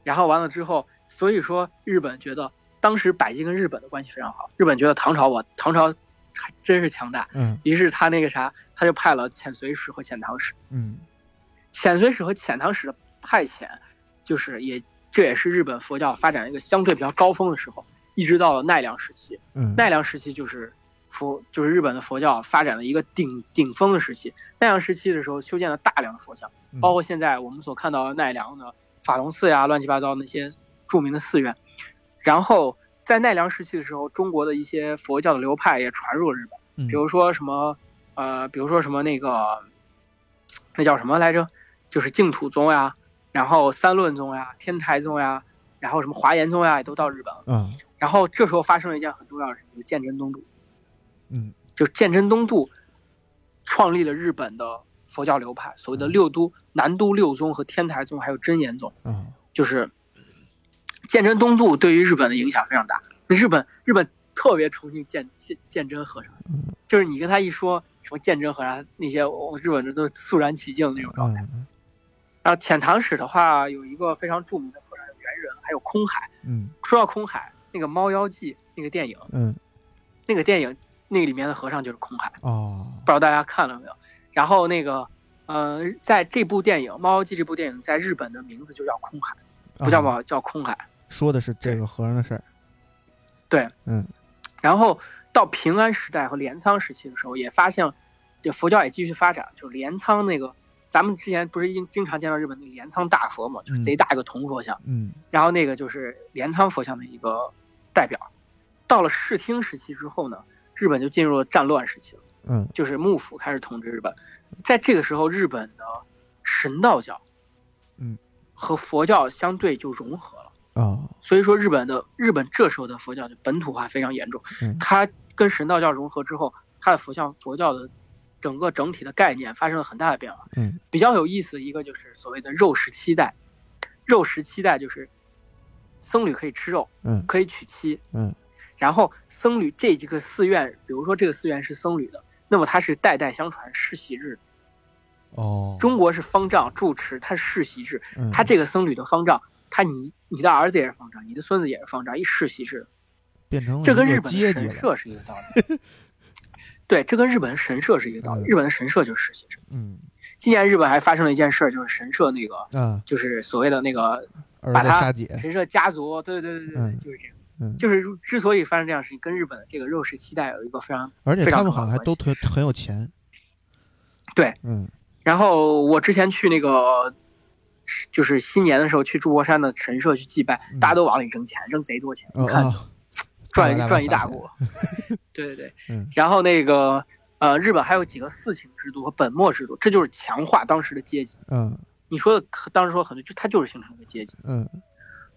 Speaker 2: 然后完了之后，所以说日本觉得当时百济跟日本的关系非常好，日本觉得唐朝我唐朝还真是强大，
Speaker 1: 嗯。
Speaker 2: 于是他那个啥，他就派了遣隋使和遣唐使，
Speaker 1: 嗯。
Speaker 2: 遣隋使和遣唐使的派遣，就是也这也是日本佛教发展一个相对比较高峰的时候，一直到了奈良时期，
Speaker 1: 嗯
Speaker 2: 奈良时期就是佛，就是日本的佛教发展的一个顶顶峰的时期。奈良时期的时候，修建了大量的佛像，
Speaker 1: 嗯
Speaker 2: 包括现在我们所看到的奈良的法隆寺呀，乱七八糟那些著名的寺院。然后在奈良时期的时候，中国的一些佛教的流派也传入了日本，
Speaker 1: 嗯
Speaker 2: 比如说什么，呃，比如说什么那个，那叫什么来着？就是净土宗呀，然后三论宗呀，天台宗呀，然后什么华严宗呀，也都到日本了。
Speaker 1: 嗯
Speaker 2: 然后这时候发生了一件很重要的事情，就是鉴真东渡。
Speaker 1: 嗯
Speaker 2: 就是鉴真东渡创立了日本的佛教流派，所谓的六都、南都六宗和天台宗，还有真言宗。
Speaker 1: 嗯
Speaker 2: 就是鉴真东渡对于日本的影响非常大。日本日本特别崇敬鉴鉴鉴真和尚，
Speaker 1: 嗯
Speaker 2: 就是你跟他一说什么鉴真和尚，那些我日本人都肃然起敬的那种状态。
Speaker 1: 嗯
Speaker 2: 然后遣唐使的话，有一个非常著名的和尚，有猿人，还有空海。
Speaker 1: 嗯
Speaker 2: 说到空海，那个《猫妖记》那个电影，
Speaker 1: 嗯
Speaker 2: 那个电影那个里面的和尚就是空海。
Speaker 1: 哦
Speaker 2: 不知道大家看了没有？然后那个，呃，在这部电影《猫妖记》这部电影，在日本的名字就叫空海，不叫
Speaker 1: 啊
Speaker 2: 猫，叫空海。
Speaker 1: 说的是这个和尚的事儿
Speaker 2: 对，
Speaker 1: 嗯
Speaker 2: 然后到平安时代和镰仓时期的时候，也发现了，这佛教也继续发展。就是镰仓那个，咱们之前不是经经常见到日本那个镰仓大佛嘛，就是贼大一个铜佛像。
Speaker 1: 嗯
Speaker 2: 然后那个就是镰仓佛像的一个代表。到了室町时期之后呢，日本就进入了战乱时期了，
Speaker 1: 嗯
Speaker 2: 就是幕府开始统治日本。在这个时候，日本的神道教，
Speaker 1: 嗯，
Speaker 2: 和佛教相对就融合了。
Speaker 1: 啊
Speaker 2: 所以说，日本的日本这时候的佛教就本土化非常严重。
Speaker 1: 嗯
Speaker 2: 它跟神道教融合之后，它的佛像佛教的整个整体的概念发生了很大的变化。
Speaker 1: 嗯
Speaker 2: 比较有意思的一个就是所谓的肉食七代，肉食七代就是僧侣可以吃肉，
Speaker 1: 嗯
Speaker 2: 可以娶妻，
Speaker 1: 嗯
Speaker 2: 然后僧侣这几个寺院，比如说这个寺院是僧侣的，那么它是代代相传世袭制。
Speaker 1: 哦，
Speaker 2: 中国是方丈住持，它是世袭制，
Speaker 1: 嗯
Speaker 2: 他这个僧侣的方丈，他你你的儿子也是方丈，你的孙子也是方丈，一世袭制。
Speaker 1: 变成
Speaker 2: 这跟日本神社是一个道理。对，这跟日本的神社是一个道理。
Speaker 1: 嗯
Speaker 2: 日本的神社就是实习生。
Speaker 1: 嗯
Speaker 2: 今年日本还发生了一件事儿，就是神社那个，
Speaker 1: 嗯，
Speaker 2: 就是所谓的那个把他神社家族，对对对对对，
Speaker 1: 嗯
Speaker 2: 就是这样。
Speaker 1: 嗯，
Speaker 2: 就是之所以发生这样事情，跟日本的这个肉食期待有一个非常
Speaker 1: 而且他们好像还都特很有钱，
Speaker 2: 对。
Speaker 1: 嗯
Speaker 2: 然后我之前去那个，就是新年的时候去祝国山的神社去祭拜，
Speaker 1: 嗯
Speaker 2: 大家都往里扔钱，扔贼多钱，
Speaker 1: 哦
Speaker 2: 你看
Speaker 1: 大把
Speaker 2: 赚一大锅。对对对，
Speaker 1: 嗯
Speaker 2: 然后那个呃，日本还有几个四卿制度和本末制度，这就是强化当时的阶级。
Speaker 1: 嗯
Speaker 2: 你说的当时说很对，就它就是形成一个阶级。
Speaker 1: 嗯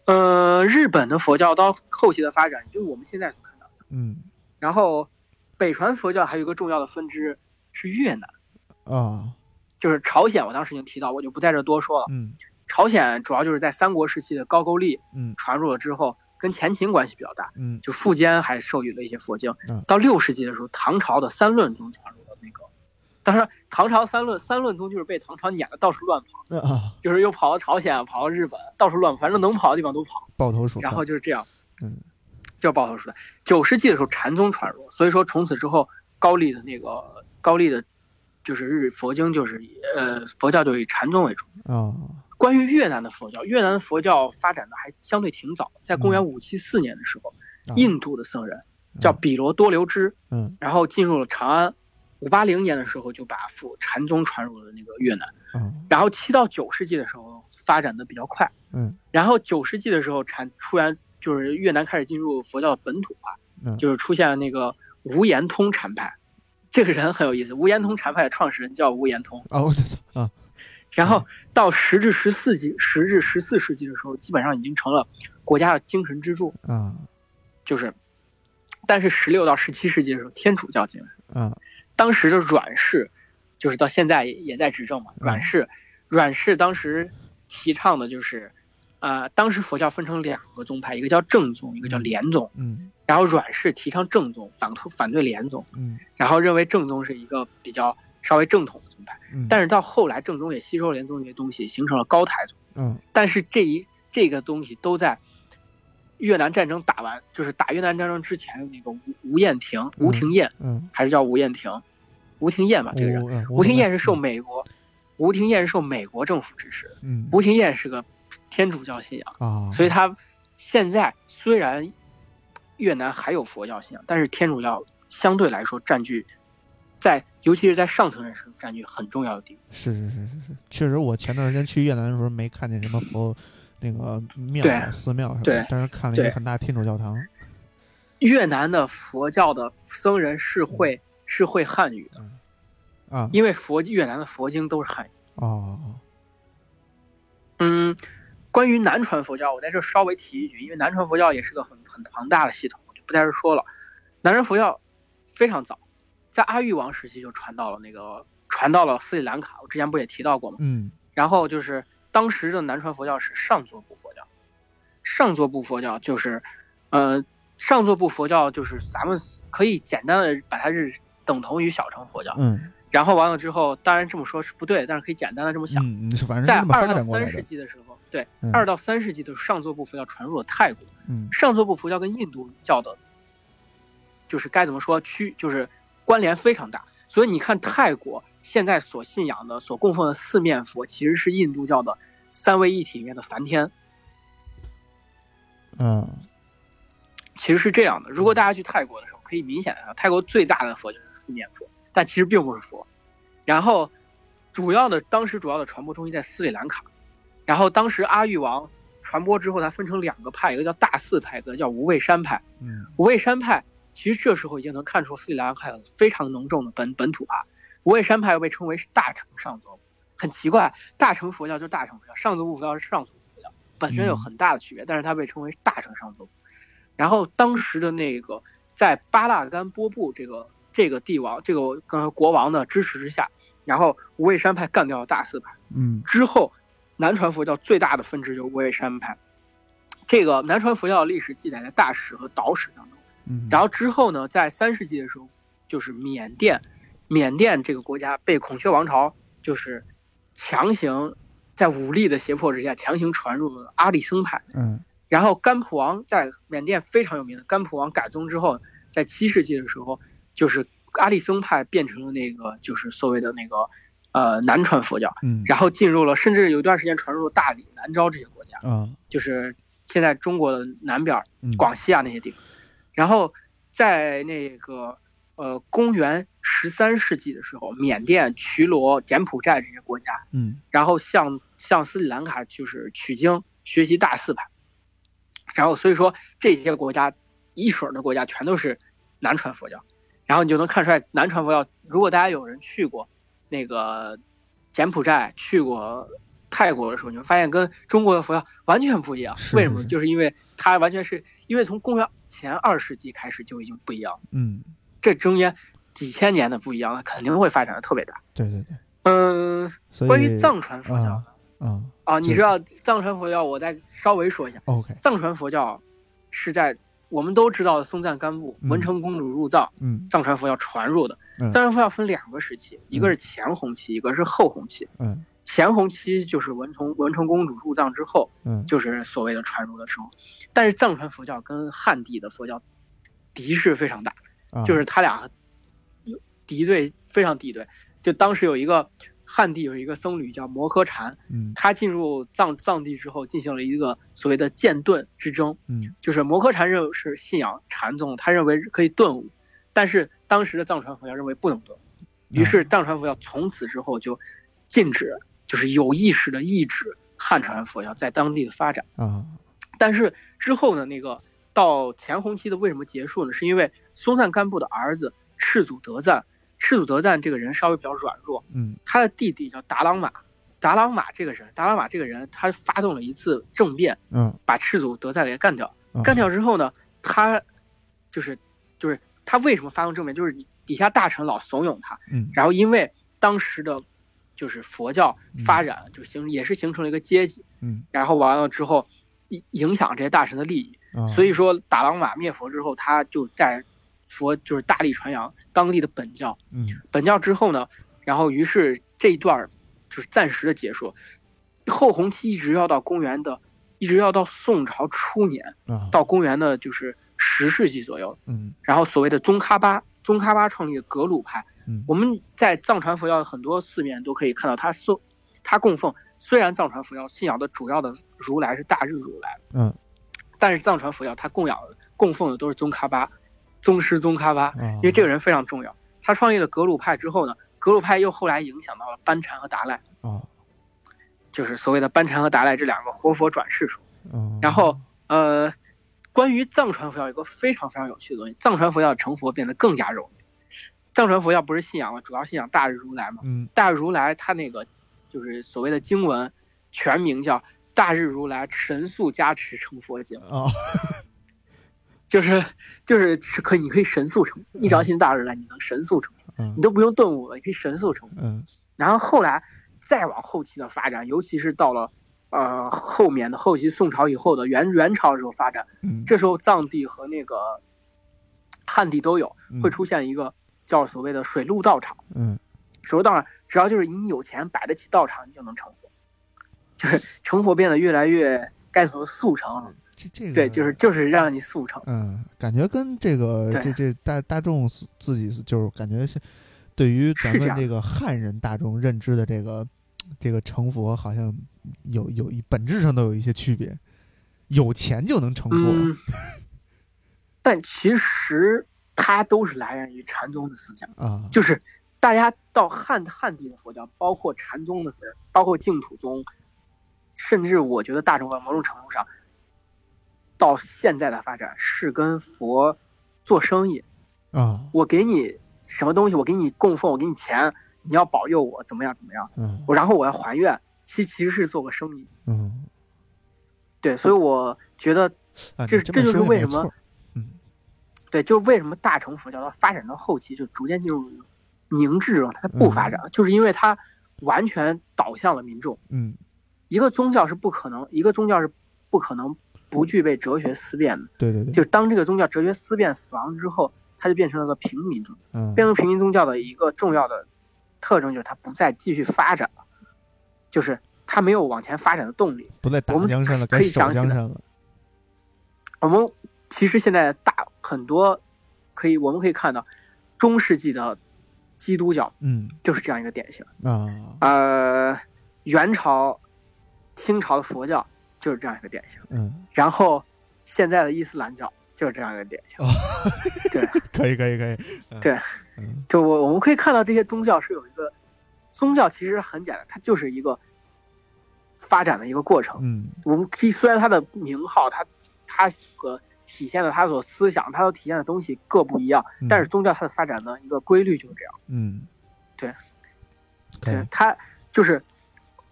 Speaker 2: 呃，日本的佛教到后期的发展，就是我们现在所看到的。
Speaker 1: 嗯
Speaker 2: 然后北传佛教还有一个重要的分支是越南，
Speaker 1: 啊
Speaker 2: 就是朝鲜。我当时已经提到，我就不在这多说了。
Speaker 1: 嗯
Speaker 2: 朝鲜主要就是在三国时期的高句丽
Speaker 1: 嗯
Speaker 2: 传入了之后，跟前秦关系比较大，
Speaker 1: 嗯
Speaker 2: 就苻坚还授予了一些佛经
Speaker 1: 嗯。
Speaker 2: 到六世纪的时候，唐朝的三论宗传入了那个，当然唐朝三论三论宗就是被唐朝撵的到处乱跑，
Speaker 1: 啊，
Speaker 2: 就是又跑到朝鲜，跑到日本，到处乱跑，反正能跑的地方都跑。
Speaker 1: 抱头鼠窜，
Speaker 2: 然后就是这样，
Speaker 1: 嗯，
Speaker 2: 叫抱头鼠窜。九世纪的时候，禅宗传入，所以说从此之后，高丽的那个高丽的，就是日佛经就是以呃佛教就以禅宗为主。
Speaker 1: 啊
Speaker 2: 关于越南的佛教，越南的佛教发展的还相对挺早，在公元五七四年的时候，
Speaker 1: 啊。
Speaker 2: 印度的僧人叫比罗多留支，
Speaker 1: 嗯。
Speaker 2: 然后进入了长安。五八零年的时候就把佛禅宗传入了那个越南，
Speaker 1: 嗯。
Speaker 2: 然后七到九世纪的时候发展的比较快，
Speaker 1: 嗯。
Speaker 2: 然后九世纪的时候禅突然就是越南开始进入佛教本土化，
Speaker 1: 嗯。
Speaker 2: 就是出现了那个无言通禅派，这个人很有意思，无言通禅派的创始人叫无言通，
Speaker 1: 啊我操啊
Speaker 2: 然后到十至十四纪，十至十四世纪的时候，基本上已经成了国家的精神支柱。
Speaker 1: 嗯
Speaker 2: 就是，但是十六到十七世纪的时候，天主教进来，
Speaker 1: 嗯
Speaker 2: 当时的阮氏，就是到现在也也在执政嘛。
Speaker 1: 嗯
Speaker 2: 阮氏，阮氏当时提倡的就是，呃，当时佛教分成两个宗派，一个叫正宗，一个叫莲宗。
Speaker 1: 嗯
Speaker 2: 然后阮氏提倡正宗，反反对莲宗，
Speaker 1: 嗯
Speaker 2: 然后认为正宗是一个比较稍微正统的宗派。
Speaker 1: 嗯，
Speaker 2: 但是到后来，正宗也吸收了莲宗这些东西，形成了高台宗。
Speaker 1: 嗯
Speaker 2: 但是这一这个东西都在越南战争打完，就是打越南战争之前的那个吴吴彦廷、吴廷艳，
Speaker 1: 嗯
Speaker 2: 还是叫吴彦廷，吴廷艳吧，这个人。
Speaker 1: 嗯
Speaker 2: 吴廷艳是受美国，吴廷艳是受美国政府支持的。
Speaker 1: 嗯
Speaker 2: 吴廷艳是个天主教信仰，
Speaker 1: 啊，
Speaker 2: 所以他现在虽然越南还有佛教信仰，但是天主教相对来说占据在，尤其是在上层人士占据很重要的地位。
Speaker 1: 是是是是是，确实，我前段时间去越南的时候没看见什么佛那个庙
Speaker 2: 对
Speaker 1: 寺庙什么但是看了一个很大天主教堂。
Speaker 2: 越南的佛教的僧人是会是会汉语的，
Speaker 1: 啊
Speaker 2: 因为佛越南的佛经都是汉语。
Speaker 1: 哦
Speaker 2: 嗯，关于南传佛教，我在这稍微提一句，因为南传佛教也是个很很庞大的系统，我就不在这说了。南传佛教非常早，在阿育王时期就传到了那个传到了斯里兰卡，我之前不也提到过吗？
Speaker 1: 嗯
Speaker 2: 然后就是当时的南传佛教是上座部佛教，上座部佛教就是，呃，上座部佛教就是咱们可以简单的把它是等同于小乘佛教。
Speaker 1: 嗯
Speaker 2: 然后完了之后，当然这么说是不对，但是可以简单的这么想。
Speaker 1: 嗯，是反正
Speaker 2: 在二到三世。纪的时候，对，
Speaker 1: 嗯
Speaker 2: 二到三世纪的时候上座部佛教传入了泰国。
Speaker 1: 嗯
Speaker 2: 上座部佛教跟印度教的，就是该怎么说区，就是关联非常大。所以你看，泰国现在所信仰的、所供奉的四面佛，其实是印度教的三位一体里面的梵天，
Speaker 1: 嗯
Speaker 2: 其实是这样的。如果大家去泰国的时候，可以明显的，泰国最大的佛就是四面佛，但其实并不是佛。然后，主要的当时主要的传播中心在斯里兰卡。然后当时阿育王传播之后，它分成两个派，一个叫大寺派，一个叫无畏山派。
Speaker 1: 嗯，
Speaker 2: 无畏山派其实这时候已经能看出斯里兰卡有非常浓重的本本土化。无畏山派又被称为是大乘上座，很奇怪，大乘佛教就是大乘佛教，上座部佛教是上座部佛教，本身有很大的区别，但是它被称为大乘上座。然后当时的那个在巴拉干波布这个这个帝王这个刚才国王的支持之下，然后无畏山派干掉了大寺派。
Speaker 1: 嗯，
Speaker 2: 之后南传佛教最大的分支就是无畏山派。这个南传佛教的历史记载在大史和岛史当中。
Speaker 1: 嗯，
Speaker 2: 然后之后呢，在三世纪的时候，就是缅甸，缅甸这个国家被孔雀王朝就是强行在武力的胁迫之下强行传入了阿里僧派。
Speaker 1: 嗯，
Speaker 2: 然后甘普王在缅甸非常有名的甘普王改宗之后，在七世纪的时候，就是阿里僧派变成了那个就是所谓的那个呃南传佛教，
Speaker 1: 嗯，
Speaker 2: 然后进入了甚至有一段时间传入了大理、南诏这些国家，
Speaker 1: 嗯，
Speaker 2: 就是现在中国的南边广西啊那些地方。然后在那个呃公元十三世纪的时候，缅甸、瞿罗、柬埔寨这些国家，
Speaker 1: 嗯
Speaker 2: 然后向向斯里兰卡就是取经学习大四派，然后所以说这些国家一水儿的国家全都是南传佛教，然后你就能看出来南传佛教。如果大家有人去过那个柬埔寨、去过泰国的时候，你会发现跟中国的佛教完全不一样。
Speaker 1: 是
Speaker 2: 为什么？就是因为它完全是因为从公元前二世纪开始就已经不一样了，
Speaker 1: 嗯，
Speaker 2: 这中间几千年的不一样了，肯定会发展的特别大。
Speaker 1: 对对对，
Speaker 2: 嗯，关于藏传佛教
Speaker 1: 啊啊
Speaker 2: 啊，你知道藏传佛教，我再稍微说一下
Speaker 1: ，，OK，
Speaker 2: 藏传佛教是在我们都知道的松赞干布
Speaker 1: 嗯
Speaker 2: 文成公主入藏，
Speaker 1: 嗯
Speaker 2: 藏传佛教传入的。
Speaker 1: 嗯
Speaker 2: 藏传佛教分两个时期，一个是前红期，一个是后红期。
Speaker 1: 嗯
Speaker 2: 前弘期就是文成文成公主入藏之后，
Speaker 1: 嗯，
Speaker 2: 就是所谓的传入的时候。但是藏传佛教跟汉地的佛教敌视非常大，
Speaker 1: 啊
Speaker 2: 就是他俩敌对非常敌对。就当时有一个汉地有一个僧侣叫摩诃禅，
Speaker 1: 嗯
Speaker 2: 他进入藏藏地之后，进行了一个所谓的剑盾之争。
Speaker 1: 嗯
Speaker 2: 就是摩诃禅认为是信仰禅宗，他认为可以顿悟，但是当时的藏传佛教认为不能顿悟，于是藏传佛教从此之后就禁止，就是有意识的抑制汉传佛教在当地的发展。
Speaker 1: 啊
Speaker 2: 但是之后呢，那个到前弘期的为什么结束呢？是因为松赞干布的儿子赤祖德赞，赤祖德赞这个人稍微比较软弱，
Speaker 1: 嗯
Speaker 2: 他的弟弟叫达朗玛，达朗玛这个人，达朗玛这个人他发动了一次政变，
Speaker 1: 嗯
Speaker 2: 把赤祖德赞给干掉。
Speaker 1: 嗯
Speaker 2: 干掉之后呢，他就是就是他为什么发动政变？就是底下大臣老怂恿他，
Speaker 1: 嗯
Speaker 2: 然后因为当时的，就是佛教发展就形也是形成了一个阶级，
Speaker 1: 嗯。
Speaker 2: 然后完了之后影影响这些大臣的利益，
Speaker 1: 啊，
Speaker 2: 所以说达朗玛灭佛之后，他就在佛就是大力传扬当地的本教，
Speaker 1: 嗯。
Speaker 2: 本教之后呢，然后于是这一段儿就是暂时的结束，后弘期一直要到公元的，一直要到宋朝初年，
Speaker 1: 啊。
Speaker 2: 到公元的就是十世纪左右，
Speaker 1: 嗯。
Speaker 2: 然后所谓的宗喀巴，宗喀巴创立的格鲁派，
Speaker 1: 嗯
Speaker 2: 我们在藏传佛教很多寺院都可以看到他送，他供奉，虽然藏传佛教信仰的主要的如来是大日如来，
Speaker 1: 嗯
Speaker 2: 但是藏传佛教他供养供奉的都是宗喀巴，宗师宗喀巴，
Speaker 1: 啊，
Speaker 2: 因为这个人非常重要。他创立了格鲁派之后呢，格鲁派又后来影响到了班禅和达赖，
Speaker 1: 啊
Speaker 2: 就是所谓的班禅和达赖这两个活佛转世说。
Speaker 1: 嗯，
Speaker 2: 然后呃，关于藏传佛教有一个非常非常有趣的东西，藏传佛教成佛变得更加容易。藏传佛教不是信仰了，主要信仰大日如来嘛？
Speaker 1: 嗯。
Speaker 2: 大日如来他那个就是所谓的经文，全名叫《大日如来神速加持成佛经》，
Speaker 1: 哦。
Speaker 2: 就是就是是可以你可以神速成，你只要信大日如来，你能神速成，
Speaker 1: 嗯。
Speaker 2: 你都不用顿悟了，你可以神速成。
Speaker 1: 嗯。
Speaker 2: 然后后来再往后期的发展，尤其是到了呃后面的后期宋朝以后的元元朝的时候发展，
Speaker 1: 嗯，
Speaker 2: 这时候藏地和那个汉地都有
Speaker 1: 嗯。
Speaker 2: 会出现一个叫所谓的水陆道场。
Speaker 1: 嗯
Speaker 2: 水陆道场只要就是你有钱摆得起道场，你就能成佛，就是成佛变得越来越该怎么速成了。
Speaker 1: 这这个
Speaker 2: 对，就是就是让你速成。
Speaker 1: 嗯，感觉跟这个这这大大众自己就是感觉是对于咱们
Speaker 2: 这
Speaker 1: 个汉人大众认知的这个这个成佛，好像有有一本质上都有一些区别。有钱就能成佛，
Speaker 2: 嗯，但其实它都是来源于禅宗的思想，
Speaker 1: 啊，
Speaker 2: 就是大家到汉汉地的佛教，包括禅宗的佛，包括净土宗，甚至我觉得大乘佛某种程度上，到现在的发展是跟佛做生意，
Speaker 1: 啊，
Speaker 2: 我给你什么东西，我给你供奉，我给你钱，你要保佑我怎么样怎么样，
Speaker 1: 嗯。
Speaker 2: 我然后我要还愿，其其实是做个生意，
Speaker 1: 嗯，
Speaker 2: 对，所以我觉得
Speaker 1: 啊，
Speaker 2: 这这就是为什么对，就是为什么大乘佛教它发展到后期就逐渐进入凝滞状态，它不发展，就是因为它完全导向了民众。
Speaker 1: 嗯
Speaker 2: 一个宗教是不可能，一个宗教是不可能不具备哲学思辨的。
Speaker 1: 对对对，
Speaker 2: 就是当这个宗教哲学思辨死亡之后，它就变成了个平民宗教。
Speaker 1: 嗯
Speaker 2: 变成平民宗教的一个重要的特征就是它不再继续发展了，就是它没有往前发展的动力。
Speaker 1: 不再打
Speaker 2: 我们
Speaker 1: 江山了，
Speaker 2: 可以详细的
Speaker 1: 江山了，
Speaker 2: 我们其实现在大很多可以我们可以看到，中世纪的基督教
Speaker 1: 嗯。
Speaker 2: 就是这样一个典型。
Speaker 1: 啊，
Speaker 2: 呃，元朝、清朝的佛教就是这样一个典型，
Speaker 1: 嗯，
Speaker 2: 然后现在的伊斯兰教就是这样一个典型。对，
Speaker 1: 可以可以可以，嗯。
Speaker 2: 对，
Speaker 1: 嗯。
Speaker 2: 就我我们可以看到这些宗教是有一个，宗教其实很简单，它就是一个发展的一个过程。
Speaker 1: 嗯。
Speaker 2: 我们可以虽然它的名号，它它个体现的他所思想，他所体现的东西各不一样，
Speaker 1: 嗯
Speaker 2: 但是宗教它的发展的一个规律就是这样。
Speaker 1: 嗯，
Speaker 2: 对，对，他就是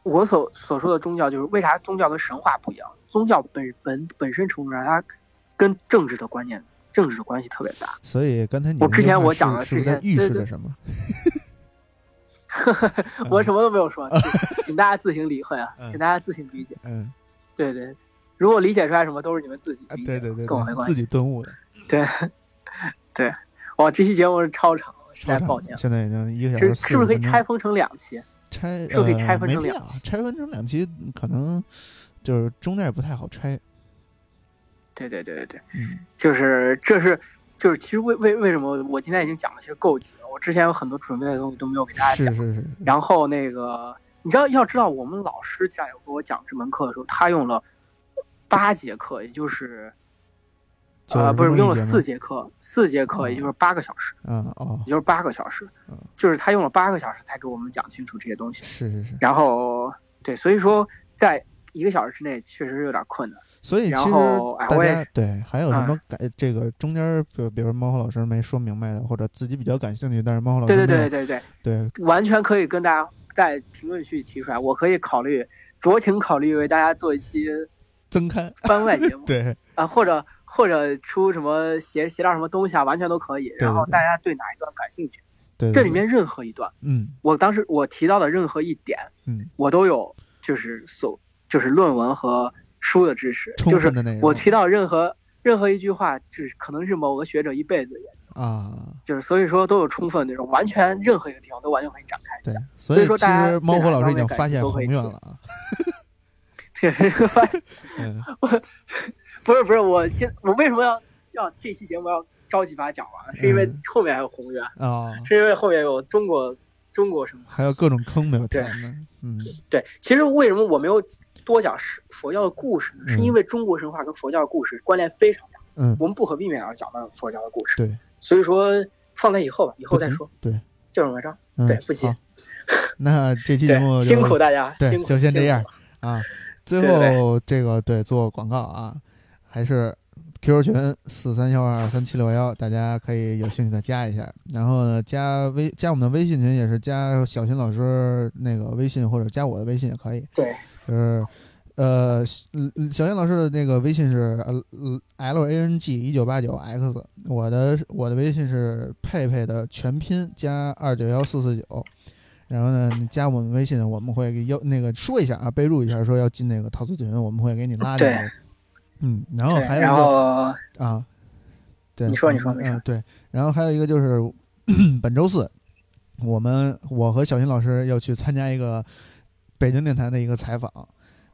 Speaker 2: 我所所说的宗教，就是为啥宗教跟神话不一样？宗教本本本身程度上，它跟政治的观念、政治的关系特别大。
Speaker 1: 所以刚才你
Speaker 2: 我之前我讲的
Speaker 1: 是不是在预示着什么？
Speaker 2: 我什么都没有说，请请大家自行理会啊，
Speaker 1: 嗯
Speaker 2: 请大家自行理解。
Speaker 1: 嗯，
Speaker 2: 对对，如果理解出来什么，都是你们自己
Speaker 1: 对对对，
Speaker 2: 跟我没关系。
Speaker 1: 自己顿悟的，
Speaker 2: 对 对，哇，这期节目是超长，实在抱歉。
Speaker 1: 现在已经一个小时，
Speaker 2: 是不是可以拆？分成两期？
Speaker 1: 拆
Speaker 2: 是不是可以
Speaker 1: 呃
Speaker 2: 拆分成两期
Speaker 1: 拆分成两期，可能就是中间也不太好拆。
Speaker 2: 对对对对对，
Speaker 1: 嗯
Speaker 2: 就是这是就是其实为为为什么我今天已经讲的其实够急了，我之前有很多准备的东西都没有给大家讲。
Speaker 1: 是是是，
Speaker 2: 然后那个你知道要知道，我们老师在给我讲这门课的时候，他用了八节课，也就是呃不是用了四节课，四节课
Speaker 1: 哦
Speaker 2: 也就是八个小时，
Speaker 1: 嗯哦，
Speaker 2: 也就是八个小时
Speaker 1: 嗯，
Speaker 2: 就是他用了八个小时才给我们讲清楚这些东西。
Speaker 1: 是是是，
Speaker 2: 然后对，所以说在一个小时之内确实有点困难。
Speaker 1: 所以其实大
Speaker 2: 后哎我也
Speaker 1: 家对还有什
Speaker 2: 嗯
Speaker 1: 么改这个中间，比如比如猫和老师没说明白的，或者自己比较感兴趣，但是猫火老师
Speaker 2: 对对对对对，
Speaker 1: 对
Speaker 2: 完全可以跟大家在评论区提出来，我可以考虑酌情考虑为大家做一期
Speaker 1: 增刊，
Speaker 2: 番外节目。
Speaker 1: 对。
Speaker 2: 啊，或者或者出什么写写点什么东西啊，完全都可以。然后大家对哪一段感兴趣，
Speaker 1: 对，对
Speaker 2: 这里面任何一段，
Speaker 1: 嗯。
Speaker 2: 我当时我提到的任何一点，
Speaker 1: 嗯。
Speaker 2: 我都有就是所就是论文和书的知识，就是我提到任何任何一句话，就是可能是某个学者一辈子也，
Speaker 1: 啊，
Speaker 2: 就是所以说都有充分那种，完全任何一个地方都完全可以展开一
Speaker 1: 对
Speaker 2: 下。，
Speaker 1: 所
Speaker 2: 所以说
Speaker 1: 其
Speaker 2: 大家
Speaker 1: 实猫火老师已经发现
Speaker 2: 都可以提
Speaker 1: 宏愿了啊，
Speaker 2: 对，发现
Speaker 1: 嗯
Speaker 2: 不是不是，我现我为什么要要这期节目要着急把它讲完？是因为
Speaker 1: 嗯
Speaker 2: 后面还有宏源。
Speaker 1: 啊，
Speaker 2: 是因为后面有中国中国什么。
Speaker 1: 还有各种坑没有
Speaker 2: 对
Speaker 1: 填呢，嗯
Speaker 2: 对，其实为什么我没有多讲是佛教的故事呢？是
Speaker 1: 嗯
Speaker 2: 因为中国神话跟佛教的故事关联非常大，
Speaker 1: 嗯，
Speaker 2: 我们不可避免要讲到佛教的故事。
Speaker 1: 对，
Speaker 2: 所以说放在以后吧，以后再说。
Speaker 1: 对，
Speaker 2: 就这么着。
Speaker 1: 嗯
Speaker 2: 对不急
Speaker 1: 那这期 节目
Speaker 2: 辛苦大家，
Speaker 1: 对
Speaker 2: 辛苦
Speaker 1: 就先这样。啊，最后这个对做广告啊，还是 QQ 群四三幺二三七六幺，大家可以有兴趣的加一下。然后呢，加微加我们的微信群也是加小新老师那个微信或者加我的微信也可以。
Speaker 2: 对，
Speaker 1: 就是呃，小小新老师的那个微信是呃 L A N G 一九八九 X，我的我的微信是佩佩的全拼加二九幺四四九。然后呢，你加我们微信，我们会给要那个说一下啊，备注一下，说要进那个陶瓷群，我们会给你拉进
Speaker 2: 对
Speaker 1: 来。嗯，然后还有一个
Speaker 2: 后
Speaker 1: 啊，对，
Speaker 2: 你说你说
Speaker 1: 嗯
Speaker 2: 没事
Speaker 1: 嗯对，然后还有一个就是 本周四，我们我和小新老师要去参加一个北京电台的一个采访，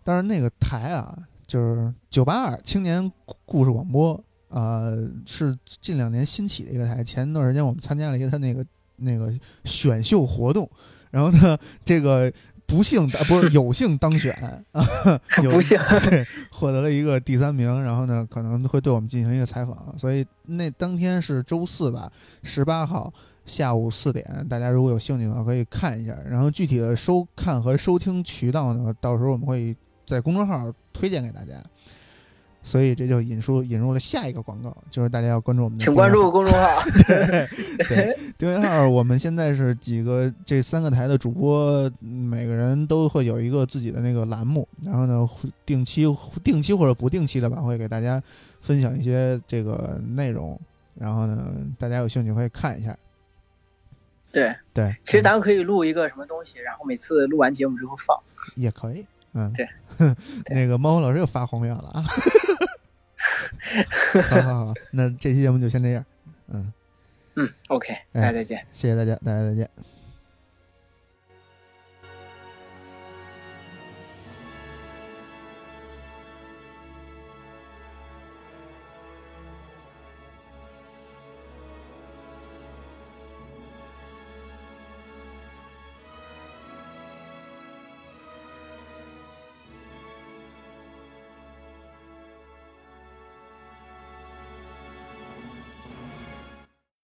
Speaker 1: 但是那个台啊，就是九八二青年故事广播，呃，是近两年新起的一个台。前段时间我们参加了一个他那个那个选秀活动，然后呢，这个不幸不是 有幸当选啊，
Speaker 2: 不幸
Speaker 1: 对获得了一个第三名，然后呢可能会对我们进行一个采访，所以那当天是周四吧，十八号下午四点，大家如果有兴趣的话可以看一下，然后具体的收看和收听渠道呢，到时候我们会在公众号推荐给大家。所以这就引出引入了下一个广告，就是大家要关注我们的，
Speaker 2: 请关注公众号。
Speaker 1: 对，订阅号我们现在是几个这三个台的主播，每个人都会有一个自己的那个栏目，然后呢，定期定期或者不定期的吧，会给大家分享一些这个内容，然后呢，大家有兴趣可以看一下。
Speaker 2: 对
Speaker 1: 对，
Speaker 2: 其实咱们可以录一个什么东西，然后每次录完节目之后放，
Speaker 1: 也可以。嗯，
Speaker 2: 对，
Speaker 1: 那个猫猫老师又发红眼了啊！好好好，那这期节目就先这样。嗯
Speaker 2: 嗯，OK，大家再见，
Speaker 1: 谢谢大家，大家再见。